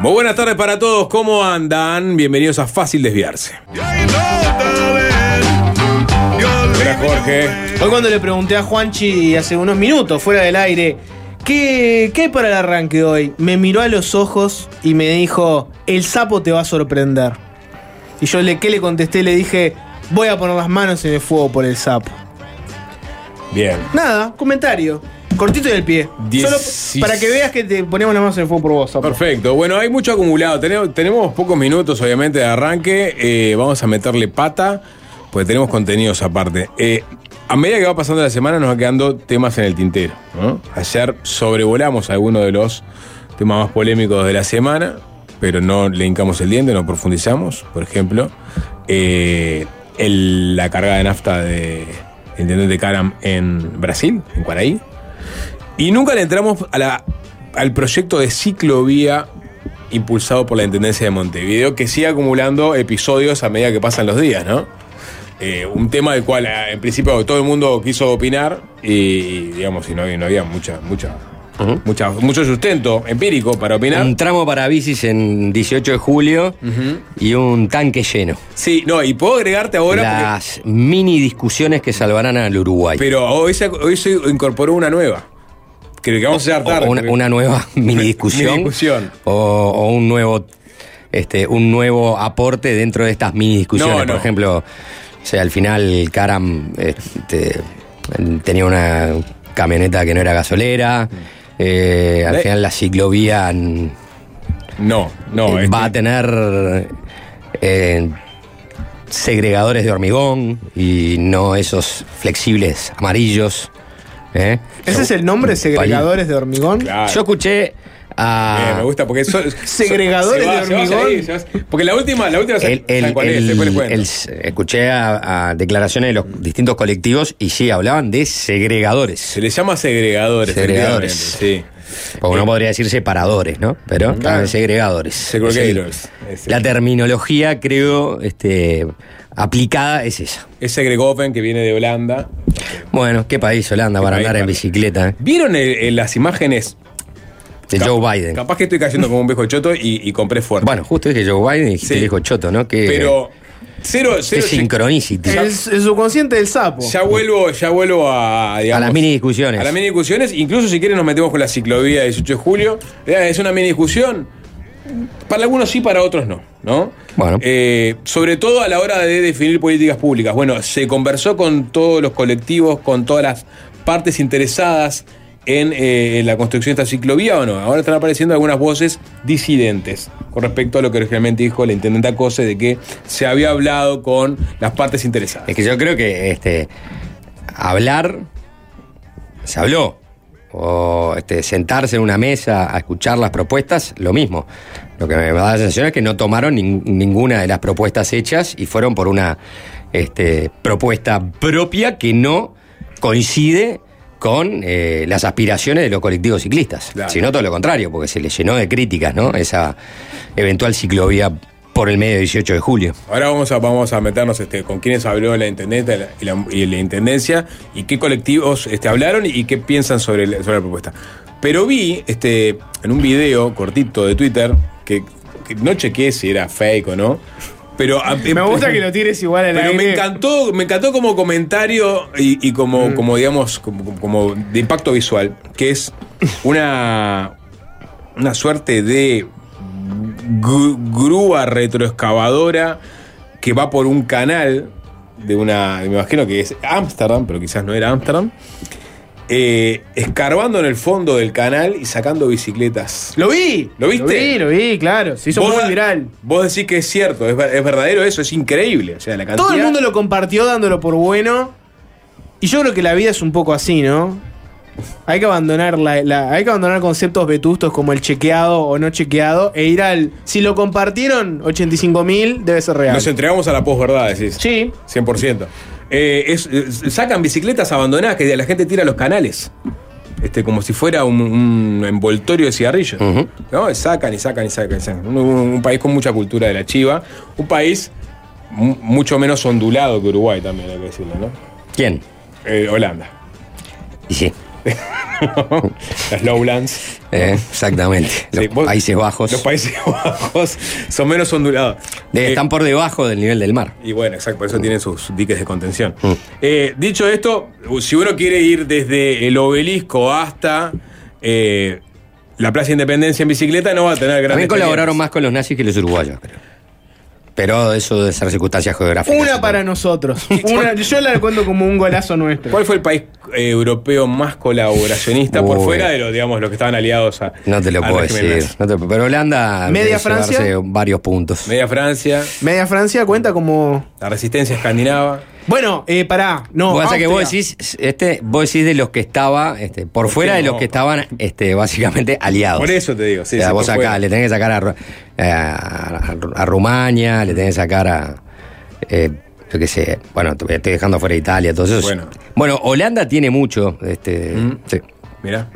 Muy buenas tardes para todos, ¿cómo andan? Bienvenidos a Fácil Desviarse. Hola Jorge. Hoy cuando le pregunté a Juanchi hace unos minutos, fuera del aire, ¿qué, qué hay para el arranque hoy? Me miró a los ojos y me dijo, el sapo te va a sorprender. Y yo le, ¿qué le contesté? Le dije, voy a poner las manos en el fuego por el sapo. Bien. Nada, comentario. Cortito del pie. Solo para que veas que te ponemos las manos en el fuego por vos, sapo. Perfecto. Bueno, hay mucho acumulado. Tenemos, tenemos pocos minutos, obviamente, de arranque. Eh, vamos a meterle pata, porque tenemos contenidos aparte. Eh, a medida que va pasando la semana, nos van quedando temas en el tintero. ¿no? Ayer sobrevolamos algunos de los temas más polémicos de la semana, pero no le hincamos el diente, no profundizamos. Por ejemplo, eh, el- la carga de nafta de el intendente Caram en Brasil, en Cuaraí. Y nunca le entramos a la- al proyecto de ciclovía impulsado por la Intendencia de Montevideo, que sigue acumulando episodios a medida que pasan los días, ¿no? Eh, un tema del cual eh, en principio todo el mundo quiso opinar y, digamos, y no, había- no había mucha, mucha, mucha, mucho sustento empírico para opinar. Un tramo para bicis en 18 de julio y un tanque lleno. Sí, no, y puedo agregarte ahora, porque- Las mini discusiones que salvarán al Uruguay. pero hoy se, hoy se incorporó una nueva. Que vamos a tarde. una, nueva mini discusión. Mini discusión. O, o un nuevo este, un nuevo aporte dentro de estas mini discusiones. No, no. Por ejemplo, o sea, al final Karam este, tenía una camioneta que no era gasolera. eh, al final la ciclovía No, no. eh, este- va a tener eh, segregadores de hormigón y no esos flexibles amarillos. ¿Eh? ¿Ese es el nombre? ¿Segregadores de hormigón? Claro. Yo escuché a. Bien, me gusta porque son Segregadores se va- de se va a hormigón. se porque la última, la última el- el- ¿saben cuál es? el- el- escuché a, a declaraciones de los distintos colectivos y sí, hablaban de segregadores. Se les llama segregadores. Segregadores. efectivamente, Porque no podría decir separadores, ¿no? Pero hablaban de segregadores. Segregadores. Sí. La terminología, creo, este, aplicada es esa. Sí. Es segregoven que viene de Holanda. Bueno, qué país Holanda Qué para país, andar en bicicleta. ¿eh? ¿Vieron el- el- las imágenes? De Cap- Joe Biden. Capaz que estoy cayendo como un viejo choto y, y compré fuerte. Bueno, justo dije Joe Biden y dijiste Sí. dijo Choto, ¿no? Que, Pero cero, que cero sincronicity. El, el subconsciente del sapo. Ya vuelvo, ya vuelvo a, digamos, A las mini discusiones. A las mini discusiones. Incluso si quieren nos metemos con la ciclovía del 18 de julio. Eh, Es una mini discusión. Para algunos sí, para otros no. ¿no? Bueno. Eh, sobre todo a la hora de definir políticas públicas. Bueno, se conversó con todos los colectivos, con todas las partes interesadas en, eh, en la construcción de esta ciclovía o no. Ahora están apareciendo algunas voces disidentes con respecto a lo que originalmente dijo la intendente Acose de que se había hablado con las partes interesadas. Es que yo creo que este hablar se habló. O este, sentarse en una mesa a escuchar las propuestas, lo mismo. Lo que me da la sensación es que no tomaron nin- ninguna de las propuestas hechas y fueron por una este, propuesta propia que no coincide con eh, las aspiraciones de los colectivos ciclistas. Claro. Sino todo lo contrario, porque se les llenó de críticas, ¿no? Esa eventual ciclovía por el medio del 18 de julio. Ahora vamos a, vamos a meternos este, con quiénes habló la intendente y la, y la intendencia y qué colectivos este, hablaron y qué piensan sobre, el- sobre la propuesta. Pero vi este, en un video cortito de Twitter, que, que no chequeé si era fake o no, pero a- Me gusta que lo tires igual al pero aire. me encantó, me encantó como comentario y, y Mm. como, como digamos, como, como de impacto visual, que es una, una suerte de grúa retroexcavadora que va por un canal de una, me imagino que es Ámsterdam, pero quizás no era Ámsterdam, eh, escarbando en el fondo del canal y sacando bicicletas. Lo vi. ¿Lo viste? Lo vi, lo vi, claro. Se hizo muy viral. Vos decís que es cierto, es, es verdadero eso, es increíble. O sea, la cantidad. Todo el mundo lo compartió dándolo por bueno. Y yo creo que la vida es un poco así, ¿no? Hay que abandonar la, la- hay que abandonar conceptos vetustos como el chequeado o no chequeado e ir al si lo compartieron 85 mil debe ser real. Nos entregamos a la posverdad, decís. Sí. 100%. Eh, es- es- sacan bicicletas abandonadas que la gente tira a los canales. Este, como si fuera un, un envoltorio de cigarrillos. ¿No? Sacan y sacan y sacan. y sacan. Un, un país con mucha cultura de la chiva. Un país mu- mucho menos ondulado que Uruguay también, hay que decirlo, ¿no? ¿Quién? Eh, Holanda. Y sí. Las lowlands. Eh, exactamente. Los Sí, vos- Países Bajos Los Países Bajos son menos ondulados. de- Eh, están por debajo del nivel del mar. Y bueno, exacto, por eso tienen sus diques de contención. Mm. Eh, dicho esto, si uno quiere ir desde el obelisco hasta eh, la Plaza Independencia en bicicleta, no va a tener grandes También colaboraron más con los nazis que los uruguayos, creo. Pero eso de ser circunstancias geográficas. Una supongo. para nosotros. Una- yo la cuento como un golazo nuestro. ¿Cuál fue el país eh, europeo más colaboracionista por fuera de los, digamos, los que estaban aliados a. No te lo puedo decir. nazi? no te- pero Holanda. ¿Media debe Francia? varios puntos. Media Francia, Media Francia cuenta como. la resistencia escandinava. Bueno, eh, pará. No, Vos pasa que vos decís, este, vos decís de los que estaba, este, por, fuera de no? los que estaban, este, básicamente aliados. Por eso te digo, sí, O sea, sí, vos acá fuera. le tenés que sacar a, eh, a, a Rumania, le tenés que sacar a. eh, yo qué sé, bueno, te estoy dejando fuera Italia, todo eso. Bueno. Bueno, Holanda tiene mucho, este, Mm. sí. Mirá.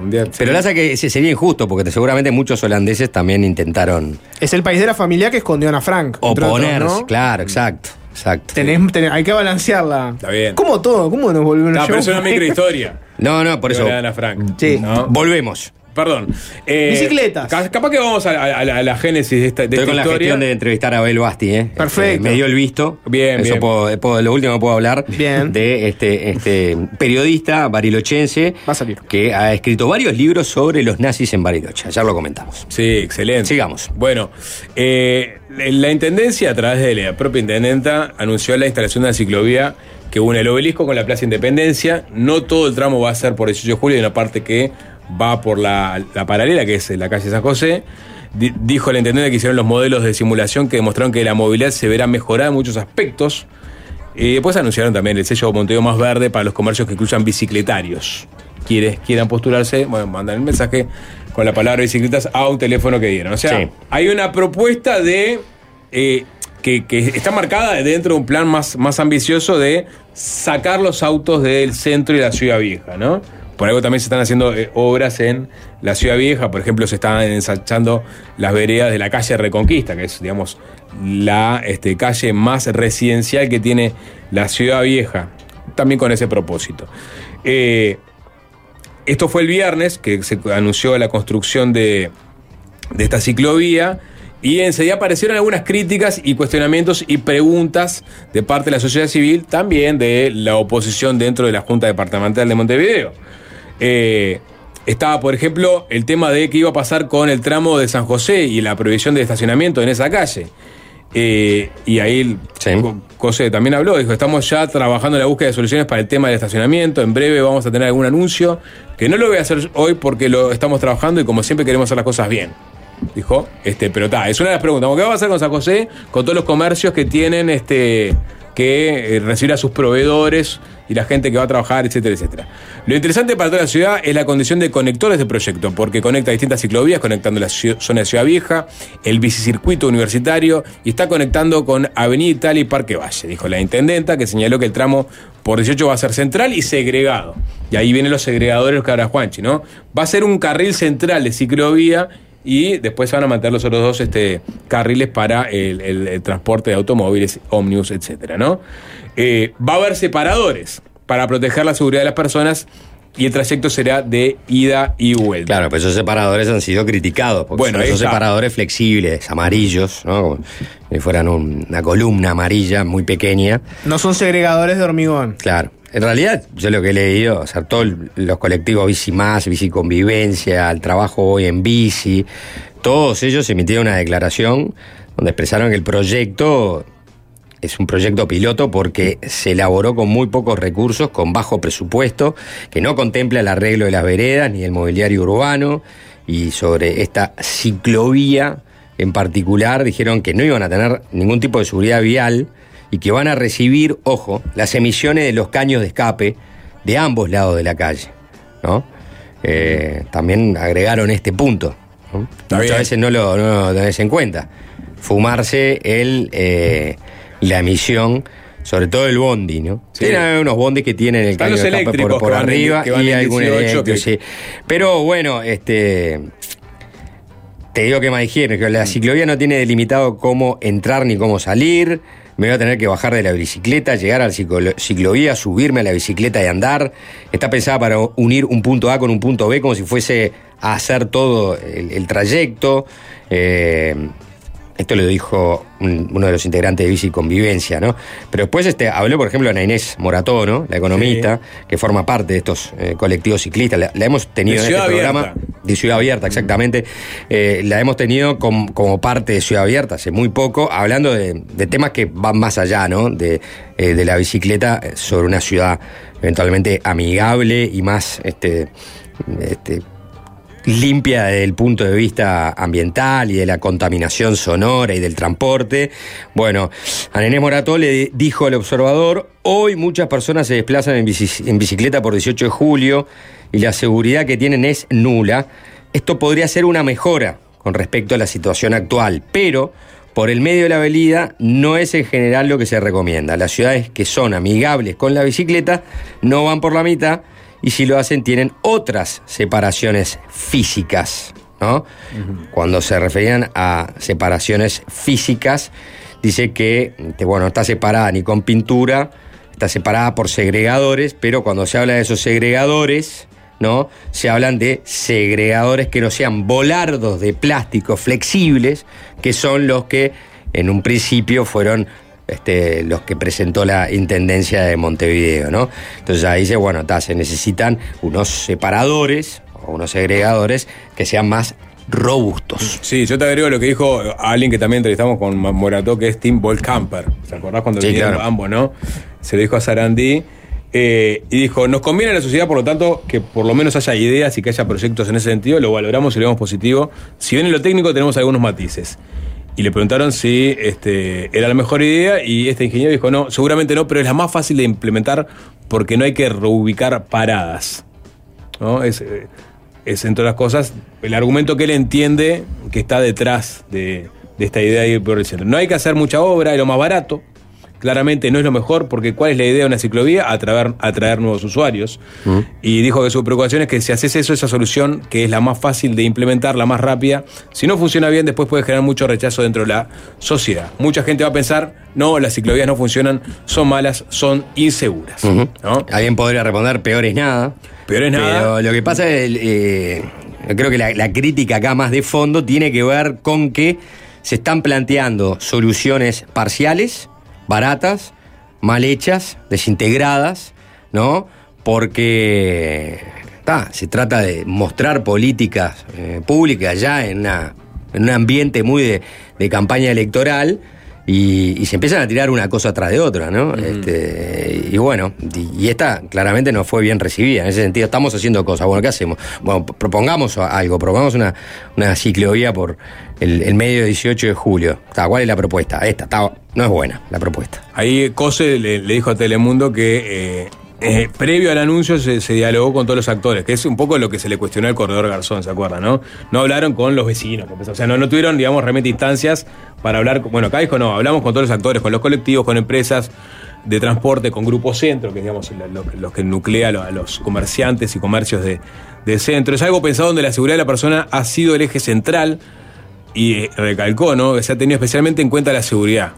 Un día- Pero la que se- sería injusto, porque seguramente muchos holandeses también intentaron Es el país de la familia que escondió a Ana Frank. otros, oponerse. ¿no? Claro, exacto, exacto. Tenés- tenés- hay que balancearla. Está bien. ¿Cómo todo? ¿Cómo nos volvió una No, pero es una microhistoria. No, no, por eso. Ana Frank. Sí. ¿no? Volvemos. Perdón. Eh, Bicicletas. ca- Capaz que vamos a, a- a la, a la génesis de esta, de Estoy esta con la gestión de entrevistar a Abel Basti, ¿eh? Perfecto. Este, me dio el visto. Bien, Eso bien. puedo- puedo- lo último que puedo hablar Bien. de este, este periodista barilochense Va a salir. que ha escrito varios libros sobre los nazis en Bariloche. Ya lo comentamos. Sí, excelente. Sigamos. Bueno, eh, la intendencia, a través de la propia intendenta, anunció la instalación de una ciclovía que une el obelisco con la Plaza Independencia. No todo el tramo va a ser por el 18 de julio, hay una parte que va por la, la paralela, que es la calle San José. Di- dijo la intendente que hicieron los modelos de simulación que demostraron que la movilidad se verá mejorada en muchos aspectos. Y después anunciaron también el sello Montevideo Más Verde para los comercios que incluyan bicicletarios. Quienes quieran postularse, bueno, mandan el mensaje con la palabra bicicletas a un teléfono que dieron. O sea, Sí. hay una propuesta de. eh, que, que está marcada dentro de un plan más, más ambicioso de sacar los autos del centro y de la ciudad vieja, ¿no? Por algo también se están haciendo eh, obras en la ciudad vieja, por ejemplo, se están ensanchando las veredas de la calle Reconquista, que es, digamos, la este, calle más residencial que tiene la ciudad vieja, también con ese propósito. Eh, esto fue el viernes que se anunció la construcción de, de esta ciclovía y enseguida aparecieron algunas críticas y cuestionamientos y preguntas de parte de la sociedad civil, también de la oposición dentro de la Junta Departamental de Montevideo. Eh, estaba, por ejemplo, el tema de qué iba a pasar con el tramo de San José y la prohibición de estacionamiento en esa calle. Eh, y ahí Sí. José también habló, dijo, estamos ya trabajando en la búsqueda de soluciones para el tema del estacionamiento, en breve vamos a tener algún anuncio, que no lo voy a hacer hoy porque lo estamos trabajando y como siempre queremos hacer las cosas bien. Dijo, este, pero está, es una de las preguntas, ¿qué va a hacer con San José? Con todos los comercios que tienen este que eh, recibir a sus proveedores y la gente que va a trabajar, etcétera, etcétera. Lo interesante para toda la ciudad es la condición de conectores de proyecto, porque conecta distintas ciclovías, conectando la zona de Ciudad Vieja, el bicicircuito universitario y está conectando con Avenida Italia y Parque Valle, dijo la intendenta, que señaló que el tramo por 18 va a ser central y segregado. Y ahí vienen los segregadores, que habla Juanchi, ¿no? Va a ser un carril central de ciclovía y después se van a mantener los otros dos este, carriles para el, el- el transporte de automóviles, ómnibus, etcétera, ¿no? Eh, va a haber separadores para proteger la seguridad de las personas y el trayecto será de ida y vuelta. Claro, pues esos separadores han sido criticados, porque Bueno, son esos separadores flexibles, amarillos, ¿no? Como si fueran un- una columna amarilla muy pequeña. No son segregadores de hormigón. Claro. En realidad, yo lo que he leído, o sea, todos los colectivos Bici Más, Bici Convivencia, el trabajo hoy en bici, todos ellos emitieron una declaración donde expresaron que el proyecto es un proyecto piloto porque se elaboró con muy pocos recursos, con bajo presupuesto, que no contempla el arreglo de las veredas ni el mobiliario urbano, y sobre esta ciclovía en particular dijeron que no iban a tener ningún tipo de seguridad vial y que van a recibir, ojo, las emisiones de los caños de escape de ambos lados de la calle. ¿no? Eh, también agregaron este punto. Muchas veces no lo, no lo tenés en cuenta. Fumarse el, eh, la emisión, sobre todo el bondi, ¿no? Sí. Tiene unos bondis que tienen el Están caño de escape por, eléctricos en- arriba y en algún 18 eléctrico, que- sí. Pero bueno, este. Te digo que me dijeron que la ciclovía no tiene delimitado cómo entrar ni cómo salir. Me voy a tener que bajar de la bicicleta, llegar a la ciclo- ciclovía, subirme a la bicicleta y andar. Está pensada para unir un punto A con un punto B como si fuese a hacer todo el, el trayecto. Eh, esto lo dijo un- uno de los integrantes de Bici Convivencia, ¿no? Pero después este, habló, por ejemplo, Ana Inés Morató, ¿no? La economista, que forma parte de estos eh, colectivos ciclistas. La, la hemos tenido De en este programa. De Ciudad Abierta, exactamente. Eh, la hemos tenido com- como parte de Ciudad Abierta hace muy poco, hablando de, de temas que van más allá, ¿no? De, eh, de la bicicleta sobre una ciudad eventualmente amigable y más este, este, limpia desde el punto de vista ambiental y de la contaminación sonora y del transporte. Bueno, a Nenés Morató le dijo al observador, hoy muchas personas se desplazan en, en bicicleta por 18 de julio y la seguridad que tienen es nula. Esto podría ser una mejora con respecto a la situación actual, pero por el medio de la avenida no es en general lo que se recomienda. Las ciudades que son amigables con la bicicleta no van por la mitad y si lo hacen tienen otras separaciones físicas, ¿no? Cuando se referían a separaciones físicas, dice que, bueno, está separada ni con pintura, está separada por segregadores, pero cuando se habla de esos segregadores, ¿no? Se hablan de segregadores que no sean volardos de plástico flexibles, que son los que en un principio fueron este, los que presentó la Intendencia de Montevideo, ¿no? Entonces ahí dice, bueno, ta, se necesitan unos separadores o unos segregadores que sean más robustos. Sí, yo te agrego lo que dijo alguien que también entrevistamos con Morató, que es Tim Volcamper. ¿Se acordás cuando Sí, vinieron claro. ambos, no? Se lo dijo a Sarandí. eh, y dijo, nos conviene a la sociedad, por lo tanto, que por lo menos haya ideas y que haya proyectos en ese sentido, lo valoramos y lo vemos positivo. Si bien en lo técnico tenemos algunos matices. Y le preguntaron si este, era la mejor idea y este ingeniero dijo, no, seguramente no, pero es la más fácil de implementar porque no hay que reubicar paradas. ¿no? Es, eh, es entre las cosas el argumento que él entiende que está detrás de, esta idea de ir por el centro. No hay que hacer mucha obra, es lo más barato. Claramente no es lo mejor, porque ¿cuál es la idea de una ciclovía? Atraer, atraer nuevos usuarios. Y dijo que su preocupación es que si haces eso, esa solución, que es la más fácil de implementar, la más rápida, si no funciona bien, después puede generar mucho rechazo dentro de la sociedad. Mucha gente va a pensar, no, las ciclovías no funcionan, son malas, son inseguras. ¿no? Alguien podría responder, peor es nada. Peor es nada. Pero lo que pasa es, eh, creo que la, la crítica acá más de fondo tiene que ver con que se están planteando soluciones parciales, baratas, mal hechas, desintegradas, ¿no? Porque ta, se trata de mostrar políticas eh, públicas ya en, una- en un ambiente muy de, de campaña electoral. Y, y se empiezan a tirar una cosa tras de otra, ¿no? Este, y bueno, y, y esta claramente no fue bien recibida. En ese sentido, estamos haciendo cosas. Bueno, ¿qué hacemos? Bueno, propongamos algo, propongamos una, una ciclovía por el, el medio de 18 de julio. Está, ¿Cuál es la propuesta? Esta, está, no es buena la propuesta. Ahí Cose le, dijo a Telemundo que eh, eh, previo al anuncio se, dialogó con todos los actores, que es un poco lo que se le cuestionó al corredor Garzón, ¿se acuerdan? No, no hablaron con los vecinos, o sea, no, no tuvieron, digamos, realmente instancias para hablar. Bueno, acá dijo no, hablamos con todos los actores, con los colectivos, con empresas de transporte, con Grupo Centro, que digamos lo- lo- los que nuclea a los comerciantes y comercios de, de centro. Es algo pensado donde la seguridad de la persona ha sido el eje central y eh, recalcó, ¿no? Que se ha tenido especialmente en cuenta la seguridad.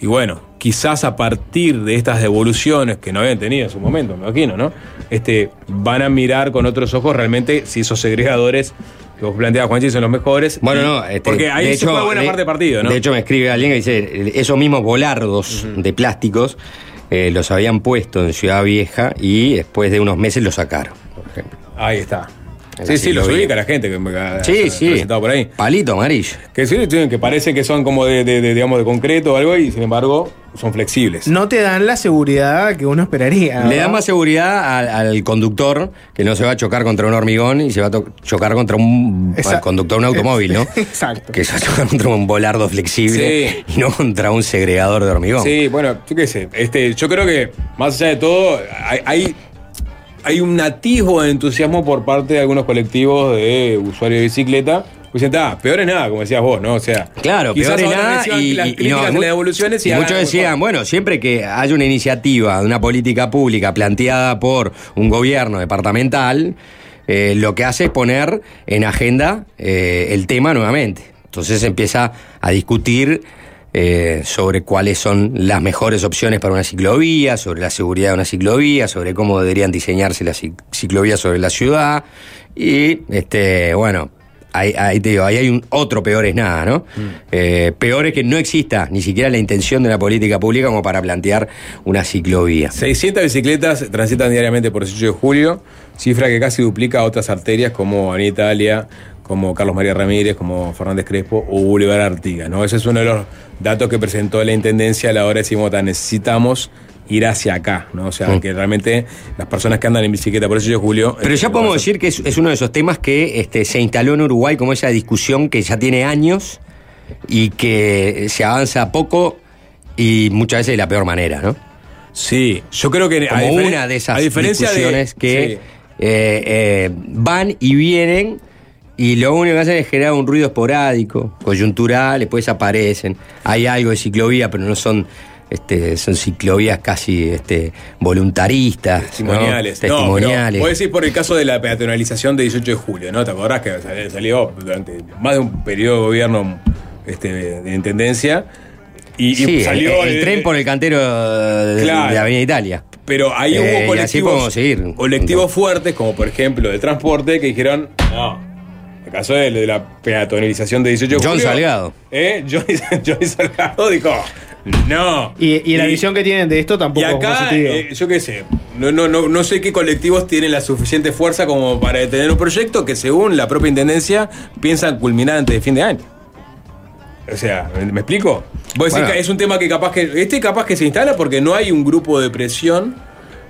Y bueno, quizás a partir de estas devoluciones que no habían tenido en su momento, me imagino, ¿no? Este, van a mirar con otros ojos realmente si esos segregadores que vos planteabas, Juanchi, son los mejores. Bueno, no, este, porque ahí de se fue buena de- parte del partido, ¿no? De hecho, me escribe alguien que dice, esos mismos volardos de plásticos eh, los habían puesto en Ciudad Vieja y después de unos meses los sacaron, por ejemplo. ahí está. Sí, sí, los ubica la gente que me ha Sí, sí. presentado por ahí. Palito amarillo. Que sí, que parece que son como de, de- de, digamos, de concreto o algo y sin embargo son flexibles. No te dan la seguridad que uno esperaría. Le da ¿no? más seguridad al, al conductor que no se va a chocar contra un hormigón y se va a chocar contra un al conductor de un automóvil, ¿no? Exacto. Que se va a chocar contra un volardo flexible Sí. y no contra un segregador de hormigón. Sí, bueno, yo qué sé. Este, yo creo que, más allá de todo, hay, hay, hay un atisbo de entusiasmo por parte de algunos colectivos de usuarios de bicicleta. Pues ah, peor es nada, como decías vos, ¿no? O sea, Claro, peor es nada y, las y- no, de las y, y muchos decían, bueno, siempre que haya una iniciativa de una política pública planteada por un gobierno departamental, eh, lo que hace es poner en agenda eh, el tema nuevamente. Entonces se empieza a discutir eh, sobre cuáles son las mejores opciones para una ciclovía, sobre la seguridad de una ciclovía, sobre cómo deberían diseñarse las cic- ciclovías sobre la ciudad. Y, este, bueno, ahí, ahí te digo, ahí hay un otro peor es nada, ¿no? Eh, peor es que no exista ni siquiera la intención de una política pública como para plantear una ciclovía. 600 bicicletas transitan diariamente por 18 de julio, cifra que casi duplica otras arterias como Avenida Italia, como Carlos María Ramírez, como Fernández Crespo o Boulevard Artigas. ¿no? Ese es uno de los datos que presentó la Intendencia a la hora de decir, "Mota, necesitamos ir hacia acá, ¿no? O sea, Mm. que realmente las personas que andan en bicicleta por 18 de julio... Pero ya eh, podemos a decir que es, es uno de esos temas que este, se instaló en Uruguay como esa discusión que ya tiene años y que se avanza poco y muchas veces de la peor manera, ¿no? Sí, yo creo que... Como una de esas a diferencia de- discusiones que sí. eh, eh, van y vienen y lo único que hacen es generar un ruido esporádico, coyuntural, después aparecen. Hay algo de ciclovía, pero no son... Este, son ciclovías casi este, voluntaristas, ¿no? Testimoniales. No, testimoniales. vos decís por el caso de la peatonalización de 18 de julio, ¿no? ¿Te acordás que sal- salió durante más de un periodo de gobierno este, de, de intendencia? Y, y Sí, el- salió. el, tren por el cantero de, Claro. de Avenida Italia. Pero ahí Eh, hubo colectivos, seguir. colectivos fuertes, como por ejemplo de transporte, que dijeron, no. Caso de, de la peatonalización de 18 de John julio. Salgado. ¿eh? John, John Salgado dijo, no. Y, y la visión que tienen de esto Y tampoco es acá, positiva. eh, yo qué sé, no, no, no, no sé qué colectivos tienen la suficiente fuerza como para detener un proyecto que según la propia Intendencia piensan culminar antes de fin de año. O sea, ¿me, me explico? Vos decís Bueno. que es un tema que capaz que. Este capaz que se instala porque no hay un grupo de presión,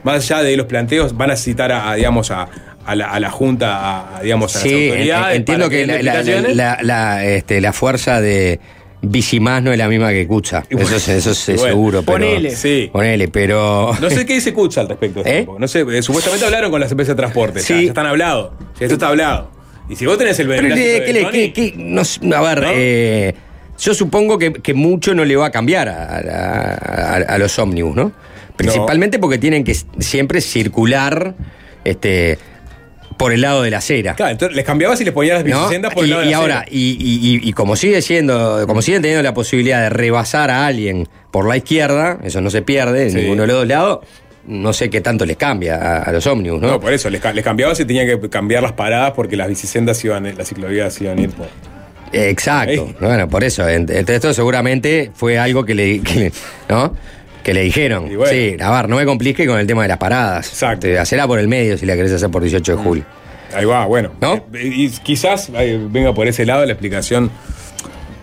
más allá de los planteos, van a citar a, a, digamos, a, a la, a la Junta, a, a, digamos, a Sí, las autoridades. entiendo que la, den la- explicaciones. la- la, este, la fuerza de Bicimás no es la misma que Cucha. Bueno, Eso es, eso es y bueno, seguro. Pero, ponele. Sí. Ponele, pero. No sé qué dice Cucha al respecto. de ¿Eh? No sé, eh, supuestamente hablaron con las empresas de transporte. Sí. ya están hablados. Ya esto está hablado. Y si vos tenés el Pero le- de le- Tony, que- que- no sé, a ver, ¿No? eh, yo supongo que, que mucho no le va a cambiar a, a- a- a los ómnibus, ¿no? Principalmente porque tienen que siempre circular este, por el lado de la acera. Claro, entonces les cambiabas y les ponías las ¿no? bicisendas por y, el lado de y la ahora, acera. y, y- y- y como sigue siendo, como siguen teniendo la posibilidad de rebasar a alguien por la izquierda, eso no se pierde en Sí. ninguno de los dos lados, no sé qué tanto les cambia a, a los ómnibus, ¿no? No, por eso, les, les cambiabas y tenían que cambiar las paradas porque las bicisendas iban, las ciclovías iban a ir por. Exacto. Bueno, por eso. ent- Entonces esto seguramente fue algo que le, que, ¿no? Que le dijeron. Y bueno. Sí, a ver, no me complique con el tema de las paradas. Exacto. Este, hacela por el medio si la querés hacer por 18 de julio. Ahí va, bueno. ¿No? Y quizás venga por ese lado la explicación.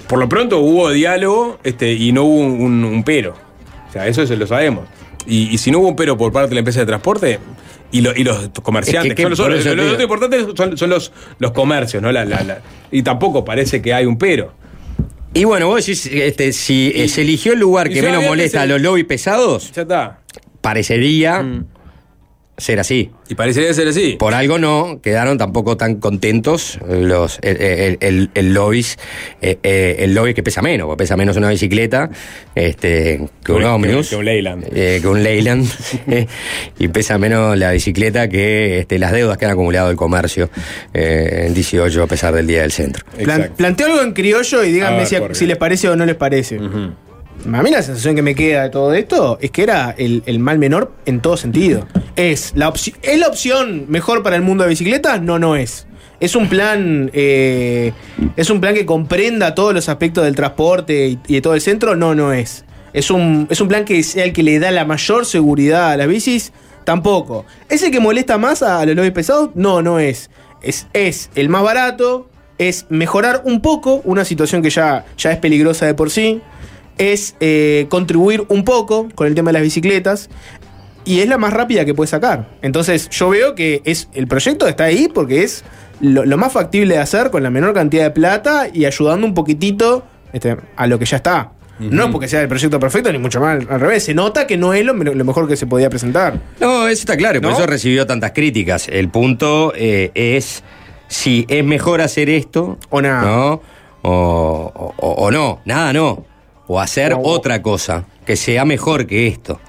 Por lo pronto hubo diálogo este, y no hubo un, un- un pero. O sea, eso se lo sabemos. Y, y si no hubo un pero por parte de la empresa de transporte y, lo- y los comerciantes, Es que- son los, por eso los- te los digo. importantes son, son los, los comercios, ¿no? La- la- la- y tampoco parece que hay un pero. Y bueno, vos decís, este, si eh, Y- se eligió el lugar que menos molesta se- a los lobbies pesados, Ya está. parecería Mm. Ser así. Y parecería ser así. Por algo no quedaron tampoco tan contentos los el, el, el, el lobbies, eh, eh, el lobby que pesa menos, porque pesa menos una bicicleta este, que un ómnibus. que un Leyland. eh, que un Leyland. y pesa menos la bicicleta que este, las deudas que han acumulado el comercio eh, en 18 a pesar del Día del Centro. Plan- planteo algo en criollo y díganme ver, si, les parece o no les parece. Ujú. A mí la sensación que me queda de todo esto es que era el, el mal menor en todo sentido. Es la, ¿Es la opción mejor para el mundo de bicicletas? No, no es. Es un plan. eh, es un plan que comprenda todos los aspectos del transporte y, de todo el centro. No, no es. Es un, es un plan que sea el que le da la mayor seguridad a las bicis. Tampoco. ¿Es el que molesta más a los lobbies pesados? No, no es. Es, es el más barato. Es mejorar un poco una situación que ya, ya es peligrosa de por sí es eh, contribuir un poco con el tema de las bicicletas y es la más rápida que puede sacar. Entonces yo veo que es el proyecto está ahí porque es lo, lo más factible de hacer con la menor cantidad de plata y ayudando un poquitito este, a lo que ya está. No es porque sea el proyecto perfecto, ni mucho más al revés. Se nota que no es lo, lo mejor que se podía presentar. No, eso está claro, y por ¿No? eso recibió tantas críticas. El punto eh, es si es mejor hacer esto O nada. ¿no? O- o no, nada no. O hacer otra cosa que sea mejor que esto.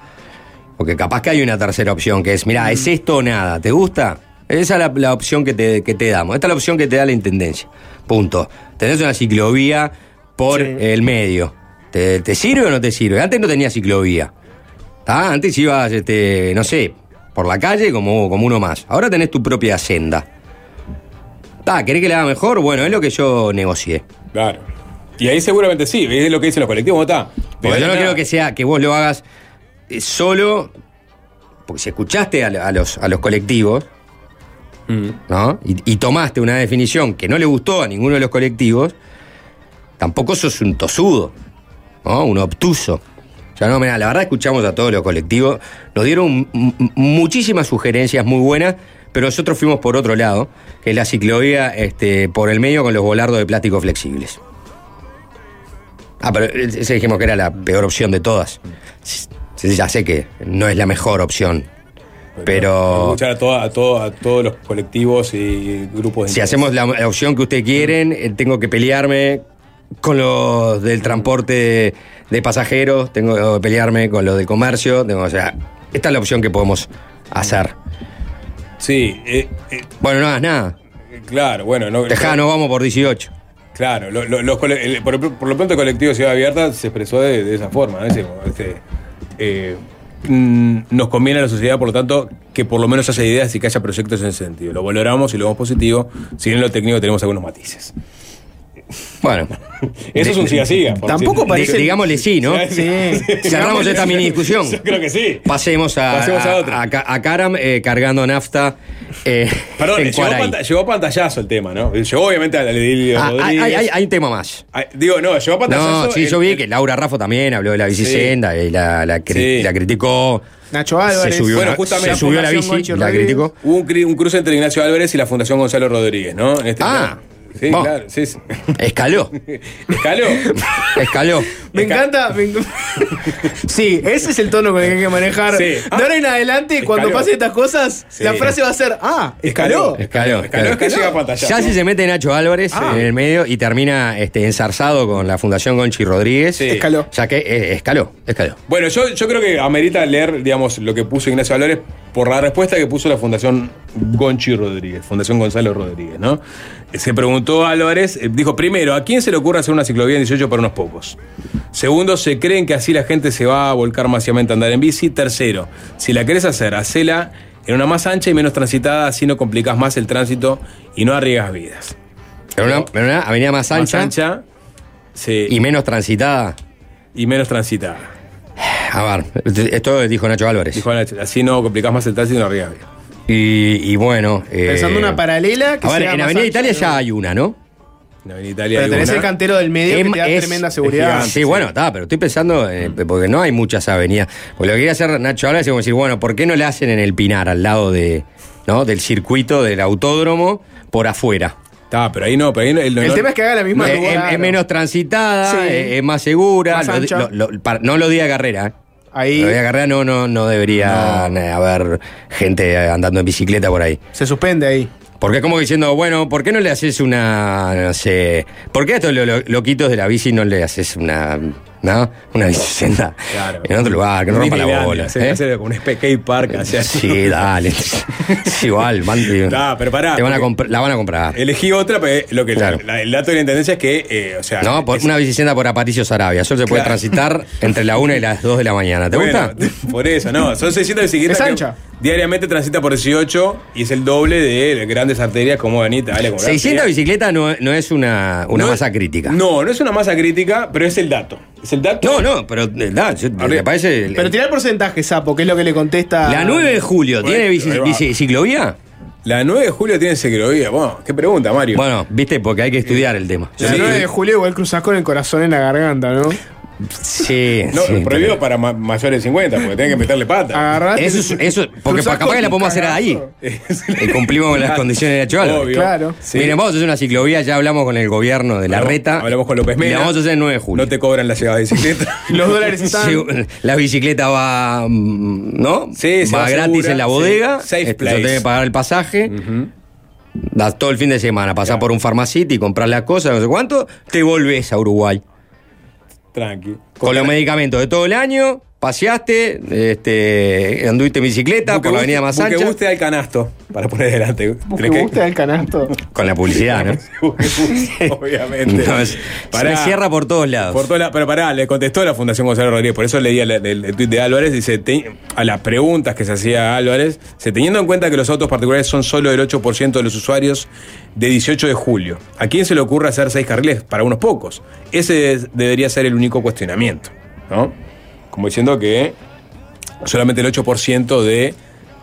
Porque capaz que hay una tercera opción que es, mira, es esto o nada, ¿te gusta? Esa es la, la opción que te, que te damos. Esta es la opción que te da la Intendencia. Punto. Tenés una ciclovía por Sí. el medio. ¿Te, te sirve o no te sirve? Antes no tenía ciclovía. ¿tá? Antes ibas, este, no sé, por la calle como, como uno más. Ahora tenés tu propia senda. ¿Tá? ¿Querés que le haga mejor? Bueno, es lo que yo negocié. Claro. Y ahí seguramente sí, es lo que dicen los colectivos, ¿cómo está? Porque yo no creo que sea que vos lo hagas eh, solo. Porque si escuchaste a, a los, a los colectivos, Mm. ¿no? Y, y tomaste una definición que no le gustó a ninguno de los colectivos, tampoco sos un tosudo, ¿no? Un obtuso. O sea, no, mira, la verdad escuchamos a todos los colectivos, nos dieron muchísimas sugerencias muy buenas, pero nosotros fuimos por otro lado, que es la ciclovía este, por el medio con los volardos de plástico flexibles. Ah, pero ese dijimos que era la peor opción de todas. Sí, ya sé que no es la mejor opción, pero... Escuchar a, todo- a, todo- a todos los colectivos y grupos de Si hacemos la, la opción que ustedes quieren, eh, tengo que pelearme con los del transporte de, pasajeros, tengo que pelearme con los del comercio, tengo, o sea, esta es la opción que podemos hacer. Sí, eh, eh, Bueno, no hagas nada. claro, bueno. No, Dejá, no vamos por 18. Claro, lo- lo- los el- por, lo pronto el colectivo Ciudad Abierta se expresó de, esa forma. ¿no? Este, eh, mm, nos conviene a la sociedad, por lo tanto, que por lo menos haya ideas y que haya proyectos en ese sentido. Lo valoramos y lo vemos positivo, si bien en lo técnico tenemos algunos matices. Bueno, Eso es un siga-siga. por Tampoco decir- parece- di- digámosle sí, ¿no? Sí. Cerramos esta mini discusión. Yo creo que sí. Pasemos a, Pasemos a otra. a, a Karam eh, cargando nafta eh, Perdón, en llegó, Cuaray. panta- llegó pantallazo el tema, ¿no? Llegó obviamente al Edilio Ah, hay, Rodríguez. hay- un tema más. Ay, Digo, no, llegó pantallazo. No, sí, el- yo vi el- que Laura Raffo también habló de la bicicenda y la, la, cri- Sí. la criticó. Nacho Álvarez. Se subió, Bueno, una- justamente se subió a la bici, la criticó. Hubo un cruce entre Ignacio Álvarez y la Fundación Gonzalo Rodríguez, ¿no? En este Ah, Sí, vos. claro, sí, sí. Escaló, Escaló. escaló. Me Esca- encanta. me sí, ese es el tono con el que hay que manejar. Sí. De ahora en adelante, cuando Escaló. pasen estas cosas, Sí. la frase va a ser: Ah, escaló. Escaló. Escaló es que escaló. llega a pantallazo. Ya si se mete Nacho Álvarez Ah. en el medio y termina este, enzarzado con la Fundación Gonchi Rodríguez. Sí. Escaló. Ya que eh, escaló, escaló. Bueno, yo, yo creo que amerita leer, digamos, lo que puso Ignacio Álvarez por la respuesta que puso la Fundación Gonchi Rodríguez, Fundación Gonzalo Rodríguez, ¿no? Se preguntó Álvarez, eh, dijo, primero, ¿a quién se le ocurre hacer una ciclovía en 18 para unos pocos? Segundo, ¿se creen que así la gente se va a volcar masivamente a andar en bici? Tercero, si la querés hacer, hacela en una más ancha y menos transitada, así no complicás más el tránsito y no arriesgas vidas. Pero una, avenida más ancha, Más ancha sí, y menos transitada. y menos transitada. A ver, esto dijo Nacho Álvarez. Dijo, así no complicás más el tránsito y no arriesgas vidas. Y, y bueno. eh, Pensando una paralela que A ver, en Avenida Italia ya hay una, ¿no? En Italia Pero hay tenés una. el cantero del medio que te da es- tremenda seguridad. gigante. Sí, bueno, está, pero estoy pensando, eh, porque no hay muchas avenidas. Porque lo que quería hacer Nacho ahora es como decir, bueno, ¿por qué no le hacen en el Pinar, al lado de, ¿no? del circuito del autódromo, por afuera? Está, pero ahí no, pero ahí no. el- El no- tema es que haga la misma Es, lugar. es- es menos transitada, Sí. es, es más segura. Más lo- ancha. lo- lo- para- no lo diga carrera. ¿Eh? Ahí diga carrera no, no, no debería eh, haber gente andando en bicicleta por ahí. se suspende ahí. Porque es como diciendo, bueno, ¿por qué no le haces una, no sé, ¿por qué a estos lo- lo- loquitos de la bici no le haces una, ¿no? Una bicicleta Claro. en otro lugar, que no rompa la bola? hacer- ¿eh? como un skate park. así, así. Sí, dale. es igual, van, Está, pero pará, te van a la van a comprar. Elegí otra, pero lo que Claro. la- el dato de la intendencia es que, eh, o sea. No, por es- una bicicleta por Apaticio Sarabia. Solo se puede Claro. transitar entre la 1 y las 2 de la mañana. ¿Te bueno, gusta? Por eso, no. Son 600 bicicletas. Es que ancha. Diariamente transita por 18 y es el doble de grandes arterias como Italia. Como 600 García. bicicletas no, no es una, una No masa es- crítica. No, no es una masa crítica, pero es el dato. Es el dato. No, no, pero eh, da, yo-. ¿te parece? Pero tirar el porcentaje, Sapo, que es lo que le contesta. la 9 de julio, ¿tiene bici- ciclovía? La 9 de julio tiene ciclovía. Bueno, qué pregunta, Mario. Bueno, viste, porque hay que estudiar el tema. La Sí. 9 de julio igual cruzás con el corazón en la garganta, ¿no? Sí, no, sí, prohibido pero- para ma- mayores de 50, porque tienen que meterle pata. Agarrate. Eso, es- eso, porque cruzás capaz que la podemos hacer ahí. Y cumplimos con las condiciones de Nacho Álvarez. Obvio. Claro. Sí. Miren, vamos a hacer una ciclovía, ya hablamos con el gobierno de la Hablamos- reta. Hablamos con López y Mena. la vamos a hacer el 9 de julio. No te cobran la llegada de bicicleta. Los dólares están. Sí, la bicicleta va, mm, ¿no? Sí, se va gratis en la sí. bodega. Safe Este, place. tengo que pagar el pasaje. Das todo el fin de semana, pasás Claro. por un farmacity, comprar las cosas, no sé cuánto, te volvés a Uruguay. Tranqui. Con los medicamentos de todo el año, paseaste, este, anduviste en bicicleta por la avenida más ancha. guste al canasto, para poner delante. ¿Qué guste al canasto? Con la publicidad, ¿no? Obviamente. No, es- se cierra por todos lados. Por toda la- pero pará, le contestó la Fundación Gonzalo Rodríguez, por eso leía el, el, el tuit de Álvarez, dice, te- a las preguntas que se hacía Álvarez, se teniendo en cuenta que los autos particulares son solo el 8% de los usuarios de 18 de julio, ¿a quién se le ocurre hacer seis carriles para unos pocos? Ese es- debería ser el único cuestionamiento, ¿no? Como diciendo que solamente el 8% de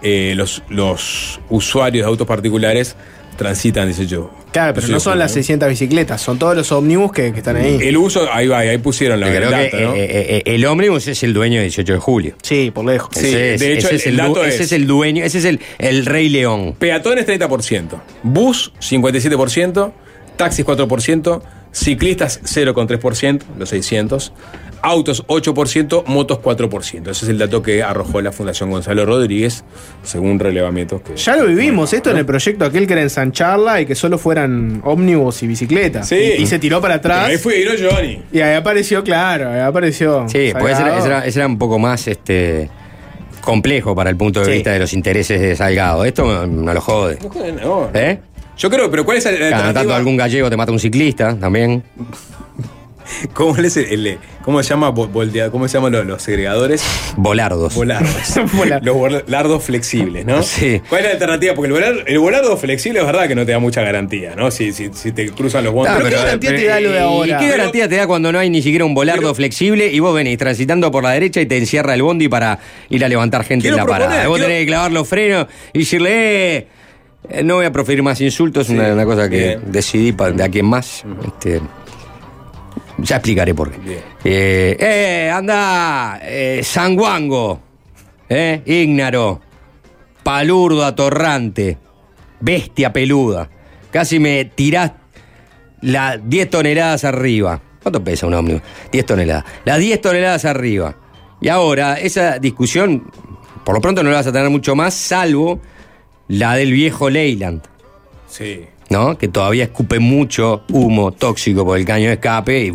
eh, los, los usuarios de autos particulares transitan 18 Claro, pero 18 no son las 600 bicicletas, son todos los ómnibus que, que están ahí. El uso, ahí va, ahí pusieron la Yo dato, ¿no? eh, eh, el ómnibus es el dueño de 18 de julio. Sí, por lejos. Sí, Ese es, de hecho, ese es el el, dato es- ese es el dueño, ese es el, el rey león. Peatones 30%, bus 57%, taxis 4%, ciclistas 0,3%, los 600, autos 8%, motos 4%. Ese es el dato que arrojó la Fundación Gonzalo Rodríguez, según relevamientos que... Ya lo vivimos, esto en el proyecto aquel que era ensancharla y que solo fueran ómnibus y bicicletas. Sí. Y, y se tiró para Pero atrás. ahí fue Hiro Johnny. Y ahí apareció, claro, ahí apareció. Sí, pues ese era, ese era- ese era un poco más este complejo para el punto de Sí. vista de los intereses de Salgado. Esto no, no lo jode. No joden, no. ¿Eh? Yo creo, pero ¿cuál es la Cada tanto alternativa? algún gallego te mata un ciclista también. ¿Cómo, es el- el- ¿Cómo se llama vo- voldea- ¿Cómo se llaman los, los segregadores? Volardos. Volardos. Volar. Los volardos flexibles, ¿no? Sí. ¿Cuál es la alternativa? Porque el, volar- el volardo flexible es verdad que no te da mucha garantía, ¿no? Si, si, si te cruzan los pero ¿qué garantía te da lo de ¿y ahora? qué Pero- garantía te da cuando no hay ni siquiera un volardo Pero- flexible y vos venís transitando por la derecha y te encierra el bondi para ir a levantar gente en la proponer, parada? Vos quiero- tenés que clavar los frenos y decirle, eh, eh, no voy a proferir más insultos, Sí, una, una cosa que bien. decidí pa- de aquí en más. Este, ya explicaré por qué. Eh, eh, anda, eh, sanguango, eh, ígnaro, palurdo, atorrante, bestia peluda. Casi me tirás las 10 toneladas arriba. ¿Cuánto pesa un ómnibus? 10 toneladas. Las 10 toneladas arriba. Y ahora, esa discusión, por lo pronto no la vas a tener mucho más, salvo la del viejo Leyland, Sí. ¿no? Que todavía escupe mucho humo tóxico por el caño de escape y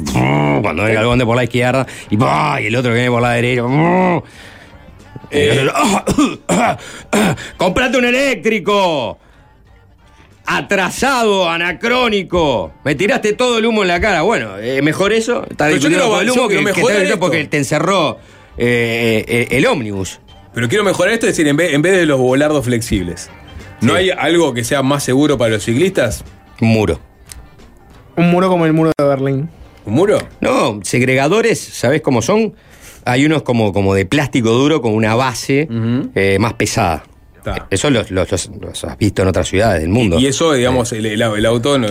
cuando venga el bonde por la izquierda y, y el otro que viene por la derecha. Eh, ¡Comprate un eléctrico! Atrasado, anacrónico. Me tiraste todo el humo en la cara. Bueno, eh, mejor eso. Está Pero yo discutiendo quiero por el humo que, que está- porque te encerró eh, eh, el ómnibus. Pero quiero mejorar esto, es decir, en vez, en vez de los volardos flexibles, ¿no Sí. hay algo que sea más seguro para los ciclistas? Un muro. Un muro como el muro de Berlín. ¿Un muro? No, segregadores, ¿sabés cómo son? Hay unos como, como de plástico duro con una base eh, más pesada. Eso los, los- los- los has visto en otras ciudades del mundo. Y eso, digamos, el, el- el auto. No,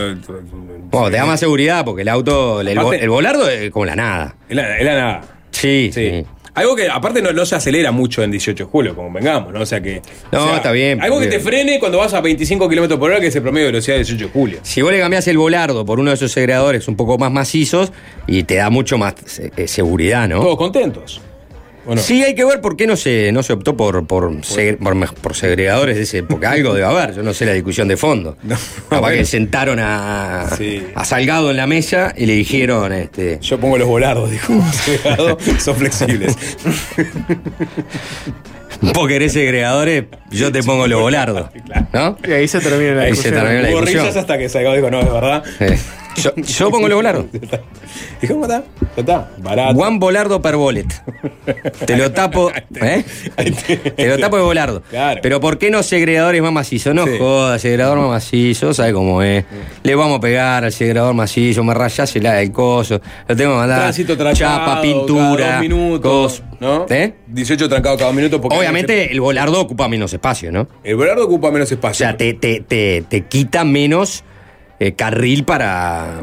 Bueno, te da más seguridad porque el auto, el, Aparte- el volardo es como la nada. Es la, es la nada. Sí, Sí. sí. Algo que aparte no, no se acelera mucho en 18 de julio, como vengamos, ¿no? O sea que. No, o sea, está bien, Algo que te frene cuando vas a 25 kilómetros por hora, que es el promedio de velocidad de 18 de julio. Si vos le cambiás el volardo por uno de esos segregadores un poco más macizos y te da mucho más eh, seguridad, ¿no? Todos contentos. Sí, hay que ver por qué no se, no se optó por, por, segre- por, segregadores de ese, porque algo debe haber, yo no sé la discusión de fondo. No, Capaz bueno. que sentaron a, Sí. a Salgado en la mesa y le dijeron, este, Yo pongo los volardos, dijo. Segregado, son flexibles. vos querés segregadores, yo te pongo los volardos. ¿No? Y ahí se termina la Ahí se discusión. terminó la Hubo discusión. risas hasta que Salgado dijo, no, es verdad. Eh, Yo, yo pongo los volardos. Dijo, ¿cómo está? Está. Barato. One volardo per bolet. Te lo tapo, ¿eh? Te lo tapo de volardo. Claro. Pero ¿por qué no segregadores más macizos? No Sí. jodas, segregador más macizo, ¿sabe cómo es? Le vamos a pegar al segregador macizo, me rayás el, el coso, lo tengo que mandar. Tránsito trancado. Chapa, pintura, Cada dos minutos. coso. ¿No? ¿Eh? 18 trancados cada minuto. porque Obviamente el volardo ocupa menos espacio, ¿no? El volardo ocupa menos O espacio. sea, te, te, te, te quita menos eh, carril para,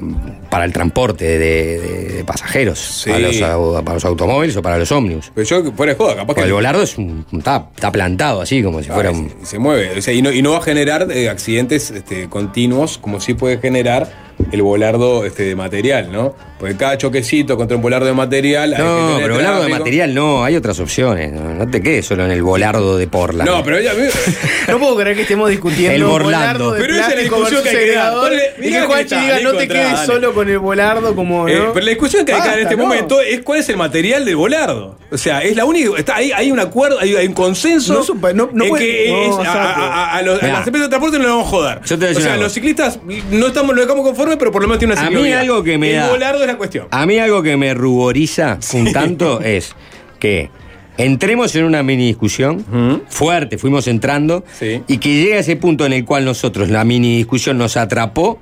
para el transporte de, de- de pasajeros, Sí. para, los, au- para los automóviles o para los ómnibus. Pero yo, fuera de joda, capaz que. el volardo es un, está, está plantado así, como si Ah, fuera se- un. se, mueve. O sea, y, no, y no va a generar eh, accidentes este, continuos, como sí puede generar el volardo este, de material, ¿no? Porque cada choquecito contra un volardo de material. No, pero volardo de material no, hay otras opciones. No, no te quedes solo en el volardo de Portland. No, pero ella. No puedo creer que estemos discutiendo El volardo de Pero esa es la discusión que hay que dar. Y que Juanchi diga, no te quedes dale. solo con el volardo como. Eh, pero la discusión que hay que dar en este no. momento es cuál es el material del volardo. O sea, es la única. Está, hay, hay un acuerdo, hay, hay un consenso. No supe- no- no en puede- que no, es- a, Sapo. a- a- a los- a las empresas de transporte no lo vamos a joder. Yo te voy a decir o sea, los ciclistas no estamos, lo dejamos pero por lo menos tiene una A mí ciclovía. algo que me el da- volardo es la cuestión. A mí algo que me ruboriza un tanto es que entremos en una mini discusión fuerte, fuimos entrando, Sí. y que llega ese punto en el cual nosotros, la mini discusión nos atrapó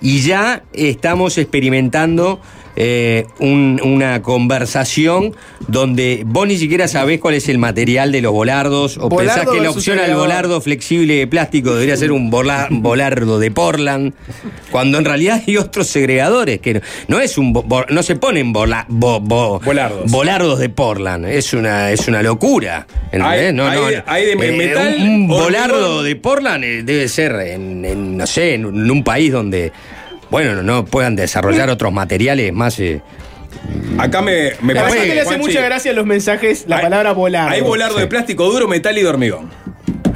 y ya estamos experimentando eh, un- una conversación donde vos ni siquiera sabés cuál es el material de los volardos o pensás que la opción al volardo flexible de plástico debería ser un vola- volardo de Portland, cuando en realidad hay otros segregadores que no, no es un no se ponen Volardos. volardos de Portland, es una es una locura. Hay- no, no, hay- no. hay de Eh, metal, un, un volardo de Portland eh, debe ser en, en, no sé, en un país donde bueno, no, no puedan desarrollar otros materiales más eh, Acá me, me La pasa gente que, le hace Juanchi, mucha gracia los mensajes la hay- palabra volardo. Hay volardo Sí. de plástico duro, metal y de hormigón.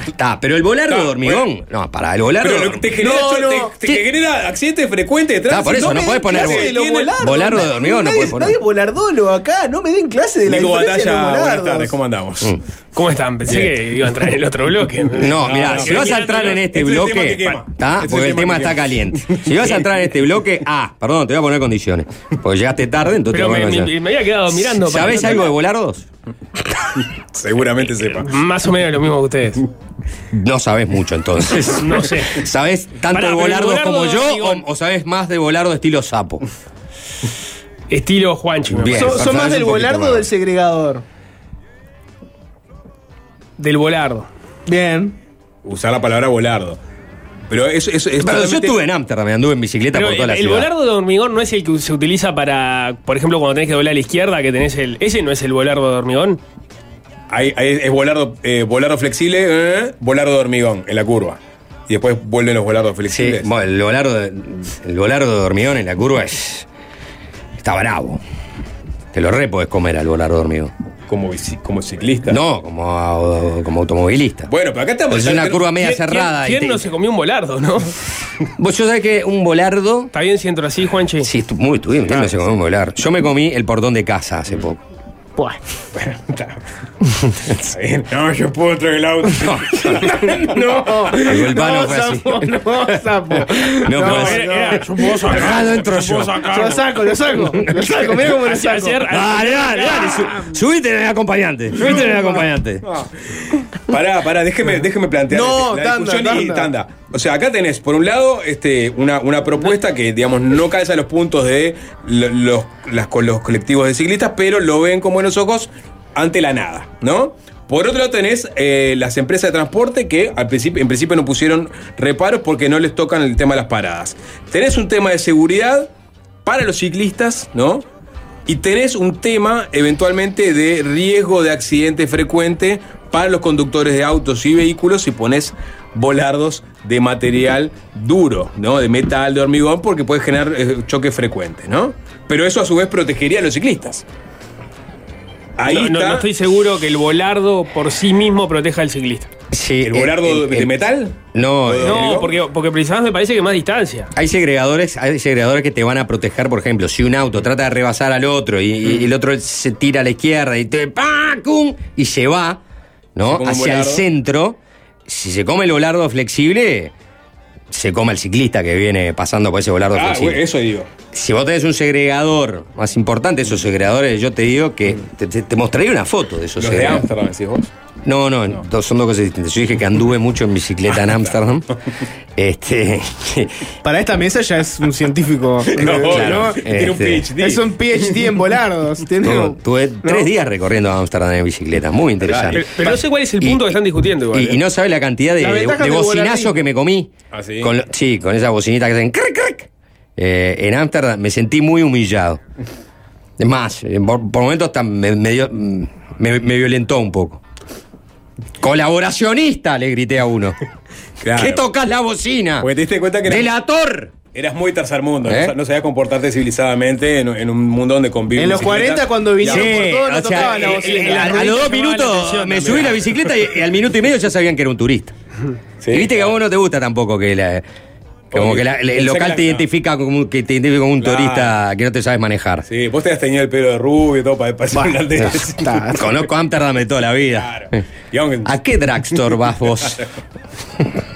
Está, pero el volardo Está, de hormigón, no, para el volardo Pero lo que te genera, No, cho- no. te, genera accidentes frecuentes de tránsito. por eso, no podés poner clase vo- de hormigón no podés poner. Nadie volardolo acá, no me den clase de la Nico Batalla, buenas tardes, ¿cómo andamos? Mm. ¿Cómo están? Pensé Bien. que iba a entrar en el otro bloque. No, mira, no, si vas a entrar en este este es el tema que bloque. Este es Porque el tema está quema. caliente. Si vas a entrar en este bloque, ah, perdón, te voy a poner condiciones. Porque llegaste tarde, entonces Pero te voy a me, poner me- condiciones. me había quedado mirando. ¿Sabés algo de volardos? Seguramente sepa. Más o menos lo mismo que ustedes. No sabés mucho entonces. No sé. ¿Sabés tanto Pará, de volardo como yo o, o sabés más de volardo estilo sapo? Estilo Juanchi. me Bien. Son, son más Sabes del volardo más. o del segregador. Del volardo. Bien. Usar la palabra volardo. Pero eso, eso es Pero yo estuve en Ámsterdam, me anduve en bicicleta Pero por toda el, la el ciudad. volardo de hormigón no es el que se utiliza para, por ejemplo, cuando tenés que doblar a la izquierda, que tenés el. Ese no es el volardo de hormigón. Hay- hay- es volardo, eh, volardo flexible, eh, volardo de hormigón en la curva. Y después vuelven los volardos Sí, flexibles. bueno, el volardo, de, el volardo de hormigón en la curva es. Está bravo. Te lo re podés comer al volardo de hormigón. Como, bici- como ciclista. No, como, como automovilista. Bueno, pero acá estamos. Pero es una curva media ¿Quién- cerrada. ¿Quién, quién no se comió un volardo, no? Vos yo sabés que un volardo. ¿Está bien si entro así, Juanchi? Sí, estu- muy estuvimos. ¿Quién no se comió un volardo? Yo me comí el portón de casa hace poco. Buah. Bueno, está. Está bien. No, yo puedo traer el auto. No, El golpano no, fue así. sapo, no, sapo. No, No, pues- Era- yo puedo sacar, Acá no entro yo. sacar. Lo saco, lo saco, lo saco, mira cómo lo saco. así- Dale, dale, dale. su- subite en el acompañante. Subite en el acompañante. Pará, pará, déjeme, déjeme plantear No, la tanda, discusión y tanda. O sea, acá tenés, por un lado, este, una, una propuesta que, digamos, no calza los puntos de lo- los, las- con los colectivos de ciclistas, pero lo ven con buenos ojos ante la nada, ¿no? Por otro lado tenés eh, las empresas de transporte que en principio no pusieron reparos porque no les tocan el tema de las paradas. Tenés un tema de seguridad para los ciclistas, ¿no? Y tenés un tema eventualmente de riesgo de accidente frecuente para los conductores de autos y vehículos si pones volardos de material duro, ¿no? De metal, de hormigón, porque puede generar eh, choques frecuentes, ¿no? Pero eso a su vez protegería a los ciclistas. Ahí no, está no estoy seguro que el volardo por sí mismo proteja al ciclista. Sí, el volardo el- de el- metal. No, ¿O de eh, No, porque, porque precisamente me parece que más distancia. Hay segregadores, hay segregadores que te van a proteger, por ejemplo, si un auto trata de rebasar al otro y, y el otro se tira a la izquierda y te ¡pacum! y se va, ¿no? Se Hacia el centro. Si se come el volardo flexible, se come al ciclista que viene pasando por ese volardo Ah, flexible. eso digo. Si vos tenés un segregador más importante, esos segregadores, yo te digo que te, te- te mostraría una foto de esos Los de segregadores. Amsterdam, decís vos. No, no, dos- son dos cosas distintas. Yo dije que anduve mucho en bicicleta en Ámsterdam. Este, Para esta mesa ya es un científico. No, claro, no, tiene un este, PhD. Es un PhD en volardos. No, tuve ¿no? tres días recorriendo Ámsterdam en bicicleta, muy interesante. Pero, pero no sé cuál es el Y- punto que están discutiendo igual. Y, ¿eh? y no sabes la cantidad de, La de- de volantín. que me comí. ¿Ah, sí? Con, sí, con esa bocinita que hacen cric, cric. Eh, en Ámsterdam me sentí muy humillado. Es más, por, por momentos hasta me, me dio- mm, me- me violentó un poco. Colaboracionista, le grité a uno. Claro. ¿Qué tocas la bocina? Porque te diste cuenta que era- ¡Delator! Eras muy tercer mundo, ¿Eh? no no sabías comportarte civilizadamente en, en un mundo donde convive En los bicicleta. 40 cuando vinieron Sí, por todo, nos o sea, tocaban la eh, bocina. eh, a, a los dos la minutos me subí la bicicleta y, y al minuto y medio ya sabían que era un turista. Sí, y viste que a vos no te gusta tampoco que la- como que la- el local la- te identifica como un- que te identifica como un Claro. turista que no te sabes manejar. Sí, vos te has tenido el pelo de rubio y todo para, para ser un. Está. Conozco Amsterdam de toda la vida. Claro. ¿A qué drugstore vas vos?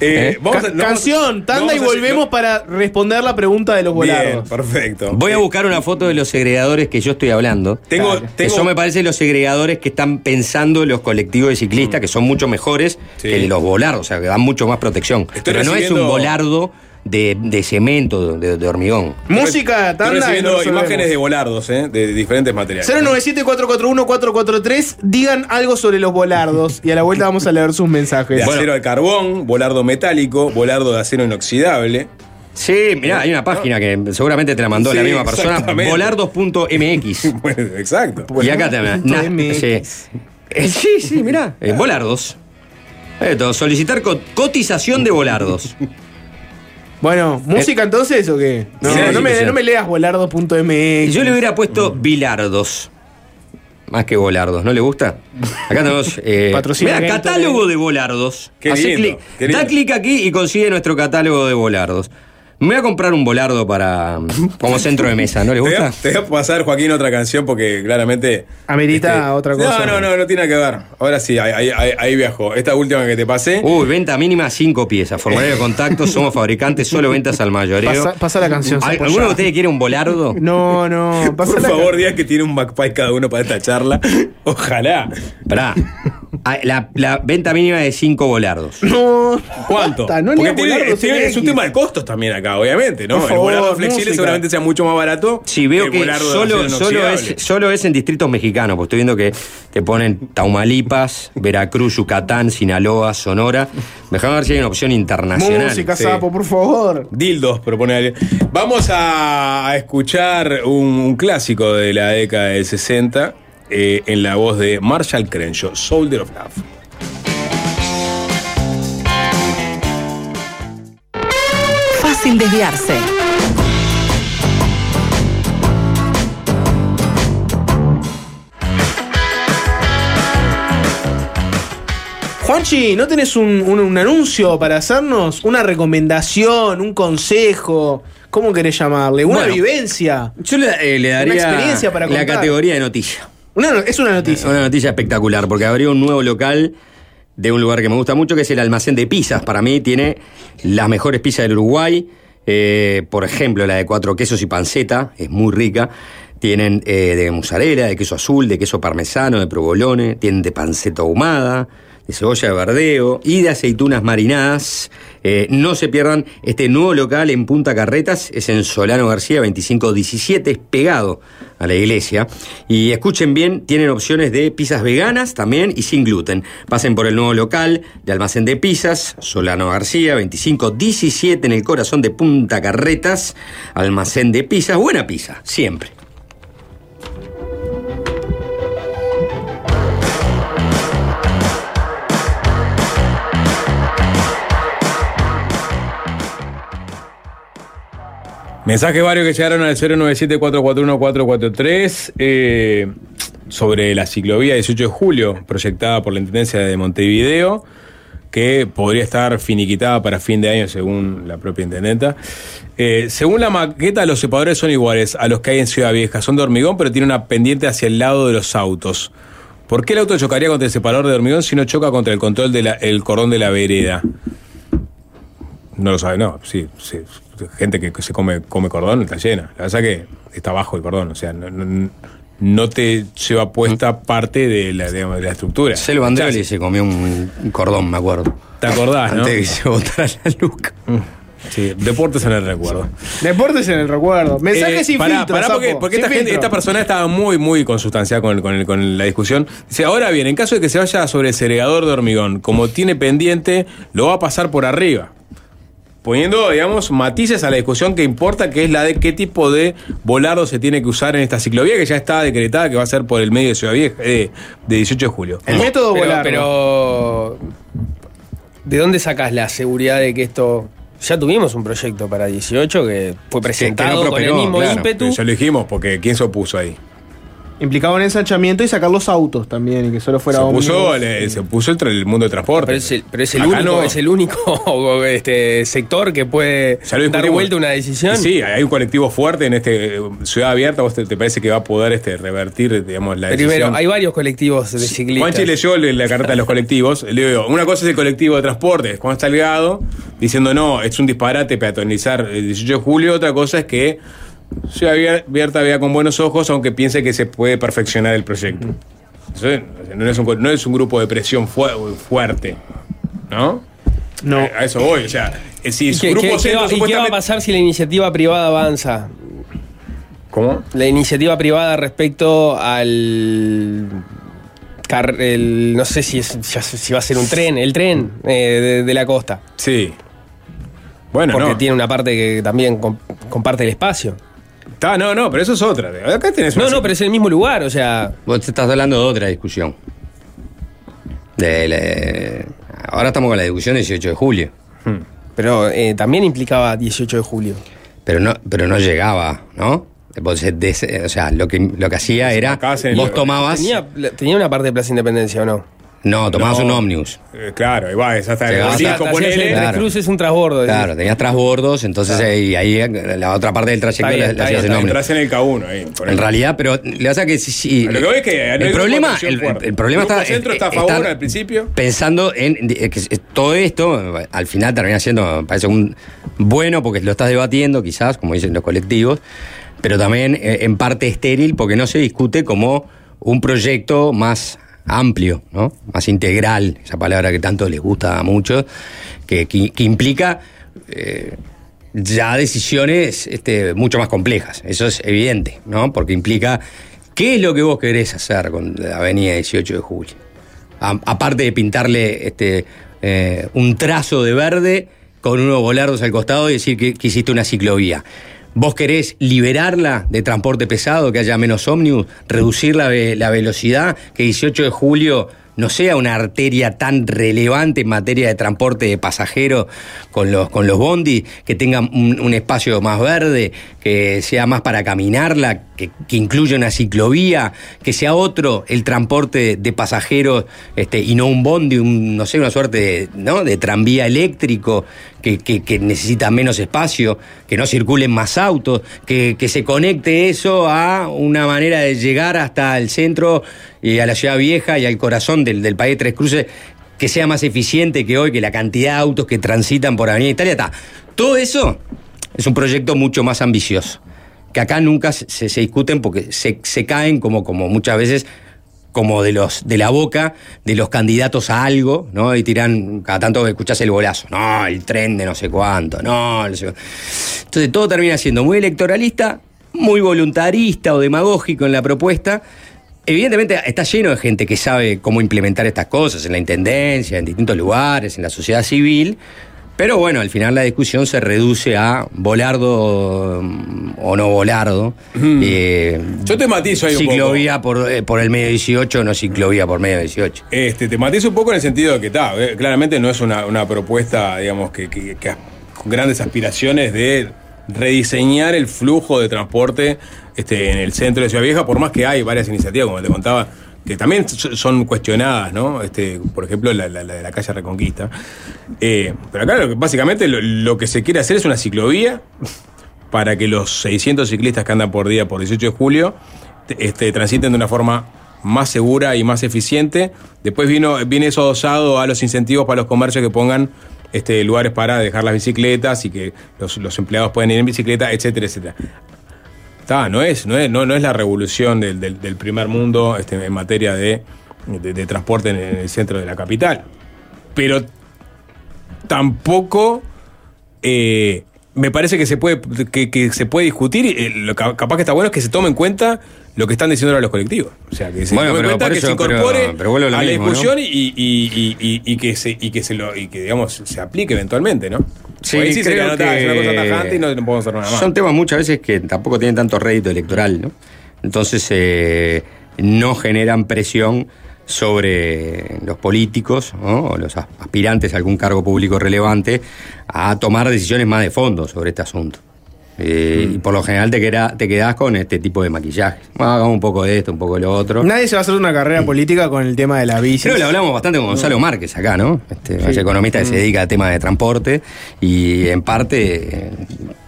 ¿Eh? vamos a- Ca- no vamos- canción, tanda vamos y a- volvemos no- para responder la pregunta de los Bien, volardos. perfecto. Voy a Eh, buscar una foto de los segregadores que yo estoy hablando. Tengo, Claro. tengo Eso me parece los segregadores que están pensando los colectivos de ciclistas, que son mucho mejores Sí. que los volardos, o sea, que dan mucho más protección. Estoy Pero no es un volardo de, de cemento, de, de hormigón. Música, Estoy tanda y recibiendo imágenes de volardos, eh, de diferentes materiales. 097-441-443, digan algo sobre los volardos y a la vuelta vamos a leer sus De mensajes. acero al carbón, volardo metálico, volardo de acero inoxidable. Sí, mirá, hay una página que seguramente te la mandó la misma persona, volardos.mx. Bueno, exacto. y acá también. Sí. Eh, sí, sí, mirá. eh, volardos. Esto, solicitar co- cotización de volardos. Bueno, ¿música entonces o qué? No, Sí, no, me, sí. no me leas volardo.mx. Yo le hubiera puesto bilardos. Más que volardos, ¿no le gusta? Acá tenemos. Eh, Gatorade. catálogo de volardos. Qué Hacé lindo, clic. qué lindo. Da clic aquí y consigue nuestro catálogo de volardos. Me voy a comprar un volardo para. como centro de mesa, ¿no le Te voy, a, gusta? te voy a pasar, Joaquín, otra canción porque claramente. Amerita otra cosa. No, no, no, no tiene que ver. Ahora sí, ahí, ahí, ahí- ahí viajó. Esta última que te pasé. Uy, venta mínima 5 piezas. Formulario de contacto, somos fabricantes, solo ventas al mayoreo. Pasa, pasa la canción. ¿Al- Sapo, ¿Alguno de ustedes quiere un volardo? No, no, pasa Por favor, diga que tiene un McPie cada uno para esta charla. Ojalá. Pará. Ah, La, la venta mínima de 5 volardos. No, ¿Cuánto? basta, no Porque leas tiene- volardos tiene- en es un tema de costos también acá, obviamente, ¿no? Por el volardo flexible música. seguramente sea mucho más barato. Sí, veo que volardo de solo, acero solo, inoxidable. es, solo es en distritos mexicanos, pues estoy viendo que te ponen Taumalipas, Veracruz, Yucatán, Sinaloa, Sonora. Déjame ver si hay una opción internacional. Música, Sí. sapo, por favor. Dildos, propone alguien. Vamos a, a escuchar un, un clásico de la década del 60 eh, en la voz de Marshall Crenshaw, Soldier of Love. Fácil desviarse. Juanchi, ¿no tenés un, un- un anuncio para hacernos? ¿Una recomendación? ¿Un consejo? ¿Cómo querés llamarle? ¿Una Bueno. vivencia? Yo le, eh, le daría experiencia para la contar. categoría de noticia. Una- es una noticia. Una noticia espectacular, porque abrió un nuevo local de un lugar que me gusta mucho, que es el almacén de pizzas. Para mí tiene las mejores pizzas del Uruguay. Eh, por ejemplo, la de cuatro quesos y panceta, es muy rica. Tienen eh, de mozzarella, de queso azul, de queso parmesano, de provolone. Tienen de panceta ahumada, de cebolla de verdeo y de aceitunas marinadas. Eh, no se pierdan este nuevo local en Punta Carretas, es en Solano García 2517, es pegado a la iglesia. Y escuchen bien, tienen opciones de pizzas veganas también y sin gluten. Pasen por el nuevo local de almacén de pizzas, Solano García 2517 en el corazón de Punta Carretas, almacén de pizzas, buena pizza, siempre. Mensajes varios que llegaron al 097-441-443 eh, sobre la ciclovía 18 de julio, proyectada por la Intendencia de Montevideo, que podría estar finiquitada para fin de año según la propia intendenta. Eh, según la maqueta, los separadores son iguales a los que hay en Ciudad Vieja. Son de hormigón, pero tiene una pendiente hacia el lado de los autos. ¿Por qué el auto chocaría contra el separador de hormigón si no choca contra el control del cordón de la vereda? No lo sabe, no, sí, sí. Gente que se come, come cordón está llena. La verdad que está bajo el cordón, o sea, no, no- no te lleva puesta parte de la, digamos, de la estructura. Celo Andrelli se comió un cordón, me acuerdo. ¿Te acordás, no? Antes de que se botara la luca. Sí, deportes en el recuerdo. Deportes en el recuerdo. Mensajes Eh, sin pará, filtro, pará, porque, sapo, porque sin esta, gente, esta persona estaba muy, muy consustanciada con, el- con, el- con la discusión. Dice, ahora bien, en caso de que se vaya sobre el segregador de hormigón, como tiene pendiente, lo va a pasar por arriba. Poniendo, digamos, matices a la discusión que importa, que es la de qué tipo de volardo se tiene que usar en esta ciclovía, que ya está decretada, que va a ser por el medio de Ciudad Vieja, eh, de 18 de julio. El método Pero, volardo. pero, ¿de dónde sacas la seguridad de que esto Ya tuvimos un proyecto para 18 que fue presentado con el mismo claro, ímpetu. Eso lo dijimos porque ¿quién se opuso ahí? Implicaba un ensanchamiento y sacar los autos también, y que solo fuera Se ómnibus. el, se opuso el, el mundo del transporte. Pero es el, pero es el único, no. es el único este, sector que puede dar vuelta una decisión. Sí, hay un colectivo fuerte en este eh, ciudad abierta. ¿Vos te, te parece que va a poder este, revertir, digamos, la decisión? Primero, hay varios colectivos de ciclistas. Juanchi leyó le- la carta de los colectivos. Le digo, una cosa es el colectivo de transporte, Juan Salgado, diciendo no, es un disparate peatonizar el 18 de julio. Otra cosa es que Ciudad Abier- Abierta vea con buenos ojos, aunque piense que se puede perfeccionar el proyecto. Entonces, no, es un, no es un grupo de presión fu- fuerte, ¿no? No. A eso voy. O sea, eh, si ¿Y su qué, grupo qué- qué va, y qué va a pasar si la iniciativa privada avanza? ¿Cómo? La iniciativa privada respecto al. el- no sé si, es, si va a ser un tren, el tren eh, de, de la costa. Sí. Bueno, Porque no. tiene una parte que también com- comparte el espacio. Está, no, no, pero eso es otra. Acá tenés No, una- no, pero es el mismo lugar, o sea. Vos te estás hablando de otra discusión. De, ahora estamos con la discusión del 18 de julio. Pero eh, también implicaba 18 de julio. Pero no, pero no llegaba, ¿no? Vos, de- o sea, lo que, lo que hacía era. Vos tomabas. Tenía, tenía una parte de Plaza Independencia, ¿o no? No, tomabas No. un ómnus. Eh, claro, ahí va, es hasta el Llegabas cinco, hasta- el Claro. Cruces un transbordo. Claro, tenías trasbordos, entonces eh, ahí la otra parte del trayecto Está bien, la, la hacías en. Entras en el K1 ahí. por En realidad, pero le pasa que sí, sí, Lo que voy es que no el problema, el, el problema El está, centro está a favor está al principio. Pensando en que todo esto, al final termina siendo, me parece un bueno porque lo estás debatiendo, quizás, como dicen los colectivos, pero también eh, en parte estéril porque no se discute como un proyecto más amplio, ¿no? Más integral, esa palabra que tanto les gusta a muchos, que, que- implica eh, ya decisiones este, mucho más complejas. Eso es evidente, ¿no? Porque implica qué es lo que vos querés hacer con la avenida 18 de julio. Aparte de pintarle este, eh, un trazo de verde con unos volardos al costado y decir que, que hiciste una ciclovía. ¿Vos querés liberarla de transporte pesado, que haya menos ómnibus, reducir la, la velocidad, que 18 de julio no sea una arteria tan relevante en materia de transporte de pasajeros con los, con los bondis, que tenga un, un espacio más verde, que sea más para caminarla, que, que incluya una ciclovía, que sea otro el transporte de pasajeros este, y no un bondi, un, no sé, una suerte de, ¿no? de tranvía eléctrico que, necesita menos espacio, que no circulen más autos, que, que se conecte eso a una manera de llegar hasta el centro y a la ciudad vieja y al corazón del, del país de Tres Cruces, que sea más eficiente que hoy, que la cantidad de autos que transitan por Avenida Italia está. Todo eso es un proyecto mucho más ambicioso, que acá nunca se, se discuten porque se, se caen como, como muchas veces como de los de la boca de los candidatos a algo, ¿no? Y tiran cada tanto escuchás el golazo, no, el tren de no sé cuánto, no, no sé cu- Entonces todo termina siendo muy electoralista, muy voluntarista o demagógico en la propuesta. Evidentemente está lleno de gente que sabe cómo implementar estas cosas en la intendencia, en distintos lugares, en la sociedad civil. Pero bueno, al final la discusión se reduce a volardo mm, o no volardo. eh, Yo te matizo ahí un poco. ciclovía por, eh, por el medio 18, no ciclovía por medio 18. Este, te matizo un poco en el sentido de que está, eh, claramente no es una, una propuesta, digamos, que, que- que con grandes aspiraciones de rediseñar el flujo de transporte este, en el centro de Ciudad Vieja, por más que hay varias iniciativas, como te contaba, que también so- son cuestionadas, ¿no? Este, por ejemplo, la, de la calle Reconquista. Eh, pero acá básicamente lo, que se quiere hacer es una ciclovía para que los 600 ciclistas que andan por día por 18 de julio te- este, transiten de una forma más segura y más eficiente. Después vino, viene eso adosado a los incentivos para los comercios que pongan este, lugares para dejar las bicicletas y que los, empleados pueden ir en bicicleta, etcétera, etcétera. No es, no es, no, no es la revolución del, del- del primer mundo este, en materia de, de- de transporte en el centro de la capital. Pero tampoco eh, me parece que se puede que, que se puede discutir y eh, lo ca- capaz que está bueno es que se tome en cuenta lo que están diciendo ahora los colectivos o sea que se Bueno, tome en cuenta que eso- se incorpore pero- pero vuelvo a la mismo, discusión ¿no? y, y- y- y- y que se y que se lo y que digamos se aplique eventualmente no Sí, ahí sí creo notable, es una que cosa tajante y no, no podemos hacer nada más Son temas muchas veces que tampoco tienen tanto rédito electoral, ¿no? Entonces eh, no generan presión sobre los políticos ¿no? o los as- aspirantes a algún cargo público relevante a tomar decisiones más de fondo sobre este asunto. Eh, Y por lo general te, queda, te quedás con este tipo de maquillaje. Bueno, hagamos un poco de esto, un poco de lo otro. Nadie se va a hacer una carrera política con el tema de la bici. Creo que lo hablamos bastante con Gonzalo Márquez acá, ¿no? Este, es economista que se dedica al tema de transporte y en parte eh,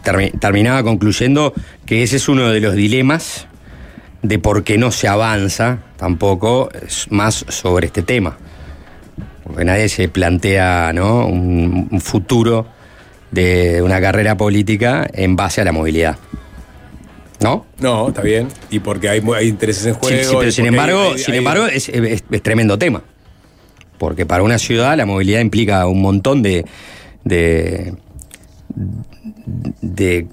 termi- terminaba concluyendo que ese es uno de los dilemas de por qué no se avanza tampoco más sobre este tema. Porque nadie se plantea ¿no? un, un futuro de una carrera política en base a la movilidad. ¿No? No, está bien. Y porque hay, intereses en juego. sí, pero sin embargo, hay- hay- sin embargo es, es- es tremendo tema. Porque para una ciudad la movilidad implica un montón de, de, de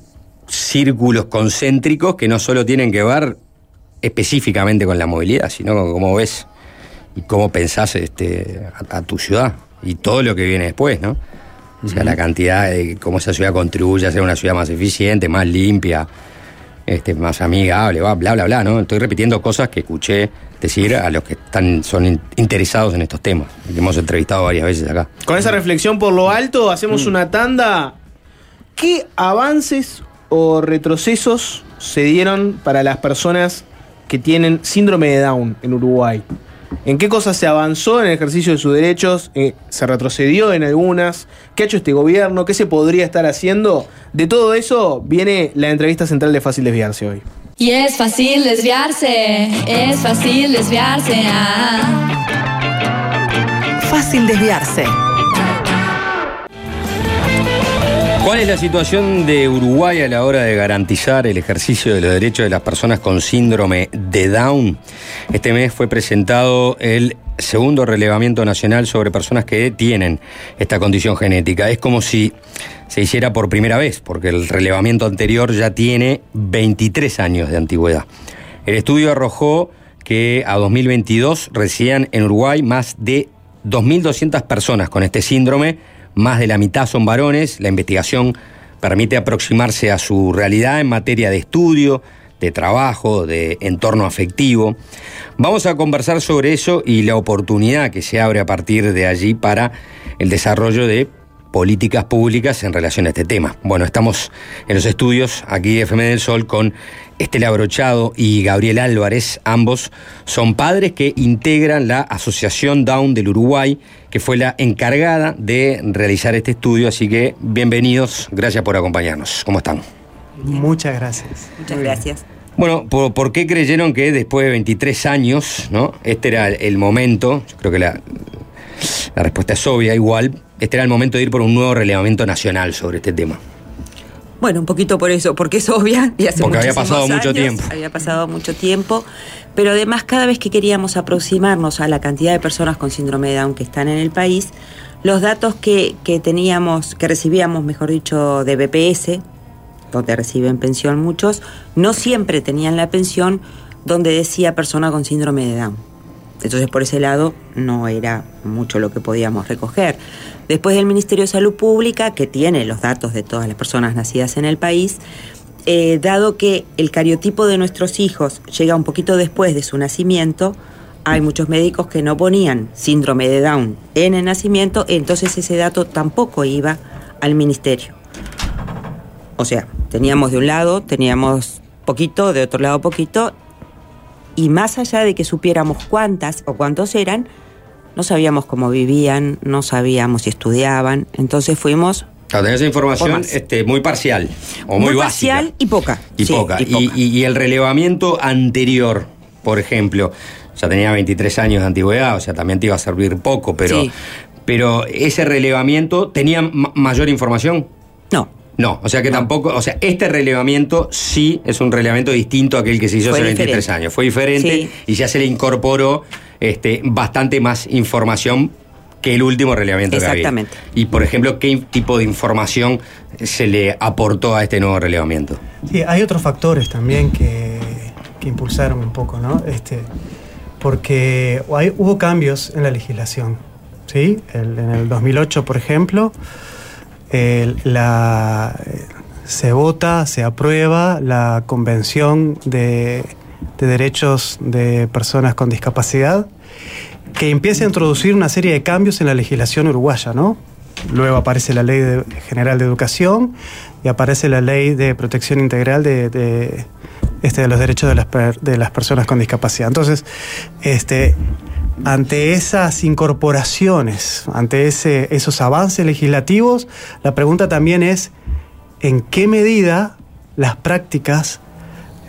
círculos concéntricos que no solo tienen que ver específicamente con la movilidad, sino con cómo ves y cómo pensás este, a, a tu ciudad y todo lo que viene después, ¿no? O sea, la cantidad de cómo esa ciudad contribuye a ser una ciudad más eficiente, más limpia, este, más amigable, bla, bla, bla, ¿no? Estoy repitiendo cosas que escuché decir a los que están, son in- interesados en estos temas, que hemos entrevistado varias veces acá. Con esa reflexión por lo alto, hacemos una tanda. ¿Qué avances o retrocesos se dieron para las personas que tienen síndrome de Down en Uruguay? ¿En qué cosas se avanzó en el ejercicio de sus derechos? Eh, ¿Se retrocedió en algunas? ¿Qué ha hecho este gobierno? ¿Qué se podría estar haciendo? De todo eso viene la entrevista central de Fácil Desviarse hoy. Y es fácil desviarse, es fácil desviarse. ah. Fácil desviarse. ¿Cuál es la situación de Uruguay a la hora de garantizar el ejercicio de los derechos de las personas con síndrome de Down? Este mes fue presentado el segundo relevamiento nacional sobre personas que tienen esta condición genética. Es como si se hiciera por primera vez, porque el relevamiento anterior ya tiene 23 años de antigüedad. El estudio arrojó que a 2022 residían en Uruguay más de 2.200 personas con este síndrome, más de la mitad son varones. La investigación permite aproximarse a su realidad en materia de estudio, de trabajo, de entorno afectivo. Vamos a conversar sobre eso y la oportunidad que se abre a partir de allí para el desarrollo de políticas públicas en relación a este tema. Bueno, estamos en los estudios aquí de FM del Sol con Estela Brochado y Gabriel Álvarez. Ambos son padres que integran la Asociación Down del Uruguay, que fue la encargada de realizar este estudio. Así que bienvenidos, gracias por acompañarnos. ¿Cómo están? Muchas gracias. Muchas gracias. Bueno, ¿por, por qué creyeron que después de 23 años, ¿no? Este era el momento, yo creo que la, la respuesta es obvia igual, este era el momento de ir por un nuevo relevamiento nacional sobre este tema. Bueno, un poquito por eso, porque es obvia y hace Porque había pasado mucho tiempo. Había pasado mucho tiempo, pero además cada vez que queríamos aproximarnos a la cantidad de personas con síndrome de Down que están en el país, los datos que, que teníamos, que recibíamos, mejor dicho, de BPS, donde reciben pensión muchos, no siempre tenían la pensión donde decía persona con síndrome de Down. Entonces, por ese lado, no era mucho lo que podíamos recoger. Después del Ministerio de Salud Pública, que tiene los datos de todas las personas nacidas en el país, eh, dado que el cariotipo de nuestros hijos llega un poquito después de su nacimiento, hay muchos médicos que no ponían síndrome de Down en el nacimiento, entonces ese dato tampoco iba al ministerio. O sea, teníamos de un lado, teníamos poquito, de otro lado poquito, y más allá de que supiéramos cuántas o cuántos eran, no sabíamos cómo vivían, no sabíamos si estudiaban, entonces fuimos Claro, tenés esa información este, muy parcial o muy, básica. parcial y poca. Y Sí, poca. y Y, poca. y- y el relevamiento anterior, por ejemplo, ya tenía 23 años de antigüedad, o sea, también te iba a servir poco, pero, Sí. pero ese relevamiento tenía ma- mayor información. No, No, o sea que tampoco, o sea, este relevamiento sí es un relevamiento distinto a aquel que se hizo Fue hace 23 diferente. años. Fue diferente Sí. y ya se le incorporó este, bastante más información que el último relevamiento que Exactamente. había. Y, por ejemplo, ¿qué tipo de información se le aportó a este nuevo relevamiento? Sí, hay otros factores también que, que impulsaron un poco, ¿no? Este, porque hay- hubo cambios en la legislación. ¿sí? El- en el 2008, por ejemplo, la, se vota, se aprueba la Convención de, de Derechos de Personas con Discapacidad que empieza a introducir una serie de cambios en la legislación uruguaya, ¿no? Luego aparece la Ley General de Educación y aparece la Ley de Protección Integral de, de, este, de los Derechos de las, de las Personas con Discapacidad. Entonces, este, ante esas incorporaciones, ante ese, esos avances legislativos, la pregunta también es en qué medida las prácticas,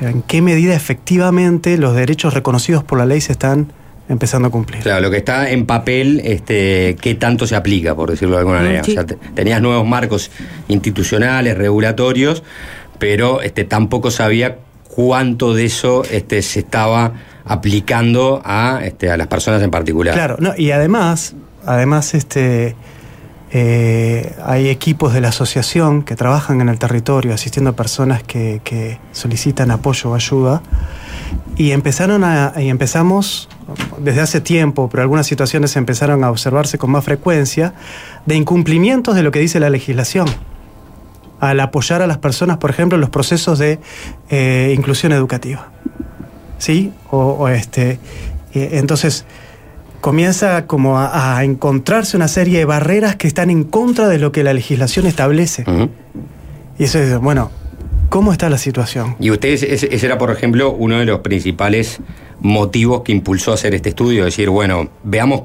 en qué medida efectivamente los derechos reconocidos por la ley se están empezando a cumplir. Claro, lo que está en papel, este, ¿qué tanto se aplica, por decirlo de alguna manera? sí. O sea, te- tenías nuevos marcos institucionales, regulatorios, pero este, tampoco sabía cuánto de eso este, se estaba aplicando a, este, a las personas en particular. Claro, no, y además, además este, eh, hay equipos de la asociación que trabajan en el territorio asistiendo a personas que, que solicitan apoyo o ayuda. Y empezaron a, y empezamos desde hace tiempo, pero algunas situaciones empezaron a observarse con más frecuencia, de incumplimientos de lo que dice la legislación. Al apoyar a las personas, por ejemplo, en los procesos de eh, inclusión educativa. ¿Sí? O, o este. eh, entonces, comienza como a, a encontrarse una serie de barreras que están en contra de lo que la legislación establece. Y eso es, bueno, ¿cómo está la situación? Y ustedes, ese, ese era, por ejemplo, uno de los principales motivos que impulsó a hacer este estudio, decir, bueno, veamos,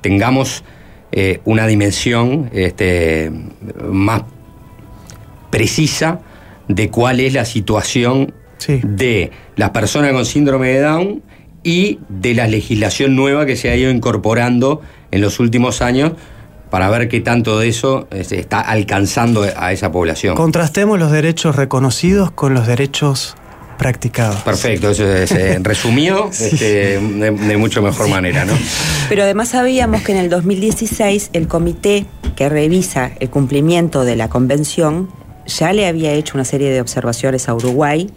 tengamos eh, una dimensión este, más precisa de cuál es la situación Sí. de las personas con síndrome de Down y de la legislación nueva que se ha ido incorporando en los últimos años para ver qué tanto de eso se está alcanzando a esa población. Contrastemos los derechos reconocidos con los derechos practicados. Perfecto, eso es eh, resumido este, de, de mucho mejor manera, ¿no? Pero además sabíamos que en el 2016 el comité que revisa el cumplimiento de la convención ya le había hecho una serie de observaciones a Uruguay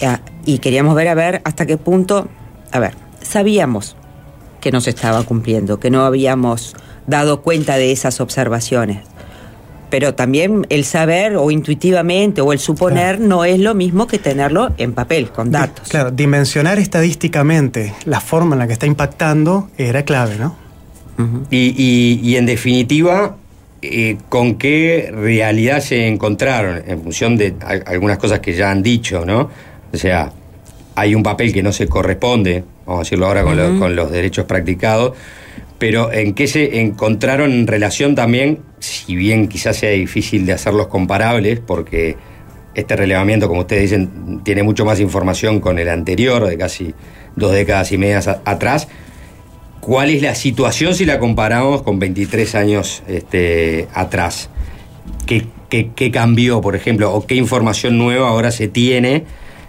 eh, y queríamos ver a ver hasta qué punto, a ver, sabíamos que no se estaba cumpliendo, que no habíamos dado cuenta de esas observaciones. Pero también el saber o intuitivamente o el suponer no es lo mismo que tenerlo en papel, con datos. Claro, dimensionar estadísticamente la forma en la que está impactando era clave, ¿no? Y, y- y en definitiva, eh, ¿con qué realidad se encontraron? En función de algunas cosas que ya han dicho, ¿no? O sea, hay un papel que no se corresponde, vamos a decirlo ahora con, lo- con los derechos practicados, pero ¿en qué se encontraron en relación también, si bien quizás sea difícil de hacerlos comparables, porque este relevamiento, como ustedes dicen, tiene mucho más información con el anterior, de casi dos décadas y medias atrás, ¿Cuál es la situación si la comparamos con 23 años este, atrás? ¿Qué, qué, qué cambió, por ejemplo? ¿O qué información nueva ahora se tiene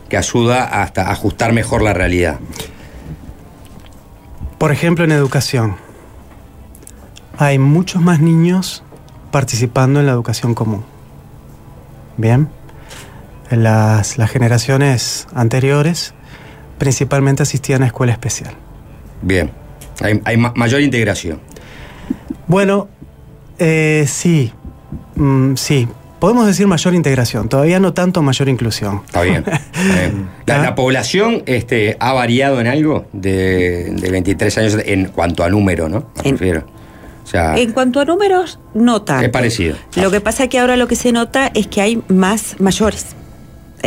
que ayuda hasta ajustar mejor la realidad? Por ejemplo, en educación. Hay muchos más niños participando en la educación común. Bien. En las, las generaciones anteriores, principalmente asistían a escuela especial. Bien, hay, hay ma- mayor integración. Bueno, eh, sí, Mm, sí. Podemos decir mayor integración, todavía no tanto mayor inclusión. Está bien. está bien. La, Ah. la población este, ha variado en algo de, de 23 años en cuanto a número, ¿no? Me En- refiero. O sea, En cuanto a números, no tanto. Es parecido. Lo que pasa es que ahora lo que se nota es que hay más mayores.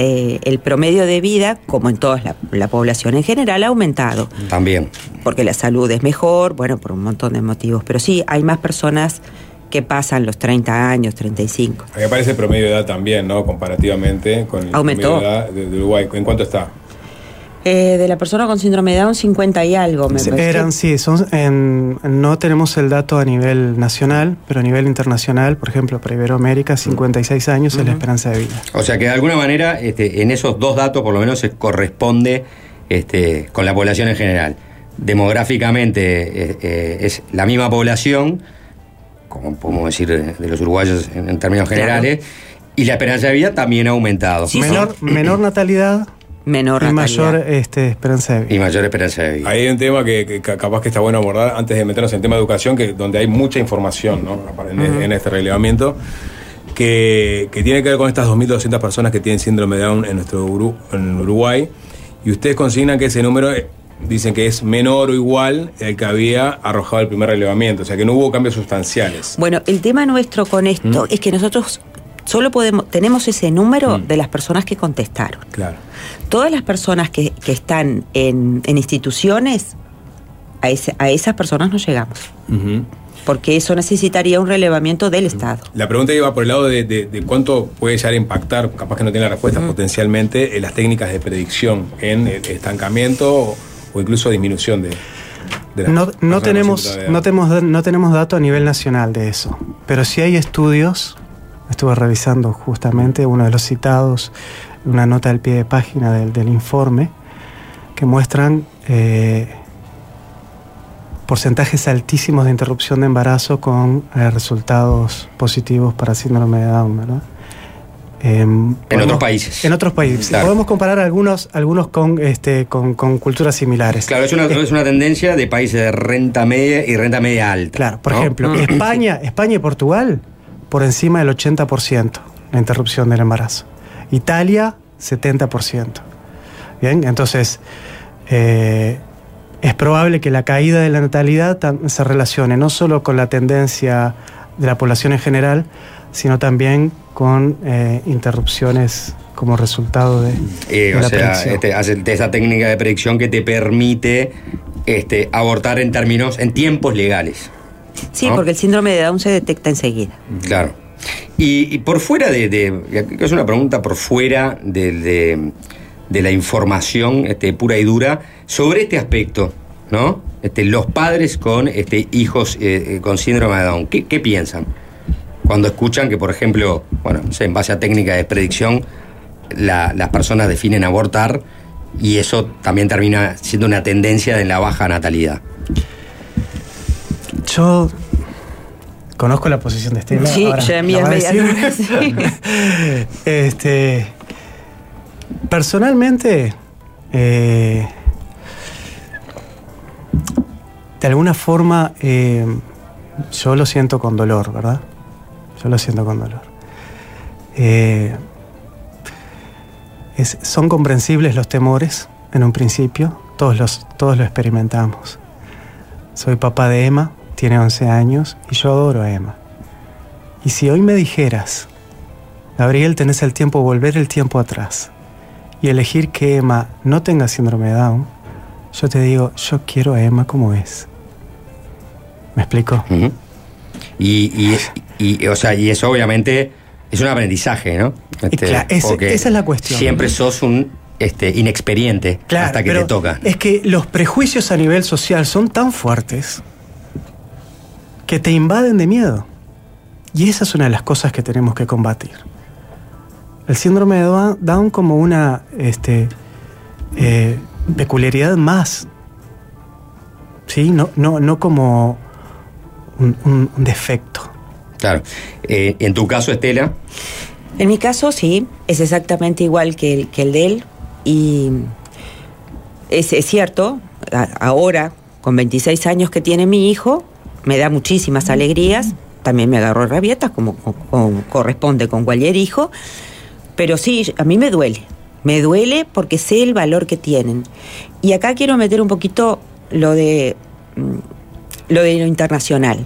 Eh, el promedio de vida, como en toda la, la población en general, ha aumentado. también. Porque la salud es mejor, bueno, por un montón de motivos. Pero sí, hay más personas que pasan los 30 años, 35. Aquí aparece el promedio de edad también, ¿no? Comparativamente con el Aumentó. promedio de edad de, de Uruguay. ¿En cuánto está? Eh, de la persona con síndrome de Down, 50 y algo, me parece. Eran, sí, son, en- no tenemos el dato a nivel nacional, pero a nivel internacional, por ejemplo, para Iberoamérica, 56 años es la esperanza de vida. O sea que de alguna manera este, en esos dos datos por lo menos se corresponde este, con la población en general. Demográficamente eh, eh, es la misma población, como podemos decir de, de los uruguayos en, en términos Claro. generales, y la esperanza de vida también ha aumentado. Sí, menor, menor natalidad Menor y mayor este, esperanza de vida. Y mayor esperanza de vida. Ahí hay un tema que, que ca- capaz que está bueno abordar antes de meternos en tema de educación, que donde hay mucha información ¿no? en, en este relevamiento, que, que tiene que ver con estas 2.200 personas que tienen síndrome de Down en nuestro Uru- en Uruguay. Y ustedes consignan que ese número dicen que es menor o igual al que había arrojado el primer relevamiento, o sea que no hubo cambios sustanciales. Bueno, el tema nuestro con esto Mm. es que nosotros solo podemos, tenemos ese número Mm. de las personas que contestaron. Claro. Todas las personas que, que están en, en instituciones, a, ese- a esas personas no llegamos. Porque eso necesitaría un relevamiento del Estado. La pregunta iba por el lado de, de- de cuánto puede llegar a impactar, capaz que no tiene la respuesta potencialmente, en las técnicas de predicción en el estancamiento o, o incluso disminución de, de No, no tenemos, no, tenemos, no tenemos datos a nivel nacional de eso, pero sí hay estudios, estuve revisando justamente uno de los citados, una nota del pie de página del, del informe, que muestran eh, porcentajes altísimos de interrupción de embarazo con eh, resultados positivos para síndrome de Down. ¿verdad? Em, podemos- otros países. En otros países. Claro. Podemos comparar algunos, algunos con, este, con, con culturas similares. Claro, es una, es una tendencia de países de renta media y renta media alta. Claro, por ¿no? ejemplo, España, España y Portugal por encima del 80% la interrupción del embarazo. Italia, 70%. Bien, entonces eh, es probable que la caída de la natalidad se relacione no solo con la tendencia de la población en general, sino también con eh, interrupciones como resultado de, Eh, de o la sea, predicción. este, esa técnica de predicción que te permite este, abortar en términos, en tiempos legales. Sí, ¿no? porque el síndrome de Down se detecta enseguida. Claro. Y, y por fuera de, de- Es una pregunta por fuera de, de- de la información este, pura y dura sobre este aspecto, ¿no? Este, los padres con este, hijos eh, eh, con síndrome de Down, ¿qué, qué piensan? Cuando escuchan que, por ejemplo, bueno, no sé, en base a técnicas de predicción, la- las personas definen abortar y eso también termina siendo una tendencia en la baja natalidad. Yo conozco la posición de Estela. Sí, ahora yo también va a media sí. este, personalmente, eh, de alguna forma, eh, yo lo siento con dolor, ¿verdad? Yo lo siento con dolor. Eh, es- son comprensibles los temores en un principio, todos, los, todos lo experimentamos. Soy papá de Emma, tiene 11 años y yo adoro a Emma. Y si hoy me dijeras, Gabriel, tenés el tiempo, volver el tiempo atrás y elegir que Emma no tenga síndrome de Down, yo te digo, yo quiero a Emma como es. ¿Me explico? Y, y- y, o sea, y eso obviamente es un aprendizaje, ¿no? Este, cla- ese- porque esa es la cuestión. Siempre sos un este, inexperiente hasta que te toca. Es que los prejuicios a nivel social son tan fuertes que te invaden de miedo. Y esa es una de las cosas que tenemos que combatir. El síndrome de Down- como una este, eh, peculiaridad más. ¿Sí? No, no, no como un, un- un defecto. Claro. Eh, en tu caso, Estela, En mi caso, sí, es exactamente igual que el, que el de él. Y es, es cierto, a- ahora, con 26 años que tiene mi hijo, me da muchísimas alegrías. También me agarró rabietas, como, como corresponde con cualquier hijo. Pero sí, a mí me duele. Me duele porque sé el valor que tienen. Y acá quiero meter un poquito lo de mm, lo de lo internacional.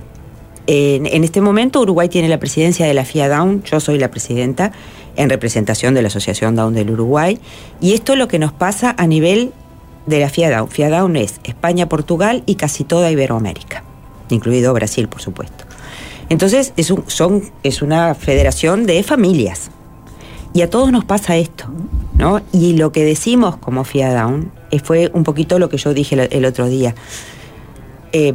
En, en este momento Uruguay tiene la presidencia de la FIA Down, yo soy la presidenta en representación de la Asociación Down del Uruguay, y esto es lo que nos pasa a nivel de la FIA Down. FIA Down es España, Portugal y casi toda Iberoamérica, incluido Brasil, por supuesto. Entonces es, un- son, es una federación de familias, y a todos nos pasa esto, ¿no? Y lo que decimos como FIA Down eh, fue un poquito lo que yo dije el, otro día. Eh,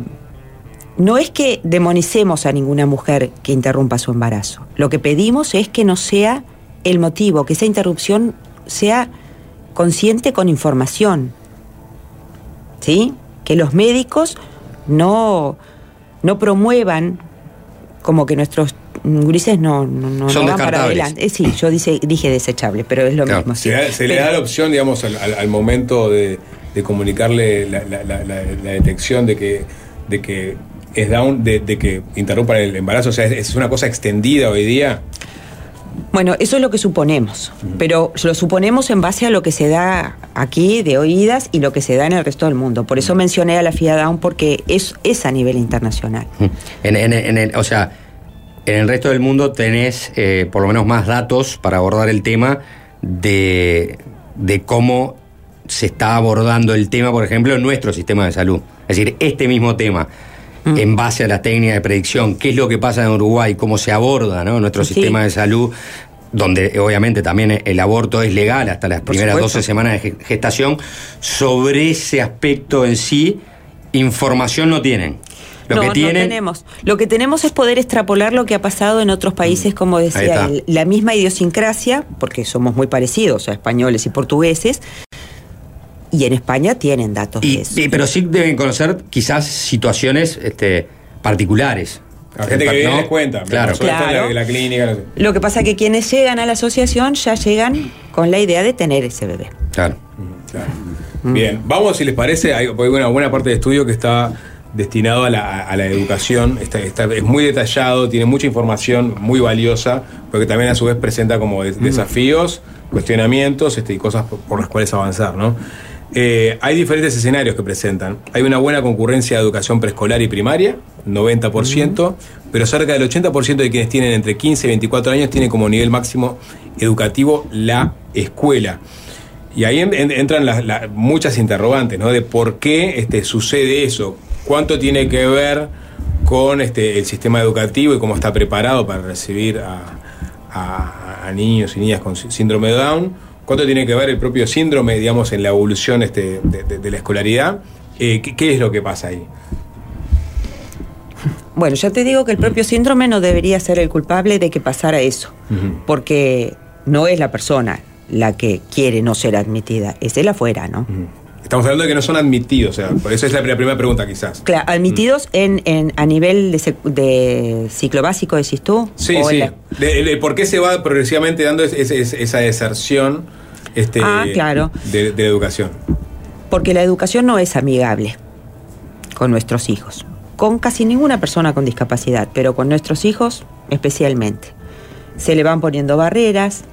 no es que demonicemos a ninguna mujer que interrumpa su embarazo. Lo que pedimos es que no sea el motivo, que esa interrupción sea consciente con información. ¿Sí? Que los médicos no, no promuevan como que nuestros gurises no, no, no- Son no van para adelante. Eh, sí, yo dice, dije desechable, pero es lo Claro. mismo. sí. Se, da- se le da la opción, digamos, al, al- al momento de, de comunicarle la, la- la- la- la detección de que, de que es down, de, de que interrumpan el embarazo. O sea, es, es una cosa extendida hoy día. Bueno, eso es lo que suponemos, pero lo suponemos en base a lo que se da aquí de oídas y lo que se da en el resto del mundo. Por eso mencioné a la FIA Down porque es, es a nivel internacional. En, en- en el, o sea, en el resto del mundo tenés eh, por lo menos más datos para abordar el tema de, de cómo se está abordando el tema, por ejemplo, en nuestro sistema de salud. Es decir, este mismo tema, en base a la técnica de predicción, qué es lo que pasa en Uruguay, cómo se aborda ¿no? nuestro Sí. sistema de salud, donde eh, obviamente también el aborto es legal hasta las Por primeras supuesto. 12 semanas de ge- gestación, sobre ese aspecto en sí, información no tienen. Lo no, que no tenemos. Lo que tenemos es poder extrapolar lo que ha pasado en otros países, como Ahí decía él. La misma idiosincrasia, porque somos muy parecidos a españoles y portugueses, y en España tienen datos Y, de eso. y- pero sí deben conocer quizás situaciones este, particulares. La gente que viene ¿No? les cuenta. Claro. la- Claro. en la, clínica. no sé. Lo que pasa es que quienes llegan a la asociación ya llegan con la idea de tener ese bebé. Claro. Claro. Bien, vamos si les parece, hay una buena parte del estudio que está destinado a la, a la educación, está, está- es muy detallado, tiene mucha información muy valiosa, porque también a su vez presenta como de- desafíos, cuestionamientos este, y cosas por, por las cuales avanzar. ¿no? Eh, hay diferentes escenarios que presentan. Hay una buena concurrencia de educación preescolar y primaria, 90%, pero cerca del 80% de quienes tienen entre 15 y 24 años tienen como nivel máximo educativo la escuela. Y ahí en- en- entran las- las- muchas interrogantes, ¿no? De por qué este, sucede eso, cuánto tiene que ver con este, el sistema educativo y cómo está preparado para recibir a, a- a niños y niñas con sí- síndrome de Down, cuánto tiene que ver el propio síndrome, digamos, en la evolución este, de, de- de la escolaridad, Eh, ¿qué, qué es lo que pasa ahí? Bueno, ya te digo que el propio síndrome no debería ser el culpable de que pasara eso, porque no es la persona la que quiere no ser admitida, es el afuera, ¿no? Estamos hablando de que no son admitidos, o sea, por eso es la, primera pregunta quizás. Claro, admitidos en, en- a nivel de, de ciclo básico, decís tú. Sí, sí. la- De- de por qué se va progresivamente dando es- es- es- esa deserción este, Ah, claro. de, de la educación? Porque la educación no es amigable con nuestros hijos, con casi ninguna persona con discapacidad, pero con nuestros hijos especialmente. Se le van poniendo barreras,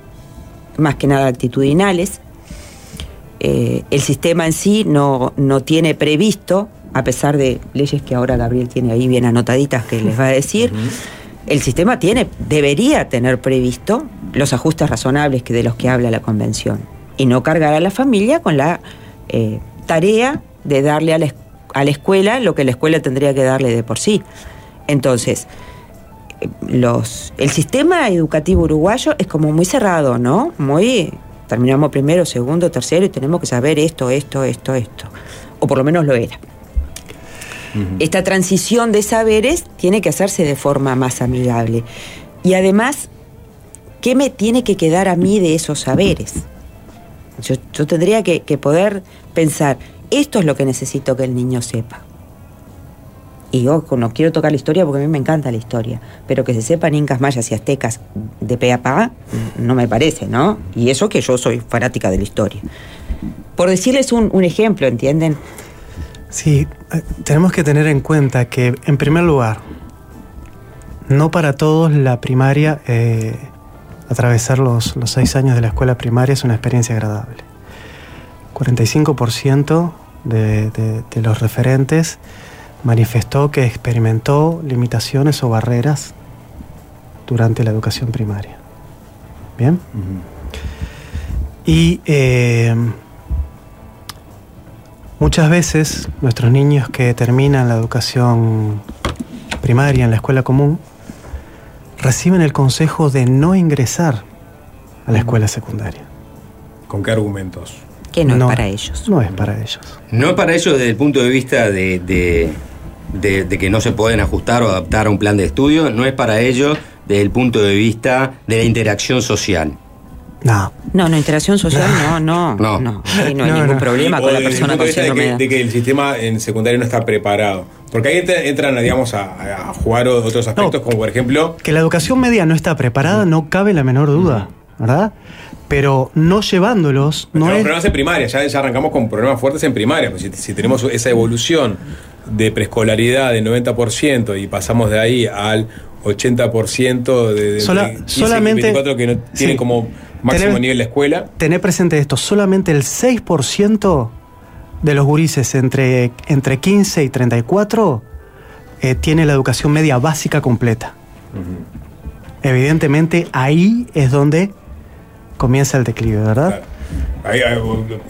más que nada actitudinales. Eh, el sistema en sí no, no tiene previsto, a pesar de leyes que ahora Gabriel tiene ahí bien anotaditas que les va a decir, el sistema tiene, debería tener previsto los ajustes razonables que de los que habla la convención y no cargar a la familia con la eh, tarea de darle a la, a la escuela lo que la escuela tendría que darle de por sí. Entonces, eh, los, el sistema educativo uruguayo es como muy cerrado, ¿no? Muy terminamos primero, segundo, tercero y tenemos que saber esto, esto, esto, esto. O por lo menos lo era. Esta transición de saberes tiene que hacerse de forma más amigable. Y además, ¿qué me tiene que quedar a mí de esos saberes? Yo, yo tendría que, que poder pensar, esto es lo que necesito que el niño sepa. Y ojo, no quiero tocar la historia porque a mí me encanta la historia, pero que se sepan incas, mayas y aztecas de pe a pa, no me parece, ¿no? Y eso que yo soy fanática de la historia. Por decirles un, un ejemplo, ¿entienden? Sí, eh, tenemos que tener en cuenta que, en primer lugar, no para todos la primaria, eh, atravesar los, los seis años de la escuela primaria es una experiencia agradable. 45% de, de- de los referentes manifestó que experimentó limitaciones o barreras durante la educación primaria. ¿Bien? Y eh, muchas veces nuestros niños que terminan la educación primaria en la escuela común reciben el consejo de no ingresar a la escuela secundaria. ¿Con qué argumentos? Que no, es para ellos. No es para ellos. No es para ellos desde el punto de vista de, de- de- de que no se pueden ajustar o adaptar a un plan de estudio, no es para ellos desde el punto de vista de la interacción social. No. No, no, interacción social, no, no, no. No. Ahí no hay No, ningún no. problema O con la persona con síndrome que, de de que el sistema en secundario no está preparado. Porque ahí entra- entran, digamos, a, a jugar otros aspectos, como por ejemplo, Que la educación media no está preparada, no cabe la menor duda, ¿verdad? Pero no llevándolos no tenemos es... problemas en primaria, ya, ya arrancamos con problemas fuertes en primaria. Pues si, si tenemos esa evolución de preescolaridad del 90% y pasamos de ahí al 80% de, de Sola- entre 15 y solamente- 24 que no tienen sí. como máximo Tener- nivel la escuela. Tener presente esto, solamente el 6% de los gurises entre, entre 15 y 34 eh, tiene la educación media básica completa. Evidentemente ahí es donde comienza el declive, ¿verdad? Ahí, ahí,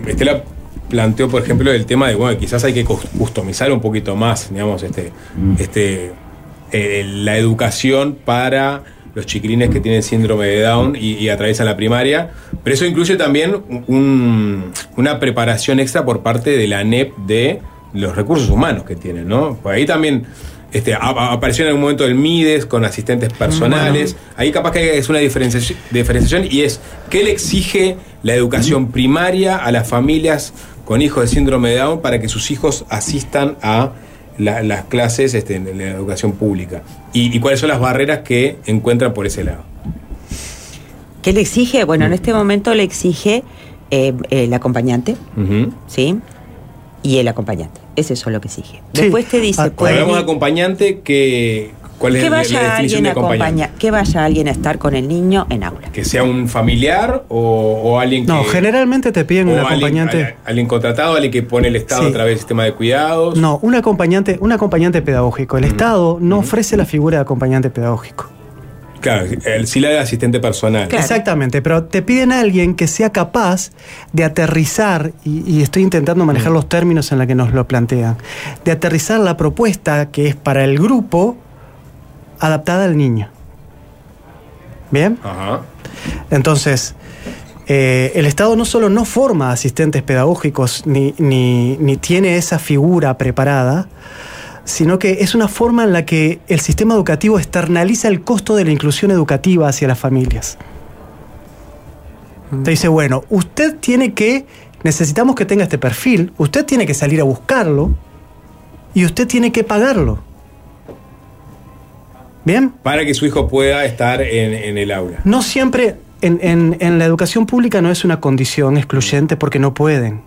Estela planteó, por ejemplo, el tema de, bueno, quizás hay que cus- customizar un poquito más, digamos, este, este, eh, la educación para los chiquilines que tienen síndrome de Down y, y atraviesan la primaria, pero eso incluye también un- una preparación extra por parte de la ANEP de los recursos humanos que tienen, ¿no? Pues ahí también este, apareció en algún momento el MIDES con asistentes personales. Ahí capaz que es una diferenciación, diferenciación y es qué le exige la educación primaria a las familias con hijos de síndrome de Down para que sus hijos asistan a la- las clases este, en la educación pública. Y, y cuáles son las barreras que encuentran por ese lado. ¿Qué le exige? Bueno, en este momento le exige eh, el acompañante. ¿sí? Y el acompañante. Es eso lo que exige. Sí. Después te dice, Ah, hablamos de ir- acompañante, que, ¿cuál es que la- la vaya definición alguien de a acompañante? acompañar, que vaya alguien a estar con el niño en aula. Que sea un familiar o, o alguien que. No, generalmente te piden un acompañante. alguien, alguien contratado, alguien que pone el Estado Sí. a través del sistema de cuidados. No, un acompañante, un acompañante pedagógico. El Estado no ofrece la figura de acompañante pedagógico. Claro, el sí la de asistente personal. Claro. Exactamente, pero te piden a alguien que sea capaz de aterrizar, y, y estoy intentando manejar los términos en los que nos lo plantean, de aterrizar la propuesta que es para el grupo adaptada al niño. ¿Bien? Ajá. Entonces, eh, el Estado no solo no forma asistentes pedagógicos ni, ni- ni tiene esa figura preparada, sino que es una forma en la que el sistema educativo externaliza el costo de la inclusión educativa hacia las familias. Te dice, bueno, usted tiene que, necesitamos que tenga este perfil, usted tiene que salir a buscarlo y usted tiene que pagarlo. ¿Bien? Para que su hijo pueda estar en, en el aula. No siempre, en, en- en la educación pública no es una condición excluyente porque no pueden.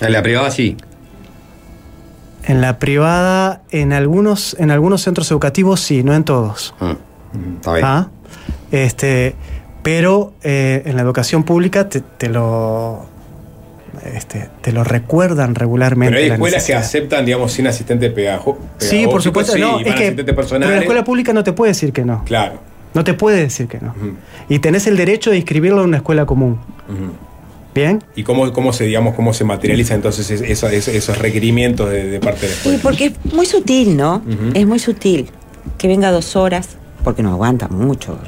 En la privada sí. En la privada, en algunos, en algunos centros educativos sí, no en todos. Ah, Está bien. ¿Ah? Este, pero eh, en la educación pública te, te lo este, te lo recuerdan regularmente. Pero hay la escuelas que aceptan, digamos, sin asistente pedagógico. Sí, por supuesto. sí, no, es que pero la escuela pública no te puede decir que no. Claro. No te puede decir que no. Y tenés el derecho de inscribirlo en una escuela común. ¿Bien? ¿Y cómo, cómo se, digamos, cómo se materializa entonces es- eso- es- esos requerimientos de, de parte de la Sí, escuela? porque es muy sutil, ¿no? Es muy sutil. Que venga dos horas, porque no aguanta mucho.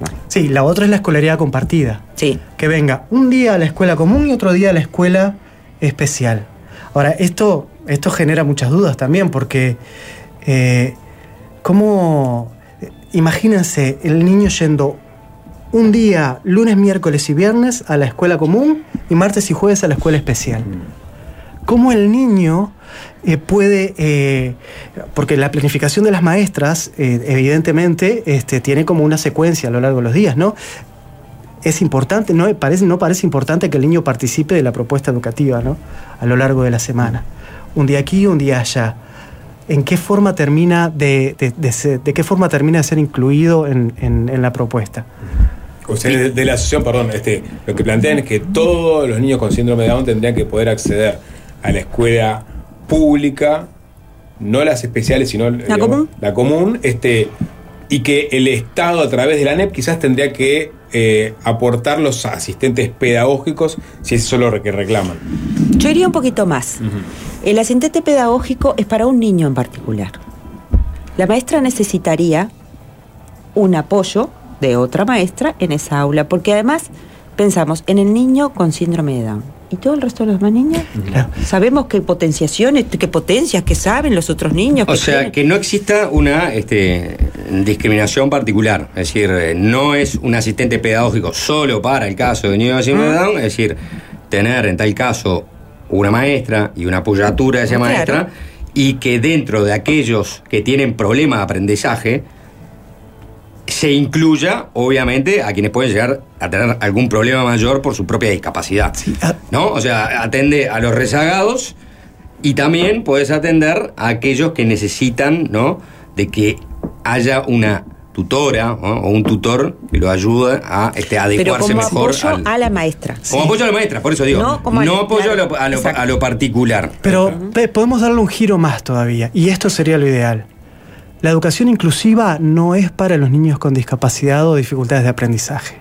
No. Sí, la otra es la escolaridad compartida. Sí. que venga un día a la escuela común y otro día a la escuela especial. Ahora, esto, esto genera muchas dudas también, porque eh, ¿cómo? Imagínense el niño yendo un día, lunes, miércoles y viernes a la escuela común y martes y jueves a la escuela especial. ¿Cómo el niño eh, puede, eh, porque la planificación de las maestras, eh, evidentemente, este, tiene como una secuencia a lo largo de los días, ¿no? es importante, no parece, no parece importante que el niño participe de la propuesta educativa ¿no? a lo largo de la semana. Un día aquí, un día allá. ¿En qué forma termina de, de- ser- de qué forma termina de ser incluido en, en- la propuesta? Ustedes de, de la asociación, perdón, este, lo que plantean es que todos los niños con síndrome de Down tendrían que poder acceder a la escuela pública, no las especiales, sino ¿La común? la común, este, y que el Estado a través de la ANEP quizás tendría que eh, aportar los asistentes pedagógicos si es eso lo que reclaman. Yo iría un poquito más. El asistente pedagógico es para un niño en particular. La maestra necesitaría un apoyo de otra maestra en esa aula, porque además pensamos en el niño con síndrome de Down. ¿Y todo el resto de los demás niños? Claro. Sabemos qué potenciaciones, qué potencias, qué saben los otros niños. O sea, tienen. que no exista una este, discriminación particular. Es decir, eh, no es un asistente pedagógico solo para el caso de niños de de Down. Es decir, tener en tal caso una maestra y una apoyatura de esa Claro. maestra y que dentro de aquellos que tienen problemas de aprendizaje se incluya, obviamente, a quienes pueden llegar a tener algún problema mayor por su propia discapacidad. ah. ¿No? O sea, atende a los rezagados y también puedes atender a aquellos que necesitan, ¿no? De que haya una tutora ¿no? o un tutor que lo ayude a este, Pero adecuarse como mejor apoyo al- a la maestra. Como apoyo a la maestra, por eso digo. No No, como al- apoyo a, lo, a lo- exacto. a lo particular. Pero pe- podemos darle un giro más todavía, y esto sería lo ideal. La educación inclusiva no es para los niños con discapacidad o dificultades de aprendizaje,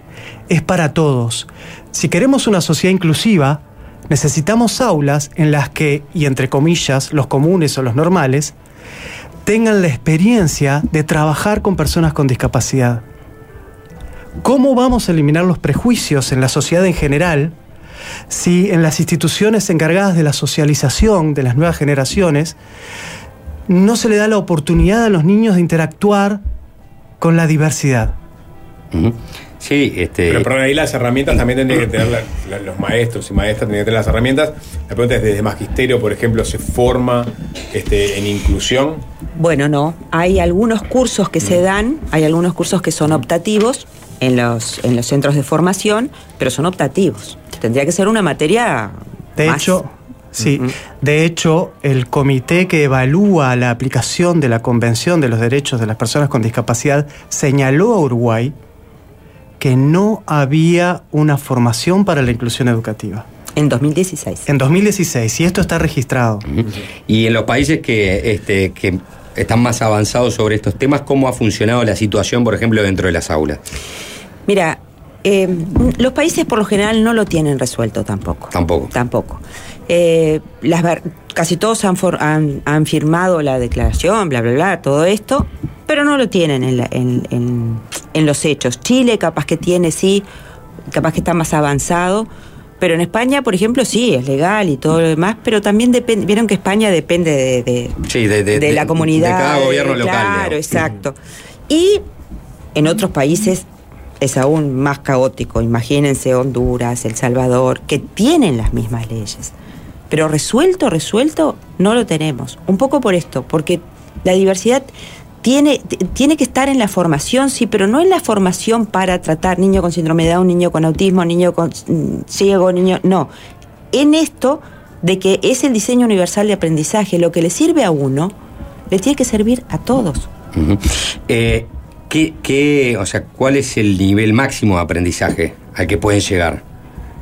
es para todos. Si queremos una sociedad inclusiva, necesitamos aulas en las que, y entre comillas, los comunes o los normales, tengan la experiencia de trabajar con personas con discapacidad. ¿Cómo vamos a eliminar los prejuicios en la sociedad en general si en las instituciones encargadas de la socialización de las nuevas generaciones no se le da la oportunidad a los niños de interactuar con la diversidad? Sí, este. Pero, perdón, ahí las herramientas también tendrían que tener la- la- los maestros y maestras tendrían que tener las herramientas. La pregunta es, desde magisterio, por ejemplo, ¿se forma este, en inclusión? Bueno, no. Hay algunos cursos que Mm. se dan, hay algunos cursos que son optativos en los, en los centros de formación, pero son optativos. Tendría que ser una materia. De más. hecho, sí, de hecho, el comité que evalúa la aplicación de la Convención de los Derechos de las Personas con Discapacidad señaló a Uruguay que no había una formación para la inclusión educativa. En 2016. En 2016, y esto está registrado. Y en los países que, este, que están más avanzados sobre estos temas, ¿cómo ha funcionado la situación, por ejemplo, dentro de las aulas? Mira, eh, los países por lo general no lo tienen resuelto tampoco. Tampoco. Tampoco. Eh, las casi todos han, for- han, han firmado la declaración, bla, bla, bla, todo esto, pero no lo tienen en, la- en- en- en los hechos. Chile capaz que tiene, sí, capaz que está más avanzado, pero en España, por ejemplo, sí, es legal y todo lo demás, pero también depende, vieron que España depende de, de- Sí, de, la comunidad. De cada gobierno local. Claro, exacto. Y en otros países es aún más caótico. Imagínense Honduras, El Salvador, que tienen las mismas leyes. Pero resuelto, resuelto, no lo tenemos. Un poco por esto, porque la diversidad tiene, tiene que estar en la formación, sí, pero no en la formación para tratar niño con síndrome de Down, niño con autismo, niño con mm, ciego, niño. No. En esto de que es el diseño universal de aprendizaje, lo que le sirve a uno, le tiene que servir a todos. Eh, ¿qué, qué- o sea, ¿Cuál es el nivel máximo de aprendizaje al que pueden llegar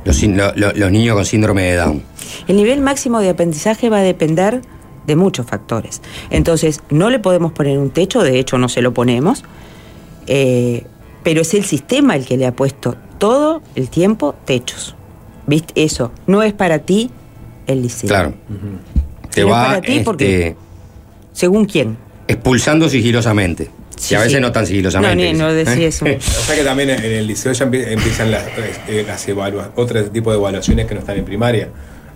los, lo- los niños con síndrome de Down? El nivel máximo de aprendizaje va a depender de muchos factores. Entonces, no le podemos poner un techo, de hecho no se lo ponemos, eh, pero es el sistema el que le ha puesto todo el tiempo techos. ¿Viste? Eso no es para ti el liceo. Claro. Te Pero es va para ti porque- este, ¿Según quién? expulsando sigilosamente. Sí, y a veces sí. no tan sigilosamente. No, ni- no decía ¿Eh? eso. O sea que también en el liceo ya empie- empiezan las, eh, las evalua- otro tipo de evaluaciones que no están en primaria.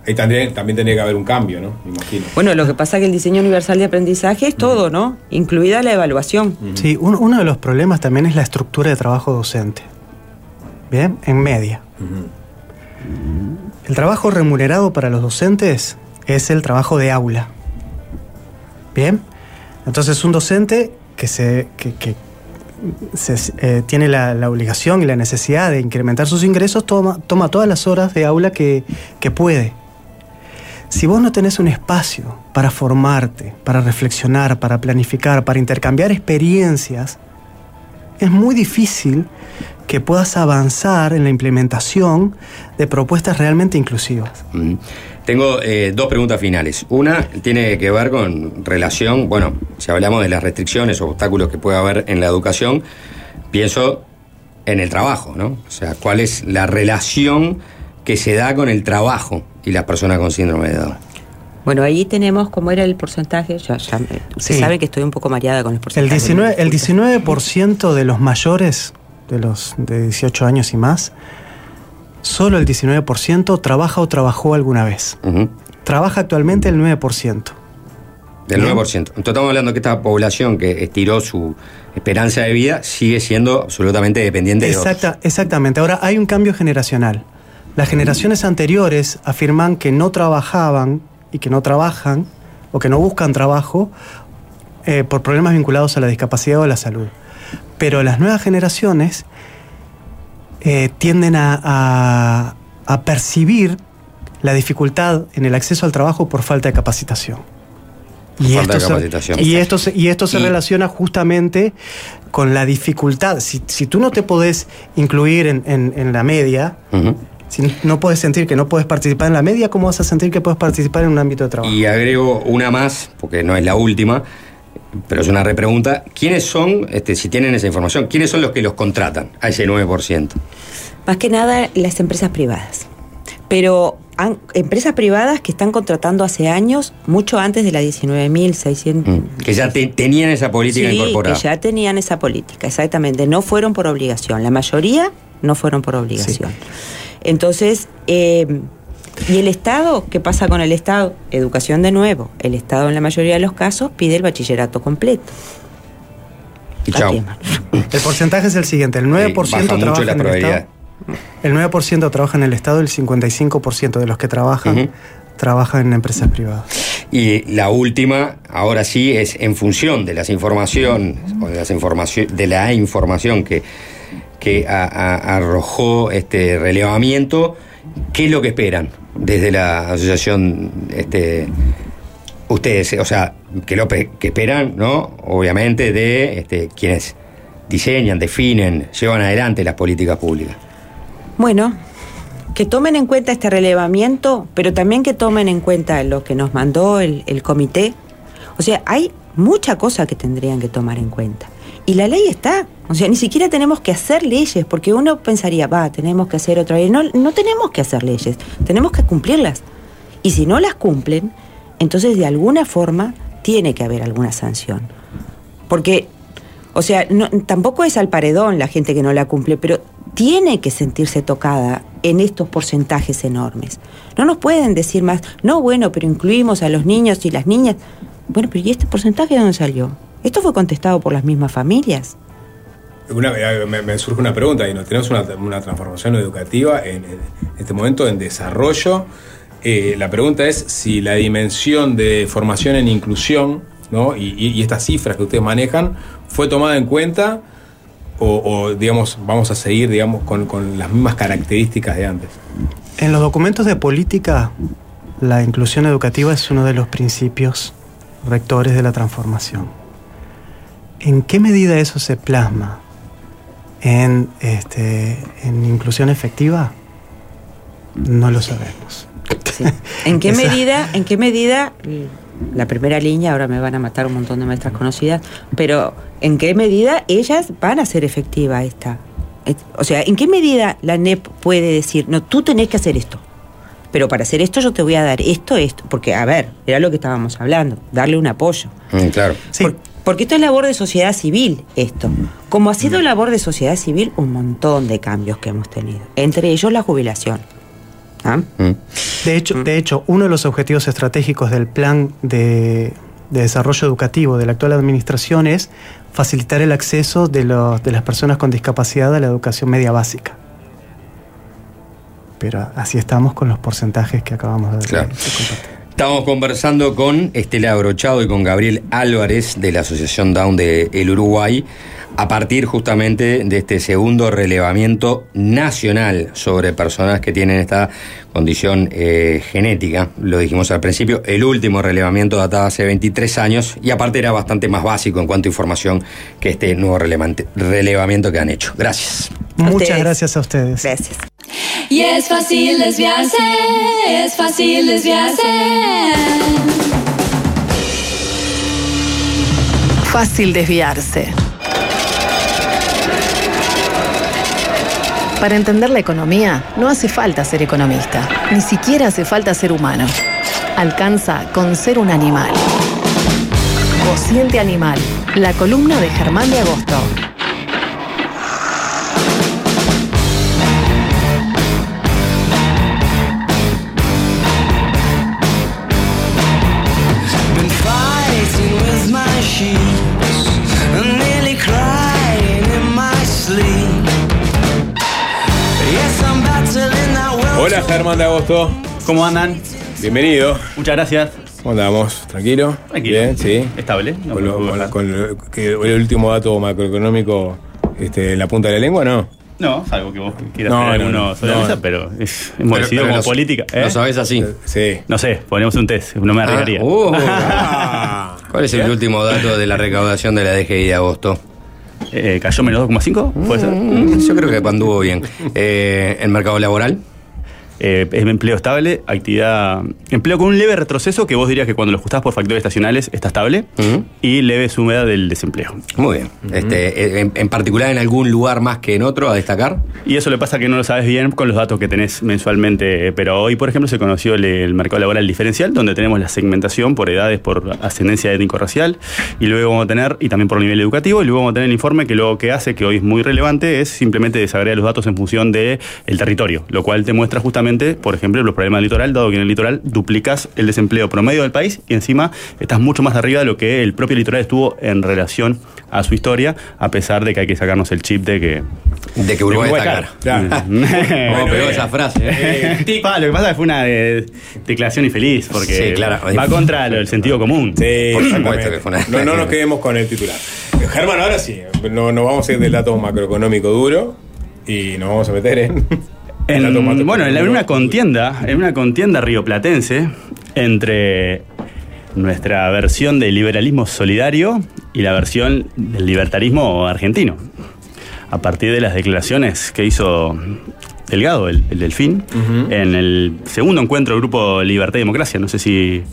Ahí también, también tendría que haber un cambio, ¿no? Me imagino. Bueno, lo que pasa es que el diseño universal de aprendizaje es todo, ¿no? Incluida la evaluación. Sí, un- uno de los problemas también es la estructura de trabajo docente. Bien, en media. El trabajo remunerado para los docentes es el trabajo de aula. Bien, entonces un docente que se, que, se- eh, tiene la, la obligación y la necesidad de incrementar sus ingresos toma, toma todas las horas de aula que, que puede. Si vos no tenés un espacio para formarte, para reflexionar, para planificar, para intercambiar experiencias, es muy difícil que puedas avanzar en la implementación de propuestas realmente inclusivas. Mm. Tengo eh, dos preguntas finales. Una tiene que ver con relación, bueno, si hablamos de las restricciones o obstáculos que puede haber en la educación, pienso en el trabajo, ¿no? O sea, ¿cuál es la relación que se da con el trabajo y las personas con síndrome de Down? Bueno, ahí tenemos cómo era el porcentaje. Ya, ya, Sí. sabe que estoy un poco mareada con el El porcentaje. 19%, el 19 de los mayores, de los de 18 años y más, solo el 19% trabaja o trabajó alguna vez. Trabaja actualmente el 9%. Del Bien. 9%. Entonces estamos hablando que esta población que estiró su esperanza de vida sigue siendo absolutamente dependiente de otros. Exacta, exactamente. Ahora hay un cambio generacional. Las generaciones anteriores afirman que no trabajaban y que no trabajan o que no buscan trabajo eh, por problemas vinculados a la discapacidad o a la salud. Pero las nuevas generaciones eh, tienden a, a- a percibir la dificultad en el acceso al trabajo por falta de capacitación. Y Falta de esto, se, capacitación. y esto se, y esto se Y- relaciona justamente con la dificultad. Si, si tú no te podés incluir en, en- en la media, si no puedes sentir que no puedes participar en la media, ¿cómo vas a sentir que puedes participar en un ámbito de trabajo? Y agrego una más, porque no es la última, pero es una repregunta. ¿Quiénes son, este, si tienen esa información, quiénes son los que los contratan a ese 9%? Más que nada las empresas privadas. Pero han- empresas privadas que están contratando hace años, mucho antes de la 19.600. Mm, Que ya te- tenían esa política sí, incorporada. que ya tenían esa política, exactamente. No fueron por obligación. La mayoría no fueron por obligación. Entonces, eh, ¿y el Estado? ¿Qué pasa con el Estado? Educación de nuevo. El Estado en la mayoría de los casos pide el bachillerato completo. Y chau. Lástima. El porcentaje es el siguiente: el 9% Sí, baja trabaja la en el. Estado. El 9% trabaja en el Estado, el 55% de los que trabajan trabajan en empresas privadas. Y la última, ahora sí, es en función de las información, o de las información, de la información que, que a- a- arrojó este relevamiento, ¿qué es lo que esperan desde la asociación este, ustedes? O sea, ¿qué lo que esperan, no? Obviamente, de este, quienes diseñan, definen, llevan adelante las políticas públicas. Bueno, que tomen en cuenta este relevamiento, pero también que tomen en cuenta lo que nos mandó el, el comité. O sea, hay mucha cosa que tendrían que tomar en cuenta. Y la ley está. O sea, ni siquiera tenemos que hacer leyes, porque uno pensaría, va, tenemos que hacer otra ley. No, no tenemos que hacer leyes, tenemos que cumplirlas. Y si no las cumplen, entonces de alguna forma tiene que haber alguna sanción. Porque, o sea, tampoco es al paredón la gente que no la cumple, pero tiene que sentirse tocada en estos porcentajes enormes. No nos pueden decir más, no, bueno, pero incluimos a los niños y las niñas. Bueno, pero ¿y este porcentaje de dónde salió? ¿Esto fue contestado por las mismas familias? Una- eh, me, me surge una pregunta y no tenemos una, una transformación educativa en, en este momento en desarrollo. Eh, la pregunta es si la dimensión de formación en inclusión ¿no? y, y- y estas cifras que ustedes manejan fue tomada en cuenta o, o, digamos vamos a seguir digamos con, con las mismas características de antes. En los documentos de política, la inclusión educativa es uno de los principios rectores de la transformación. ¿En qué medida eso se plasma en, este, en inclusión efectiva? No lo sabemos. Sí. ¿En qué Esa- medida, en qué medida la primera línea, ahora me van a matar un montón de maestras conocidas, pero ¿en qué medida ellas van a ser efectiva esta? O sea, ¿en qué medida la NEP puede decir, no, tú tenés que hacer esto? Pero para hacer esto yo te voy a dar esto, esto. Porque, a ver, era lo que estábamos hablando, darle un apoyo. Mm, claro. Sí, Por- porque esto es labor de sociedad civil, esto. Como ha sido labor de sociedad civil, un montón de cambios que hemos tenido. Entre ellos la jubilación. ¿Ah? Mm. de hecho, de hecho, uno de los objetivos estratégicos del plan de, de desarrollo educativo de la actual administración es facilitar el acceso de, los, de las personas con discapacidad a la educación media básica. Pero así estamos con los porcentajes que acabamos de, Claro. de compartir. Estamos conversando con Estela Brochado y con Gabriel Álvarez de la Asociación Down de El Uruguay a partir justamente de este segundo relevamiento nacional sobre personas que tienen esta condición eh, genética. Lo dijimos al principio, el último relevamiento databa hace 23 años y aparte era bastante más básico en cuanto a información que este nuevo relevamiento que han hecho. Gracias. Muchas gracias a ustedes. Gracias. Y es fácil desviarse, es fácil desviarse. Fácil desviarse. Para entender la economía no hace falta ser economista, ni siquiera hace falta ser humano. Alcanza con ser un animal. Cociente Animal, la columna de Germán de Agosto. Germán de Agosto, ¿Cómo andan? bienvenido. Muchas gracias. ¿Cómo andamos? ¿Tranquilo? Tranquilo. Bien, sí. Estable. No con, me lo- puedo con- quejar. con lo- que el último dato macroeconómico este, en la punta de la lengua, ¿no? No, salvo que vos quieras No, tener no, alguno no, pero es, como política. ¿eh? Lo sabés así. Sí. No sé, ponemos un test, no me arriesgaría. Ah, uh. Ah. ¿Cuál es el último dato de la recaudación de la DGI de agosto? Eh, ¿Cayó menos 2,5? ¿Puede ser? Mm, Yo creo que anduvo bien. Eh, ¿El mercado laboral? Eh, es empleo estable, actividad. Empleo con un leve retroceso que vos dirías que cuando lo ajustás por factores estacionales está estable. Y leve sumida del desempleo. Muy bien. este, eh, en, en particular, en algún lugar más que en otro a destacar. Y eso le pasa que no lo sabes bien con los datos que tenés mensualmente. eh, Pero hoy, por ejemplo, se conoció el, el mercado laboral diferencial, donde tenemos la segmentación por edades, por ascendencia étnico-racial, y luego vamos a tener, y también por nivel educativo, y luego vamos a tener el informe que lo que hace, que hoy es muy relevante, es simplemente desagregar los datos en función del territorio, lo cual te muestra justamente, por ejemplo, los problemas del litoral, dado que en el litoral duplicas el desempleo promedio del país y encima estás mucho más arriba de lo que el propio litoral estuvo en relación a su historia, a pesar de que hay que sacarnos el chip de que De que Uruguay está caro. Claro. ¿Cómo pegó esa frase? eh? Pa, lo que pasa es que fue una eh, declaración infeliz, porque Sí, claro. va contra lo del sentido común. Sí, Por supuesto que fue una- no, no nos quedemos con el titular. Germán, ahora sí, no, no vamos a ir del dato macroeconómico duro y nos vamos a meter en. En- bueno, en la- en una duro. contienda, en una contienda rioplatense entre nuestra versión del liberalismo solidario y la versión del libertarismo argentino. A partir de las declaraciones que hizo Delgado, el, el Delfín, en el segundo encuentro del Grupo Libertad y Democracia, no sé si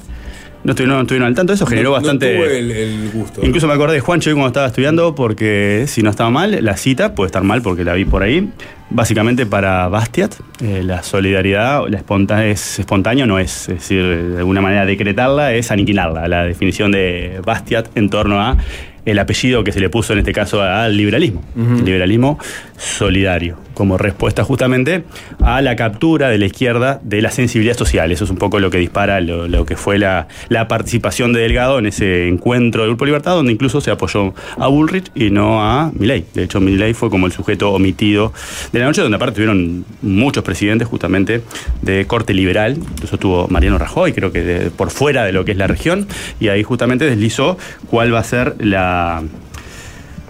no estuvieron, no estuvieron al tanto, eso generó No- no bastante... tuve el, el gusto. Incluso me acordé de Juancho cuando estaba estudiando, porque si no estaba mal, la cita puede estar mal porque la vi por ahí. Básicamente para Bastiat, eh, la solidaridad la esponta- es espontáneo, no es, es decir, de alguna manera decretarla, es aniquilarla. La definición de Bastiat en torno a el apellido que se le puso en este caso al liberalismo, liberalismo solidario, como respuesta justamente a la captura de la izquierda de la sensibilidad social. Eso es un poco lo que dispara lo, lo que fue la, la participación de Delgado en ese encuentro del Grupo Libertad, donde incluso se apoyó a Bullrich y no a Milei. De hecho, Milei fue como el sujeto omitido de la noche, donde aparte tuvieron muchos presidentes justamente de corte liberal. Incluso estuvo Mariano Rajoy, creo que de- por fuera de lo que es la región, y ahí justamente deslizó cuál va a ser la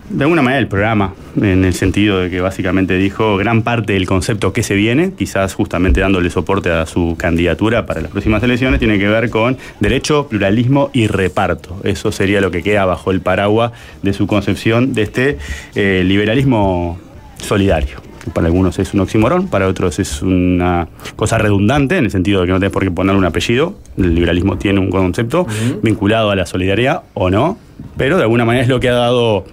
de alguna manera el programa, en el sentido de que básicamente dijo gran parte del concepto que se viene, quizás justamente dándole soporte a su candidatura para las próximas elecciones, tiene que ver con derecho, pluralismo y reparto. Eso sería lo que queda bajo el paraguas de su concepción de este eh, liberalismo solidario. Para algunos es un oxímoron, para otros es una cosa redundante, en el sentido de que no tenés por qué poner un apellido. El liberalismo tiene un concepto vinculado a la solidaridad o no, pero de alguna manera es lo que ha dado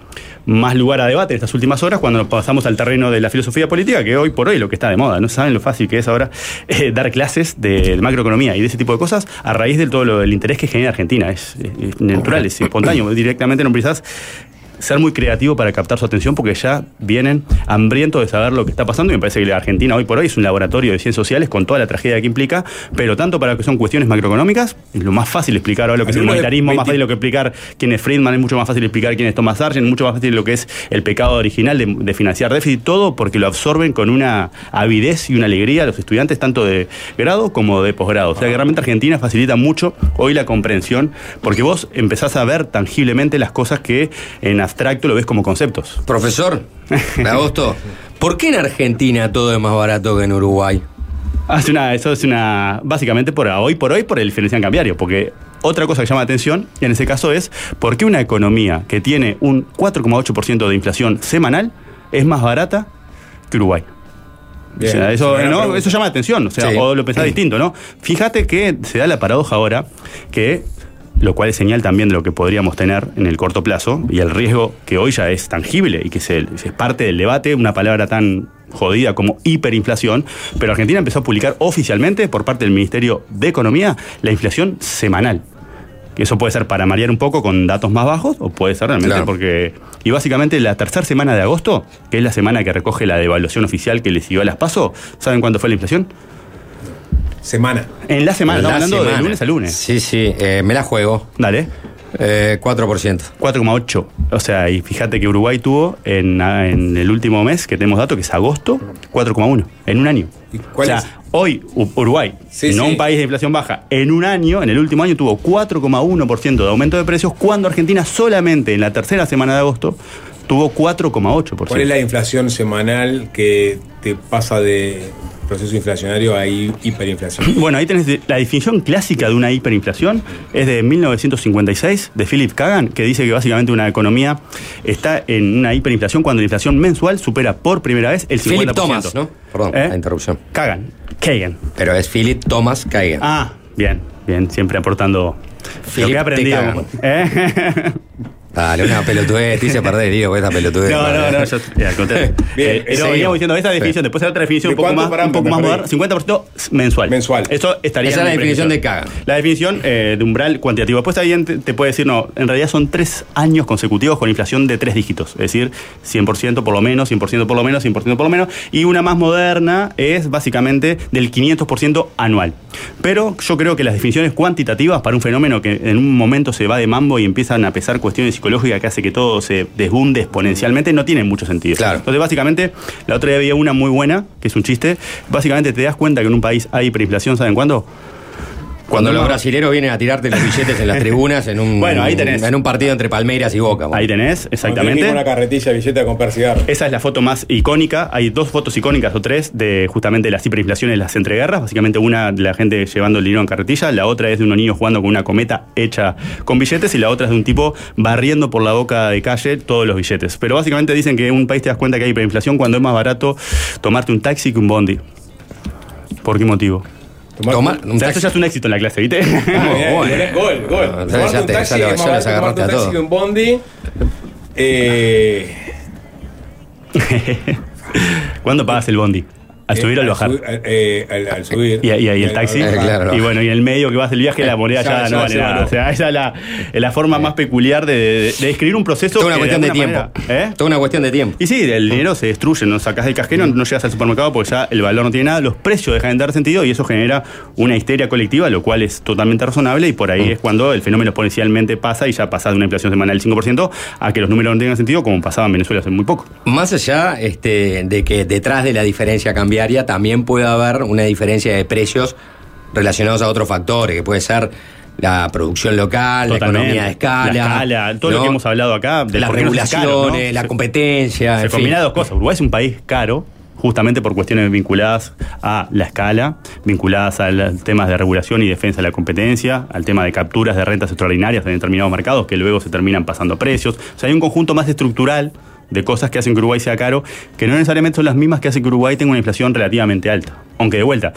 más lugar a debate en estas últimas horas cuando nos pasamos al terreno de la filosofía política, que hoy por hoy lo que está de moda. No saben lo fácil que es ahora eh, dar clases de, macroeconomía y de ese tipo de cosas a raíz de todo lo, del interés que genera Argentina. Es, es- natural, es espontáneo. Directamente no precisás ser muy creativo para captar su atención porque ya vienen hambrientos de saber lo que está pasando y me parece que la Argentina hoy por hoy es un laboratorio de ciencias sociales con toda la tragedia que implica, pero tanto para lo que son cuestiones macroeconómicas, es lo más fácil explicar ahora lo que es el Algunos de monetarismo, más 20 fácil lo que explicar quién es Friedman, es mucho más fácil explicar quién es Thomas Sargent, mucho más fácil lo que es el pecado original de, de financiar déficit, todo porque lo absorben con una avidez y una alegría a los estudiantes tanto de grado como de posgrado. O sea que realmente Argentina facilita mucho hoy la comprensión porque vos empezás a ver tangiblemente las cosas que en abstracto lo ves como conceptos. Profesor, de agosto, ¿por qué en Argentina todo es más barato que en Uruguay? Hace una, eso es una. Básicamente por hoy por hoy por el diferencial cambiario. Porque otra cosa que llama la atención, y en ese caso es por qué una economía que tiene un 4,8% de inflación semanal es más barata que Uruguay. Bien, o sea, eso, eso llama la atención, o sea, Sí. o lo pensás distinto, ¿no? Fíjate que se da la paradoja ahora que lo cual es señal también de lo que podríamos tener en el corto plazo y el riesgo que hoy ya es tangible y que se- es parte del debate, una palabra tan jodida como hiperinflación, pero Argentina empezó a publicar oficialmente por parte del Ministerio de Economía la inflación semanal. Eso puede ser para marear un poco con datos más bajos o puede ser realmente Claro. porque... Y básicamente la tercera semana de agosto, que es la semana que recoge la devaluación oficial que le siguió a las PASO, ¿saben cuánto fue la inflación? Semana. En la semana, estamos hablando semana. de lunes a lunes. Sí, sí, eh, me la juego. Dale. Eh, 4%. 4,8. O sea, y fíjate que Uruguay tuvo en, en el último mes, que tenemos datos, que es agosto, 4,1. En un año. ¿Y cuál o sea, es? hoy Uruguay, Sí, no sí. un país de inflación baja, en un año, en el último año tuvo 4,1% de aumento de precios, cuando Argentina solamente en la tercera semana de agosto tuvo 4,8%. ¿Cuál es la inflación semanal que te pasa de proceso inflacionario hay hiperinflación. Bueno, ahí tenés la definición clásica de una hiperinflación, es de 1956, de Philip Kagan, que dice que básicamente una economía está en una hiperinflación cuando la inflación mensual supera por primera vez el 50%. Philip Thomas, ¿no? Perdón, ¿Eh? la interrupción. Kagan. Kagan. Pero es Philip Thomas Kagan. Ah, bien, bien, siempre aportando lo que he aprendido. T. Kagan. ¿Eh? Dale, una pelotudez, te hice perder, con esta pelotudez. No, no, no, yo, eh, al contrario. Bien, Eh, pero seguimos. veníamos diciendo esta Sí. definición, después hay otra definición ¿De un poco más, un poco más moderna, 50% mensual. Mensual. Eso estaría Esa es la definición de. Kagan. La definición eh, de umbral cuantitativo. Después alguien te, te puede decir, no, en realidad son tres años consecutivos con inflación de tres dígitos. Es decir, 100% por lo menos, 100% por lo menos, 100% por lo menos. Y una más moderna es básicamente del 500% anual. Pero yo creo que las definiciones cuantitativas para un fenómeno que en un momento se va de mambo y empiezan a pesar cuestiones psicológicas que hace que todo se desbunde exponencialmente, no tienen mucho sentido. Claro. Entonces, básicamente, la otra día había una muy buena, que es un chiste. Básicamente, te das cuenta que en un país hay hiperinflación, ¿saben cuándo? Cuando los brasileros vienen a tirarte los billetes en las tribunas en un, Bueno, ahí tenés. en un partido entre Palmeiras y Boca. bueno. Ahí tenés, exactamente. una carretilla de billete a comprar cigarros. Esa es la foto más icónica. Hay dos fotos icónicas o tres de justamente las hiperinflaciones, las entreguerras. Básicamente una de la gente llevando el dinero en carretilla, la otra es de unos niños jugando con una cometa hecha con billetes y la otra es de un tipo barriendo por la boca de calle todos los billetes. Pero básicamente dicen que en un país te das cuenta que hay hiperinflación cuando es más barato tomarte un taxi que un bondi. ¿Por qué motivo? Tomar un taxi. eso ya es un éxito en la clase, ¿viste? Ah, Gol, gol. Tomarte un taxi tomarte un taxi un bondi. Eh, ¿Cuándo pagas el bondi? ¿Al subir o al eh, bajar? su- eh, al, al subir. Y, y ahí el taxi. Eh, claro. Y bueno, y en el medio que vas del viaje, la moneda ya, Ya, no ya vale nada. O sea, esa es la, es la forma más peculiar de, de- de describir un proceso. Toda una cuestión de tiempo. manera- ¿eh? Toda una cuestión de tiempo. Y sí, el dinero se destruye, no sacas del cajero, no llegas al supermercado porque ya el valor no tiene nada, los precios dejan de dar sentido y eso genera una histeria colectiva, lo cual es totalmente razonable y por ahí es cuando el fenómeno exponencialmente pasa y ya pasa de una inflación semanal del 5% a que los números no tengan sentido como pasaba en Venezuela hace muy poco. Más allá este, de que detrás de la diferencia cambiaria también puede haber una diferencia de precios relacionados a otros factores, que puede ser la producción local, la economía de escala, La escala, todo lo que hemos hablado acá, del las caro, regulaciones, ¿no? la Se- competencia, Se en fin. combina dos cosas. Uruguay es un país caro, justamente por cuestiones vinculadas a la escala, vinculadas a los temas de regulación y defensa de la competencia, al tema de capturas de rentas extraordinarias en determinados mercados que luego se terminan pasando precios. O sea, hay un conjunto más estructural de cosas que hacen que Uruguay sea caro, que no necesariamente son las mismas que hacen que Uruguay tenga una inflación relativamente alta. Aunque de vuelta,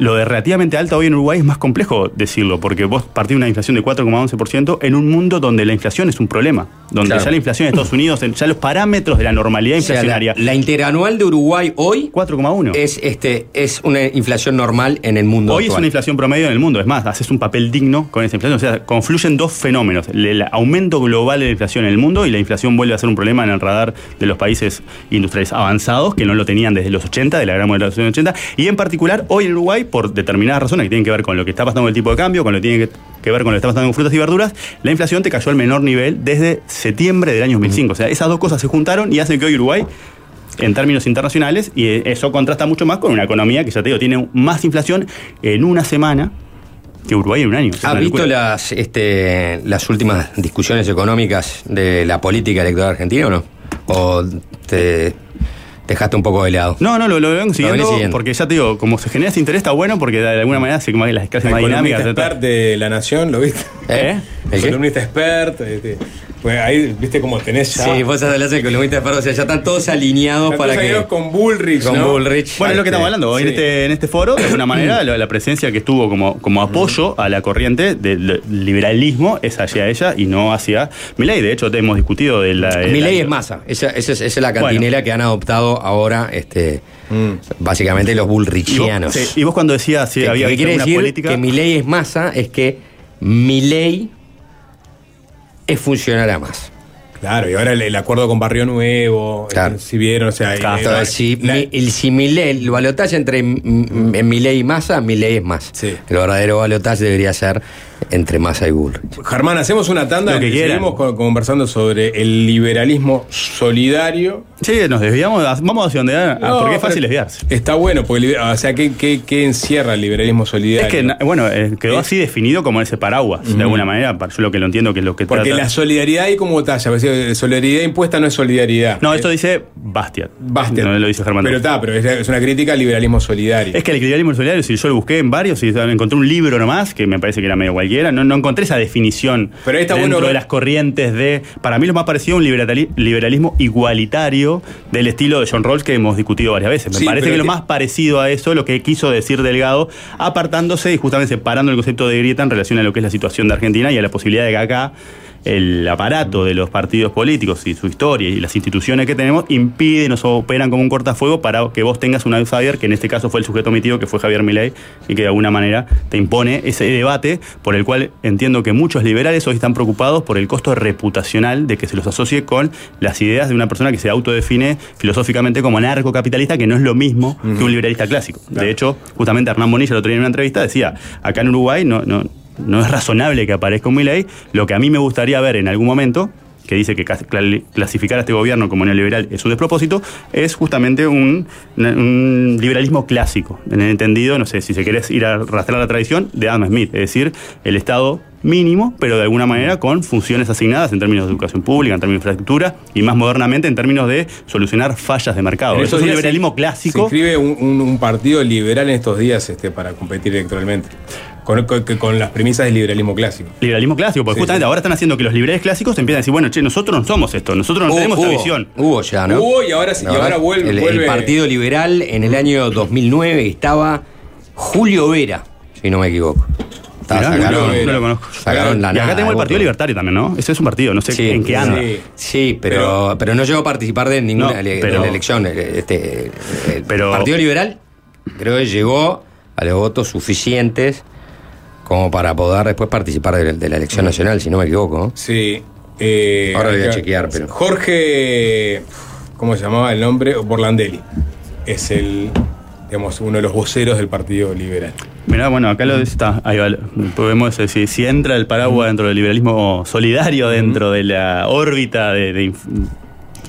lo de relativamente alta hoy en Uruguay es más complejo decirlo, porque vos partís de una inflación de 4,11% en un mundo donde la inflación es un problema, donde Claro. ya la inflación en Estados Unidos, ya los parámetros de la normalidad O sea, la, inflacionaria, la interanual de Uruguay hoy 4,1. es, este, es una inflación normal en el mundo Hoy es una inflación promedio en el mundo. Es más, haces un papel digno con esa inflación. O sea, confluyen dos fenómenos. El, el aumento global de la inflación en el mundo y la inflación vuelve a ser un problema en el radar de los países industriales avanzados que no lo tenían desde los 80, de la gran moderación de los 80. Y en particular, hoy en Uruguay, por determinadas razones que tienen que ver con lo que está pasando con el tipo de cambio, con lo que tiene que, ver con lo que está pasando con frutas y verduras, la inflación te cayó al menor nivel desde septiembre del año 2005. O sea, esas dos cosas se juntaron y hacen que hoy Uruguay en términos internacionales y eso contrasta mucho más con una economía que ya te digo tiene más inflación en una semana que Uruguay en un año. ¿Has visto las, este, las últimas discusiones económicas de la política electoral argentina o no? ¿O te dejaste un poco de lado? No, no, lo, lo vengo siguiendo, porque ya te digo, como se genera ese interés está bueno porque de alguna manera se como que las clases El más dinámicas. columnista expert de La Nación, ¿lo viste? ¿Eh? ¿El El columnista expert. este, pues ahí, viste cómo tenés ya. Sí, vos hablas de columnista, pero o sea, ya están todos alineados para que. con Bullrich, con ¿no? Bullrich. Bueno, es lo que estamos hablando. En, sí. este, en este foro, de alguna manera, la, la presencia que estuvo como, como apoyo a la corriente del liberalismo es hacia ella y no hacia Milei. De hecho, te hemos discutido de la. de Mi ley la- es masa. Esa, esa es, esa es la cantinela que han adoptado ahora, este, básicamente los Y vos, bullrichianos. sí, y vos cuando decías si Que- había que quiere decir política. que mi ley es masa, es que mi ley es funcional a más. Claro, y ahora el, el acuerdo con Barrio Nuevo. Claro. eh, Si vieron, o sea. Claro, eh, Entonces, si, la- mi, el, si mi ley, el balotaje entre mi ley y masa, mi ley es más. Sí. El verdadero balotaje debería ser entre Massa y Bullrich. Germán, hacemos una tanda Lo que y quieran. seguimos con- conversando sobre el liberalismo solidario. Sí, nos desviamos, vamos hacia donde ah, No, porque es fácil desviarse. Está bueno, porque, o sea, ¿qué, qué, qué encierra el liberalismo solidario? Es que, bueno, eh, quedó así definido como ese paraguas, de alguna manera, yo lo que lo entiendo que es lo que Porque trata- la solidaridad hay como talla, eh, solidaridad impuesta no es solidaridad. No, Eh, esto dice Bastiat. Bastiat. No lo dice Germán. Pero está, pero es, una crítica al liberalismo solidario. Es que el equilibrio solidario, si yo lo busqué en varios y encontré un libro nomás, que me parece que era medio no, no encontré esa definición Pero ahí está dentro bueno- de las corrientes de. Para mí lo más parecido a un liberali- liberalismo igualitario del estilo de John Rawls que hemos discutido varias veces. Me Sí, parece que lo más parecido a eso, lo que quiso decir Delgado, apartándose y justamente separando el concepto de grieta en relación a lo que es la situación de Argentina y a la posibilidad de que acá el aparato de los partidos políticos y su historia y las instituciones que tenemos impiden o operan como un cortafuego para que vos tengas un outsider, que en este caso fue el sujeto omitido, que fue Javier Milei, y que de alguna manera te impone ese debate por el cual entiendo que muchos liberales hoy están preocupados por el costo reputacional de que se los asocie con las ideas de una persona que se autodefine filosóficamente como anarcocapitalista, que no es lo mismo que un liberalista clásico. De hecho, justamente Hernán Bonilla el otro día en una entrevista decía, acá en Uruguay no, no, no es razonable que aparezca un Milei, lo que a mí me gustaría ver en algún momento que dice que clasificar a este gobierno como neoliberal es un despropósito, es justamente un, un liberalismo clásico, en el entendido, no sé, si se querés ir a rastrear la tradición, de Adam Smith, es decir, el Estado mínimo, pero de alguna manera con funciones asignadas en términos de educación pública, en términos de infraestructura y más modernamente en términos de solucionar fallas de mercado. Eso es un liberalismo se- clásico. Se inscribe un, un- un partido liberal en estos días este, para competir electoralmente. Con, con- con las premisas del liberalismo clásico. Liberalismo clásico, porque Sí, justamente sí. ahora están haciendo que los liberales clásicos empiezan a decir, bueno, che, nosotros no somos esto, nosotros no tenemos esta hubo- visión. Hubo ya, ¿no? Hubo y ahora sí- y ahora vuelve- El, Partido Liberal en el año 2009 estaba Julio Vera, si no me equivoco. Estaba- Mirá, sacaron, no, no lo conozco. sacaron la y acá nada, tengo el. Partido Libertario también, ¿no? Ese es un partido, no sé Sí, en qué anda. sí. Sí, pero, pero, no llegó a participar de ninguna No, ele- de pero- la elección. Este, el Pero- Partido Liberal creo que llegó a los votos suficientes como para poder después participar de, de la elección nacional, si no me equivoco. Sí. eh, Ahora lo voy a chequear, pero- Jorge. ¿Cómo se llamaba el nombre? Borlandelli. Es el. Digamos, uno de los voceros del Partido Liberal. Mirá, bueno, acá lo está, ahí va, podemos decir, si entra el paraguas dentro del liberalismo solidario, dentro de la órbita de,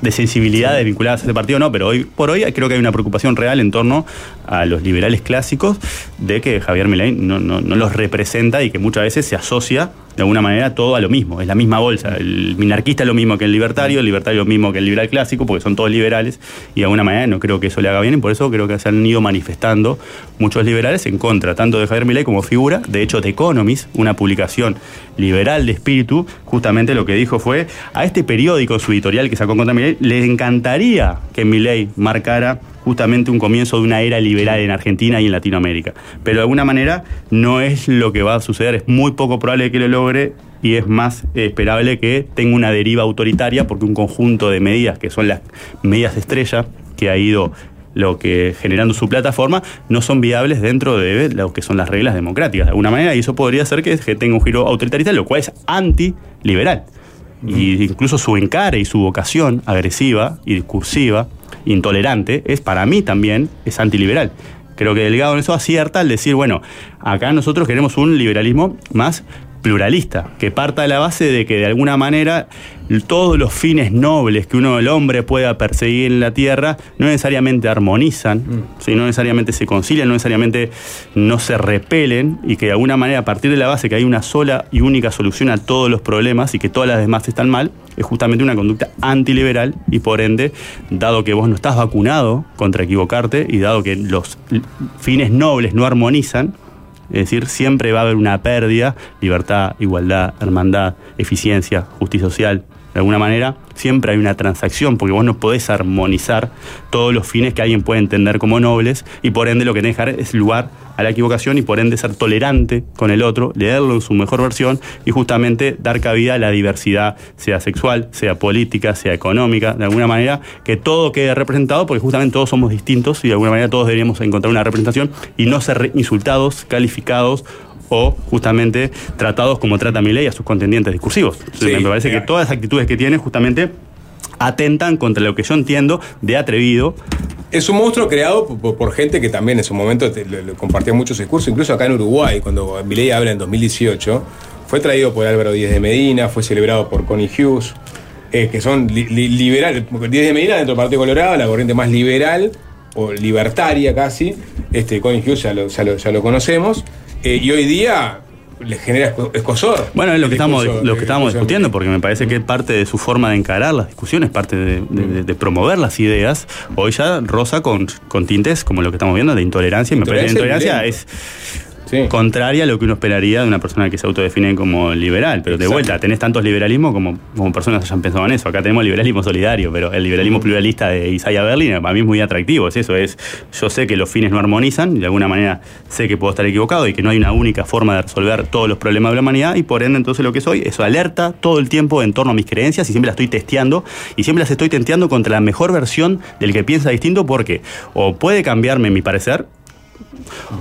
de sensibilidades vinculadas a ese partido, no, pero hoy por hoy creo que hay una preocupación real en torno a los liberales clásicos de que Javier Milei no, no, no los representa y que muchas veces se asocia de alguna manera todo a lo mismo, es la misma bolsa. El minarquista es lo mismo que el libertario, el libertario lo mismo que el liberal clásico, porque son todos liberales, y de alguna manera no creo que eso le haga bien, y por eso creo que se han ido manifestando muchos liberales en contra, tanto de Javier Milei como figura. De hecho, The Economist, una publicación liberal de espíritu, justamente lo que dijo fue, a este periódico, su editorial que sacó contra Milei, le encantaría que Milei marcara justamente un comienzo de una era liberal en Argentina y en Latinoamérica. Pero de alguna manera no es lo que va a suceder, es muy poco probable que lo logre y es más esperable que tenga una deriva autoritaria porque un conjunto de medidas que son las medidas estrella que ha ido lo que generando su plataforma no son viables dentro de lo que son las reglas democráticas. De alguna manera y eso podría ser que, que tenga un giro autoritarista lo cual es antiliberal y incluso su encare y su vocación agresiva y discursiva intolerante es para mí también es antiliberal. Creo que Delgado en eso acierta al decir bueno acá nosotros queremos un liberalismo más pluralista, que parta de la base de que de alguna manera todos los fines nobles que uno, el hombre, pueda perseguir en la tierra, no necesariamente armonizan, ¿sí? no necesariamente se concilian, no necesariamente no se repelen, y que de alguna manera, a partir de la base que hay una sola y única solución a todos los problemas y que todas las demás están mal, es justamente una conducta antiliberal y por ende, dado que vos no estás vacunado contra equivocarte y dado que los fines nobles no armonizan, es decir, siempre va a haber una pérdida, libertad, igualdad, hermandad, eficiencia, justicia social. De alguna manera, siempre hay una transacción, porque vos no podés armonizar todos los fines que alguien puede entender como nobles, y por ende lo que tenés que dejar es lugar a la equivocación y por ende ser tolerante con el otro, leerlo en su mejor versión y justamente dar cabida a la diversidad, sea sexual, sea política, sea económica, de alguna manera, que todo quede representado, porque justamente todos somos distintos y de alguna manera todos deberíamos encontrar una representación y no ser insultados, calificados o justamente tratados como trata mi ley a sus contendientes discursivos. Entonces, Sí, me parece que todas las actitudes que tiene justamente atentan contra lo que yo entiendo de atrevido. Es un monstruo creado por, gente que también en su momento te- lo- lo compartía mucho su discurso, incluso acá en Uruguay, cuando Milei habla en 2018, fue traído por Álvaro Díez de Medina, fue celebrado por Connie Hughes, eh, que son li- li- liberales. de Medina, dentro del Partido Colorado, la corriente más liberal o libertaria casi. Este, Connie Hughes ya lo, ya lo- ya lo conocemos. Eh, y hoy día le genera esco- escosor. Bueno, es lo que estamos, lo que estábamos discutiendo, porque me parece que parte de su forma de encarar las discusiones, parte de, de- de- de promover las ideas, hoy ya rosa con, con tintes como lo que estamos viendo de intolerancia, y me parece que la intolerancia es contraria a lo que uno esperaría de una persona que se autodefine como liberal. Pero de Exacto. vuelta, tenés tantos liberalismos como, como personas hayan pensado en eso. Acá tenemos liberalismo solidario, pero el liberalismo pluralista de Isaiah Berlin para mí es muy atractivo. Es eso, es yo sé que los fines no armonizan, y de alguna manera sé que puedo estar equivocado y que no hay una única forma de resolver todos los problemas de la humanidad y por ende entonces lo que soy, eso alerta todo el tiempo en torno a mis creencias y siempre las estoy testeando y siempre las estoy testeando contra la mejor versión del que piensa distinto porque o puede cambiarme mi parecer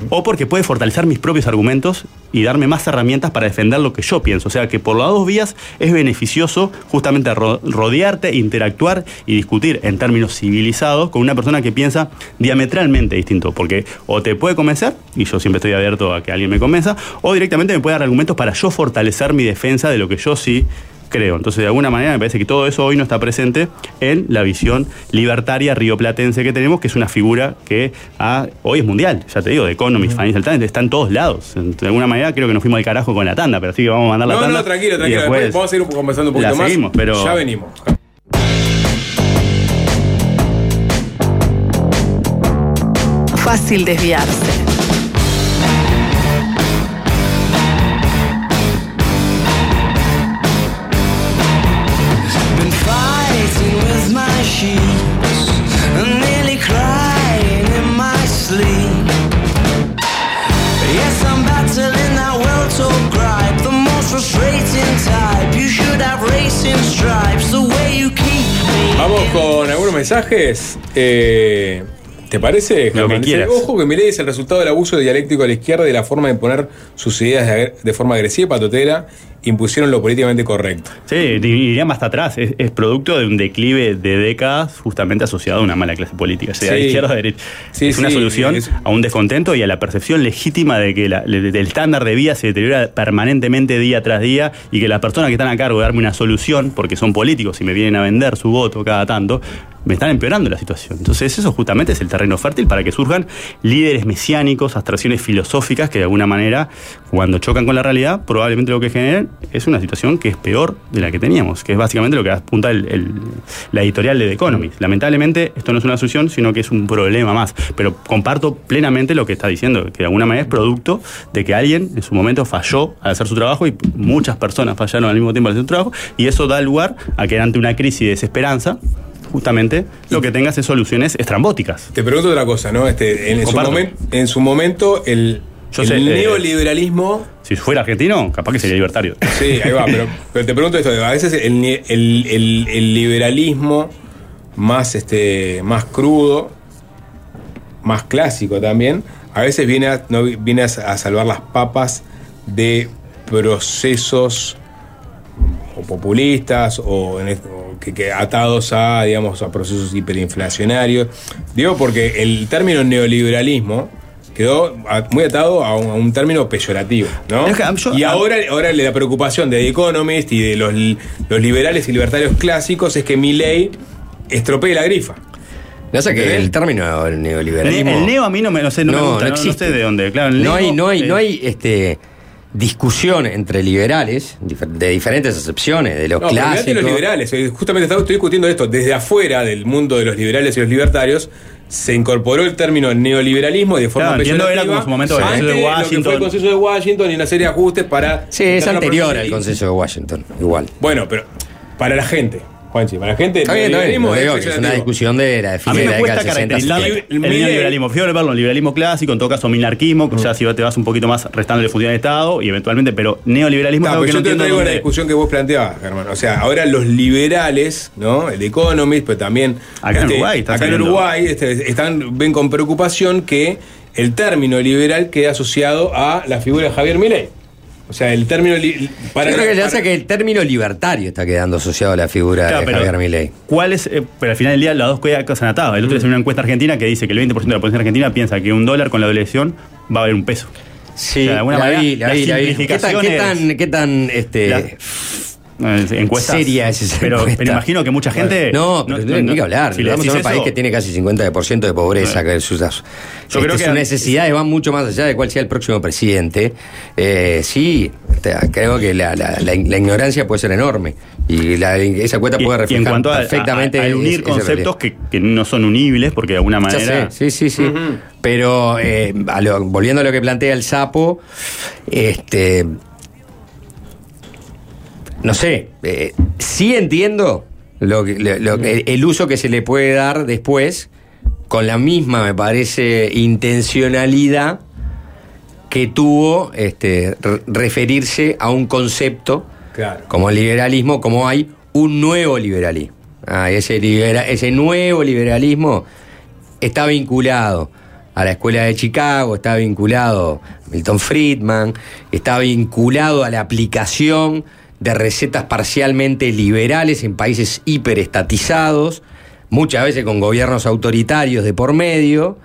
o porque puede fortalecer mis propios argumentos y darme más herramientas para defender lo que yo pienso. O sea que por las dos vías es beneficioso justamente ro- rodearte, interactuar y discutir en términos civilizados con una persona que piensa diametralmente distinto. Porque o te puede convencer, y yo siempre estoy abierto a que alguien me convenza, o directamente me puede dar argumentos para yo fortalecer mi defensa de lo que yo sí creo. Entonces, de alguna manera, me parece que todo eso hoy no está presente en la visión libertaria rioplatense que tenemos, que es una figura que ah, hoy es mundial, ya te digo, de Economist, Financial Times, está en todos lados. De alguna manera, creo que nos fuimos al carajo con la tanda, pero así que vamos a mandar la No, tanda. no, tranquilo, y tranquilo. después Después vamos a seguir conversando un poquito la más. seguimos, pero- Ya venimos. Fácil desviarse. Mensajes. Eh, ¿Te parece? Que Germán? Quieras. Ojo que Milei es el resultado del abuso dialéctico a la izquierda y de la forma de poner sus ideas de, de forma agresiva patotera impusieron lo políticamente correcto. Sí, iría más hasta atrás. Es, es producto de un declive de décadas justamente asociado a una mala clase política, sea de Sí. izquierda o de derecha. Sí, es una sí, solución es- a un descontento y a la percepción legítima de que la- del estándar de vida se deteriora permanentemente día tras día y que las personas que están a cargo de darme una solución, porque son políticos y me vienen a vender su voto cada tanto, me están empeorando la situación. Entonces eso justamente es el terreno fértil para que surjan líderes mesiánicos, abstracciones filosóficas que de alguna manera, cuando chocan con la realidad, probablemente lo que generen es una situación que es peor de la que teníamos, que es básicamente lo que apunta el- el- la editorial de The Economist. Lamentablemente esto no es una solución, sino que es un problema más. Pero comparto plenamente lo que está diciendo, que de alguna manera es producto de que alguien en su momento falló al hacer su trabajo y muchas personas fallaron al mismo tiempo al hacer su trabajo y eso da lugar a que ante una crisis de desesperanza, justamente lo que tengas es soluciones estrambóticas. Te pregunto otra cosa, ¿no? Este, en, su, momen- en su momento, el, Yo el sé, eh, neoliberalismo. Si fuera argentino, capaz que sería libertario. Sí, ahí va, pero, pero te pregunto esto, a veces el, el- el- el liberalismo más, este, más crudo, más clásico también, a veces viene a, no, viene a, a salvar las papas de procesos o populistas o, en o que, que atados a digamos a procesos hiperinflacionarios digo porque el término neoliberalismo quedó muy atado a un, a un término peyorativo ¿no? Es que, yo- y ahora, ahora la preocupación de The Economist y de los, li- los liberales y libertarios clásicos es que mi ley estropee la grifa No sé que ¿Entendés? el término el neoliberalismo. El neo a mí no me, no sé, no me gusta, no- no sé de dónde. Claro, el no neo, hay, no hay, eh, no hay este, discusión entre liberales de diferentes acepciones, de los No, clásicos. los liberales. eh, Justamente estoy discutiendo esto. Desde afuera del mundo de los liberales y los libertarios se incorporó el término neoliberalismo y de forma Claro, entiendo, era peyorativa como en su momento el ante Consenso de lo que fue Washington. el consenso de Washington y una serie de ajustes para. Sí, es anterior al consenso de Washington, igual. Bueno, pero para la gente, Juanchi, para la gente. Está bien, no digo es una discusión de la de A fines mí de la década 60. caracterizar el, 70. el neoliberalismo. Verlo liberalismo clásico, en todo caso minarquismo, que ya si te vas un poquito más restándole función de Estado y eventualmente, pero neoliberalismo No, es algo pero que no yo te entiendo traigo la discusión que vos planteabas, Germán. O sea, ahora los liberales, ¿no? El Economist, pero también. Acá en Uruguay está acá en. Uruguay este, están, ven con preocupación que el término liberal quede asociado a la figura de Javier Milei. O sea, el término. li- para Yo creo que ya para- sé que el término libertario está quedando asociado a la figura Claro, de pero Javier Milei. ¿Cuál es? eh, pero al final del día las dos cosas están atadas. El otro Mm. es una encuesta argentina que dice que el 20% de la población argentina piensa que un dólar con la elección va a haber un peso. Sí, O sea, de alguna la manera, vi, la la vi, la vi. ¿Qué tan, qué tan, qué tan, este, La- encuestas. seria es esa pero, encuesta? pero imagino que mucha gente. No, pero no, ni que hablar. Si Estamos en un país que tiene casi 50% de pobreza. Que sus, Yo creo este, que- sus necesidades van mucho más allá de cuál sea el próximo presidente. Eh, sí, te- creo que la, la- la- la ignorancia puede ser enorme. Y la- esa cuenta y- puede y reflejar en cuanto a, perfectamente a- a es- unir conceptos que, que no son unibles, porque de alguna Ya manera. sé, sí, sí, sí. Pero eh, a lo- volviendo a lo que plantea el sapo, este. No sé, eh, sí entiendo lo que- lo- lo que- el uso que se le puede dar después, con la misma, me parece, intencionalidad que tuvo este, re- referirse a un concepto Claro. como el liberalismo, como hay un nuevo liberalismo. Ah, ese, libera- ese nuevo liberalismo está vinculado a la escuela de Chicago, está vinculado a Milton Friedman, está vinculado a la aplicación de recetas parcialmente liberales en países hiperestatizados, muchas veces con gobiernos autoritarios de por medio,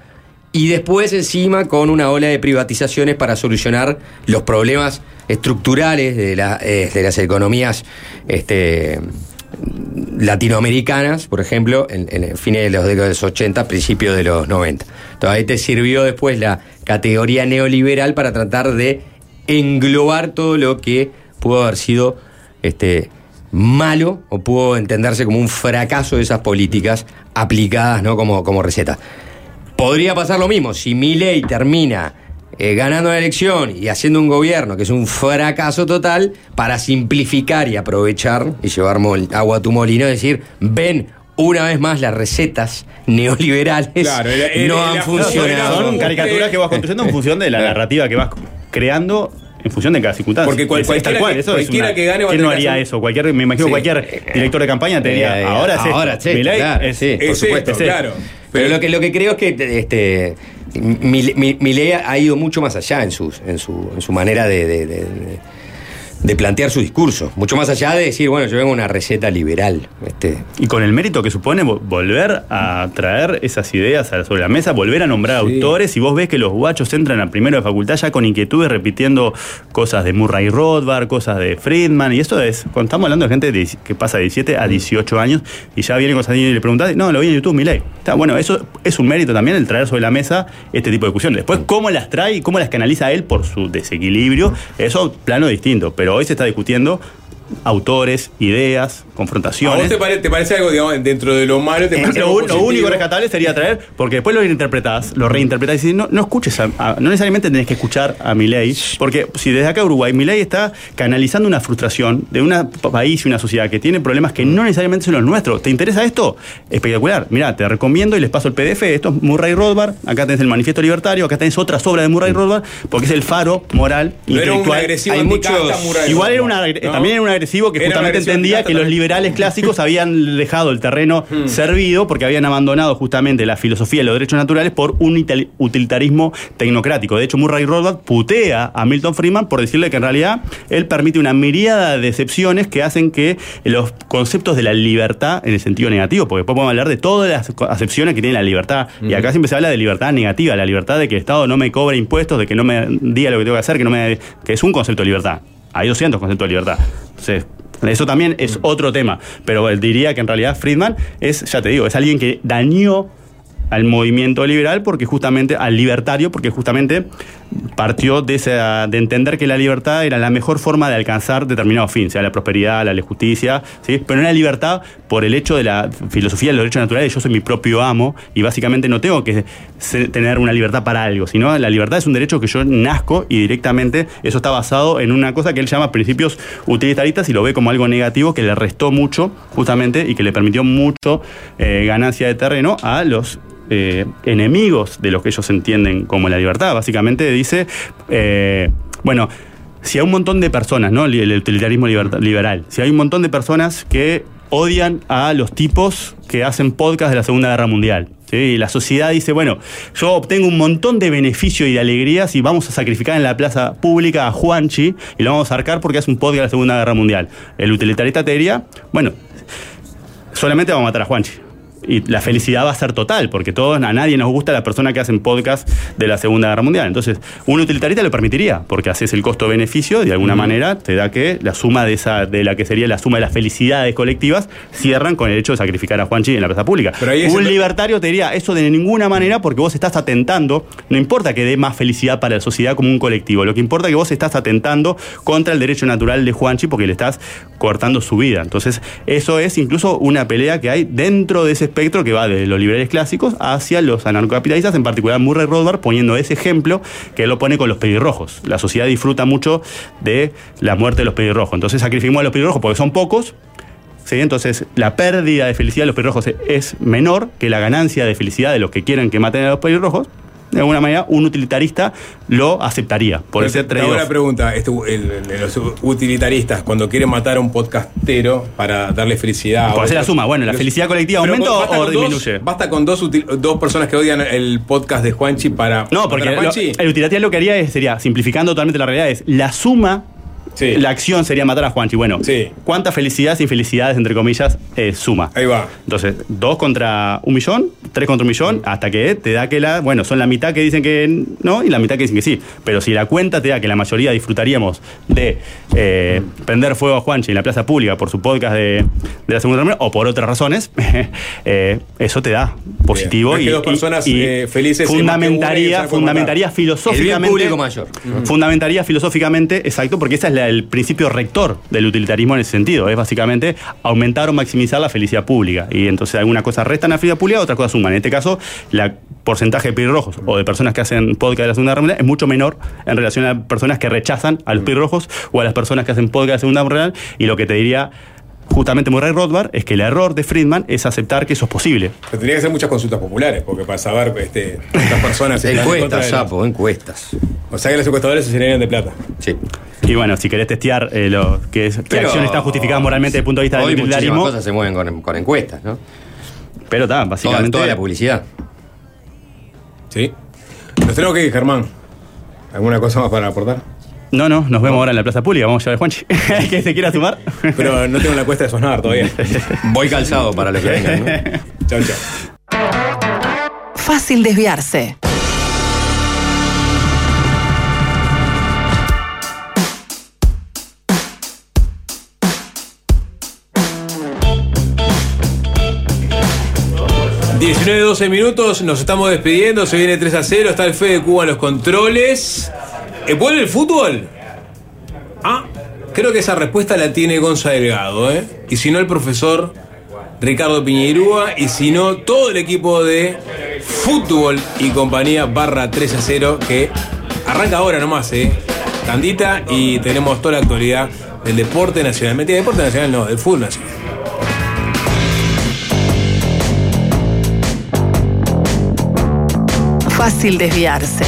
y después encima con una ola de privatizaciones para solucionar los problemas estructurales de, eh, de las economías este, latinoamericanas, por ejemplo, en, fines de los décadas 80, principios de los 90. Entonces ahí te sirvió después la categoría neoliberal para tratar de englobar todo lo que pudo haber sido este, malo o pudo entenderse como un fracaso de esas políticas aplicadas ¿no? como, como receta. Podría pasar lo mismo si Milei termina eh, ganando la elección y haciendo un gobierno que es un fracaso total para simplificar y aprovechar y llevar mol- agua a tu molino, es decir, ven una vez más las recetas neoliberales Claro, el- el- no el- han funcionado. Son caricaturas que vas construyendo en función de la narrativa que vas creando. En función de cada circunstancia. Porque cual- cualquiera cual, que- eso es cualquiera una- que gane va a ¿Quién no haría eso? Cualquier, me imagino Sí. cualquier director de campaña te diría, Eh, eh, ahora es ahora sí, Milei claro, es- sí, por es supuesto. esto, claro. Pero lo que, lo que creo es que este, mi, mi- Milei ha ido mucho más allá en, sus, en, su, en su manera de, de- de- de- de plantear su discurso. Mucho más allá de decir, bueno, yo vengo una receta liberal. Este, Y con el mérito que supone vo- volver a traer esas ideas sobre la mesa, volver a nombrar autores, y vos ves que los guachos entran a primero de facultad ya con inquietudes repitiendo cosas de Murray Rothbard, cosas de Friedman, y eso es, cuando estamos hablando de gente que pasa de 17 a 18 años y ya viene cosas y le preguntás, no, lo vi en YouTube, Milei. Está bueno, eso es un mérito también el traer sobre la mesa este tipo de discusiones. Después, cómo las trae y cómo las canaliza él por su desequilibrio, eso plano distinto, pero hoy se está discutiendo autores, ideas, ¿A confrontaciones. vos te, pare- te parece algo, digamos, dentro de lo malo? ¿Te parece Lo, algo lo único rescatable sería traer, porque después lo reinterpretás, lo reinterpretás y decís, no, no escuches, a- a- no necesariamente tenés que escuchar a Milei, porque si desde acá Uruguay, Milei está canalizando una frustración de un país y una sociedad que tiene problemas que no necesariamente son los nuestros. ¿Te interesa esto? Espectacular. Mirá, te recomiendo y les paso el PDF. Esto es Murray Rothbard, acá tenés el Manifiesto Libertario, acá tenés otras obras de Murray Rothbard, porque es el faro moral, No era un intelectual. agresivo Hay muchos- Igual era una, ¿no? también era un agresivo que justamente entendía que los liberales clásicos habían dejado el terreno servido porque habían abandonado justamente la filosofía de los derechos naturales por un utilitarismo tecnocrático. De hecho, Murray Rothbard putea a Milton Friedman por decirle que en realidad él permite una miríada de excepciones que hacen que los conceptos de la libertad en el sentido negativo, porque después podemos hablar de todas las acepciones que tiene la libertad. Y acá siempre se habla de libertad negativa, la libertad de que el Estado no me cobre impuestos, de que no me diga lo que tengo que hacer, que no me que es un concepto de libertad. Hay 200 conceptos de libertad. Entonces, eso también es otro tema. Pero diría que en realidad Friedman es, ya te digo, es alguien que dañó al movimiento liberal porque justamente al libertario porque justamente partió de, esa, de entender que la libertad era la mejor forma de alcanzar determinado fin, sea la prosperidad, la justicia, ¿sí? pero no la libertad por el hecho de la filosofía de los derechos naturales, yo soy mi propio amo y básicamente no tengo que tener una libertad para algo, sino la libertad es un derecho que yo nazco y directamente eso está basado en una cosa que él llama principios utilitaristas y lo ve como algo negativo que le restó mucho justamente y que le permitió mucho eh, ganancia de terreno a los eh, enemigos de lo que ellos entienden como la libertad. Básicamente dice, eh, bueno, si hay un montón de personas, ¿no? El utilitarismo liberal, si hay un montón de personas que odian a los tipos que hacen podcast de la Segunda Guerra Mundial. Y la sociedad dice, bueno, yo obtengo un montón de beneficio y de alegrías y vamos a sacrificar en la plaza pública a Juanchi y lo vamos a arcar porque hace un podcast de la Segunda Guerra Mundial. El utilitarista te diría, bueno, solamente vamos a matar a Juanchi. Y la felicidad va a ser total, porque todos, a nadie nos gusta la persona que hacen podcast de la Segunda Guerra Mundial. Entonces, un utilitarista lo permitiría, porque haces el costo-beneficio, de alguna manera te da que la suma de esa, de la que sería la suma de las felicidades colectivas, cierran con el hecho de sacrificar a Juanchi en la plaza pública. Pero un el- libertario te diría eso de ninguna manera, porque vos estás atentando, no importa que dé más felicidad para la sociedad como un colectivo, lo que importa es que vos estás atentando contra el derecho natural de Juanchi porque le estás cortando su vida. Entonces, eso es incluso una pelea que hay dentro de ese espectro que va desde los liberales clásicos hacia los anarcocapitalistas, en particular Murray Rothbard poniendo ese ejemplo que él lo pone con los pelirrojos. La sociedad disfruta mucho de la muerte de los pelirrojos. Entonces, sacrificamos a los pelirrojos porque son pocos. ¿sí? Entonces, la pérdida de felicidad de los pelirrojos es menor que la ganancia de felicidad de los que quieren que maten a los pelirrojos. De alguna manera, un utilitarista lo aceptaría por Pero ese trade-off. una pregunta. Este, el- el- los utilitaristas, cuando quieren matar a un podcastero para darle felicidad. Por hacer la suma, bueno, ¿la felicidad colectiva aumenta o dos- disminuye? basta con dos, util- dos personas que odian el podcast de Juanchi para. No, porque lo- el utilitario lo que haría es- sería, simplificando totalmente la realidad, es la suma, Sí. la acción sería matar a Juanchi. Bueno, Sí. ¿cuántas felicidades e infelicidades, entre comillas, eh, suma? Ahí va. Entonces, dos contra un millón, tres contra un millón, hasta que te da que la. Bueno, son la mitad que dicen que no y la mitad que dicen que sí. Pero si la cuenta te da que la mayoría disfrutaríamos de eh, prender fuego a Juanchi en la plaza pública por su podcast de, de la Segunda Mundial, o por otras razones, eh, eso te da positivo y, que dos y- personas, y felices y fundamentaría, esa fundamentaría filosóficamente. El bien público mayor. Fundamentaría filosóficamente, exacto, porque ese es la- el principio rector del utilitarismo en ese sentido. Es básicamente aumentar o maximizar la felicidad pública. Y entonces algunas cosas restan a la felicidad pública, otras cosas suman. En este caso, el porcentaje de pelirrojos o de personas que hacen podcast de la Segunda Mundial es mucho menor en relación a personas que rechazan a los pelirrojos o a las personas que hacen podcast de la Segunda Mundial. Y lo que te diría justamente Murray Rothbard es que el error de Friedman es aceptar que eso es posible. Pero tendría que hacer muchas consultas populares, porque para saber este, cuántas personas Encuestas, sapo, encuestas. O sea que los secuestradores se llenarían de plata. Sí. Y bueno, si querés testear eh, lo, qué, es, qué Pero- acción está justificada moralmente desde el punto de vista del Hoy muchísimas utilitarismo, cosas se mueven con, con encuestas, ¿no? pero está, Toda, básicamente. toda la publicidad. ¿Sí? Nos tenemos que ir, Germán. ¿Alguna cosa más para aportar? No, no, nos vemos ahora en la plaza pública, vamos a llevar a Juanchi. que se quiera sumar. Pero no tengo la cuesta de Sosnar todavía. Voy calzado para los que vengan, ¿no? chao, chao. Fácil desviarse. 19, 12 minutos, nos estamos despidiendo, se viene 3 a 0, está el Fe de Cuba en los controles. Eh, ¿Vuelve el fútbol? Ah, creo que esa respuesta la tiene Gonza Delgado, ¿eh? Y si no, el profesor Ricardo Piñeirúa, y si no, todo el equipo de fútbol y compañía barra 3 a 0, que arranca ahora nomás, ¿eh? Tandita, y tenemos toda la actualidad del deporte nacional. Mentira, deporte nacional no, del fútbol nacional. Fácil desviarse.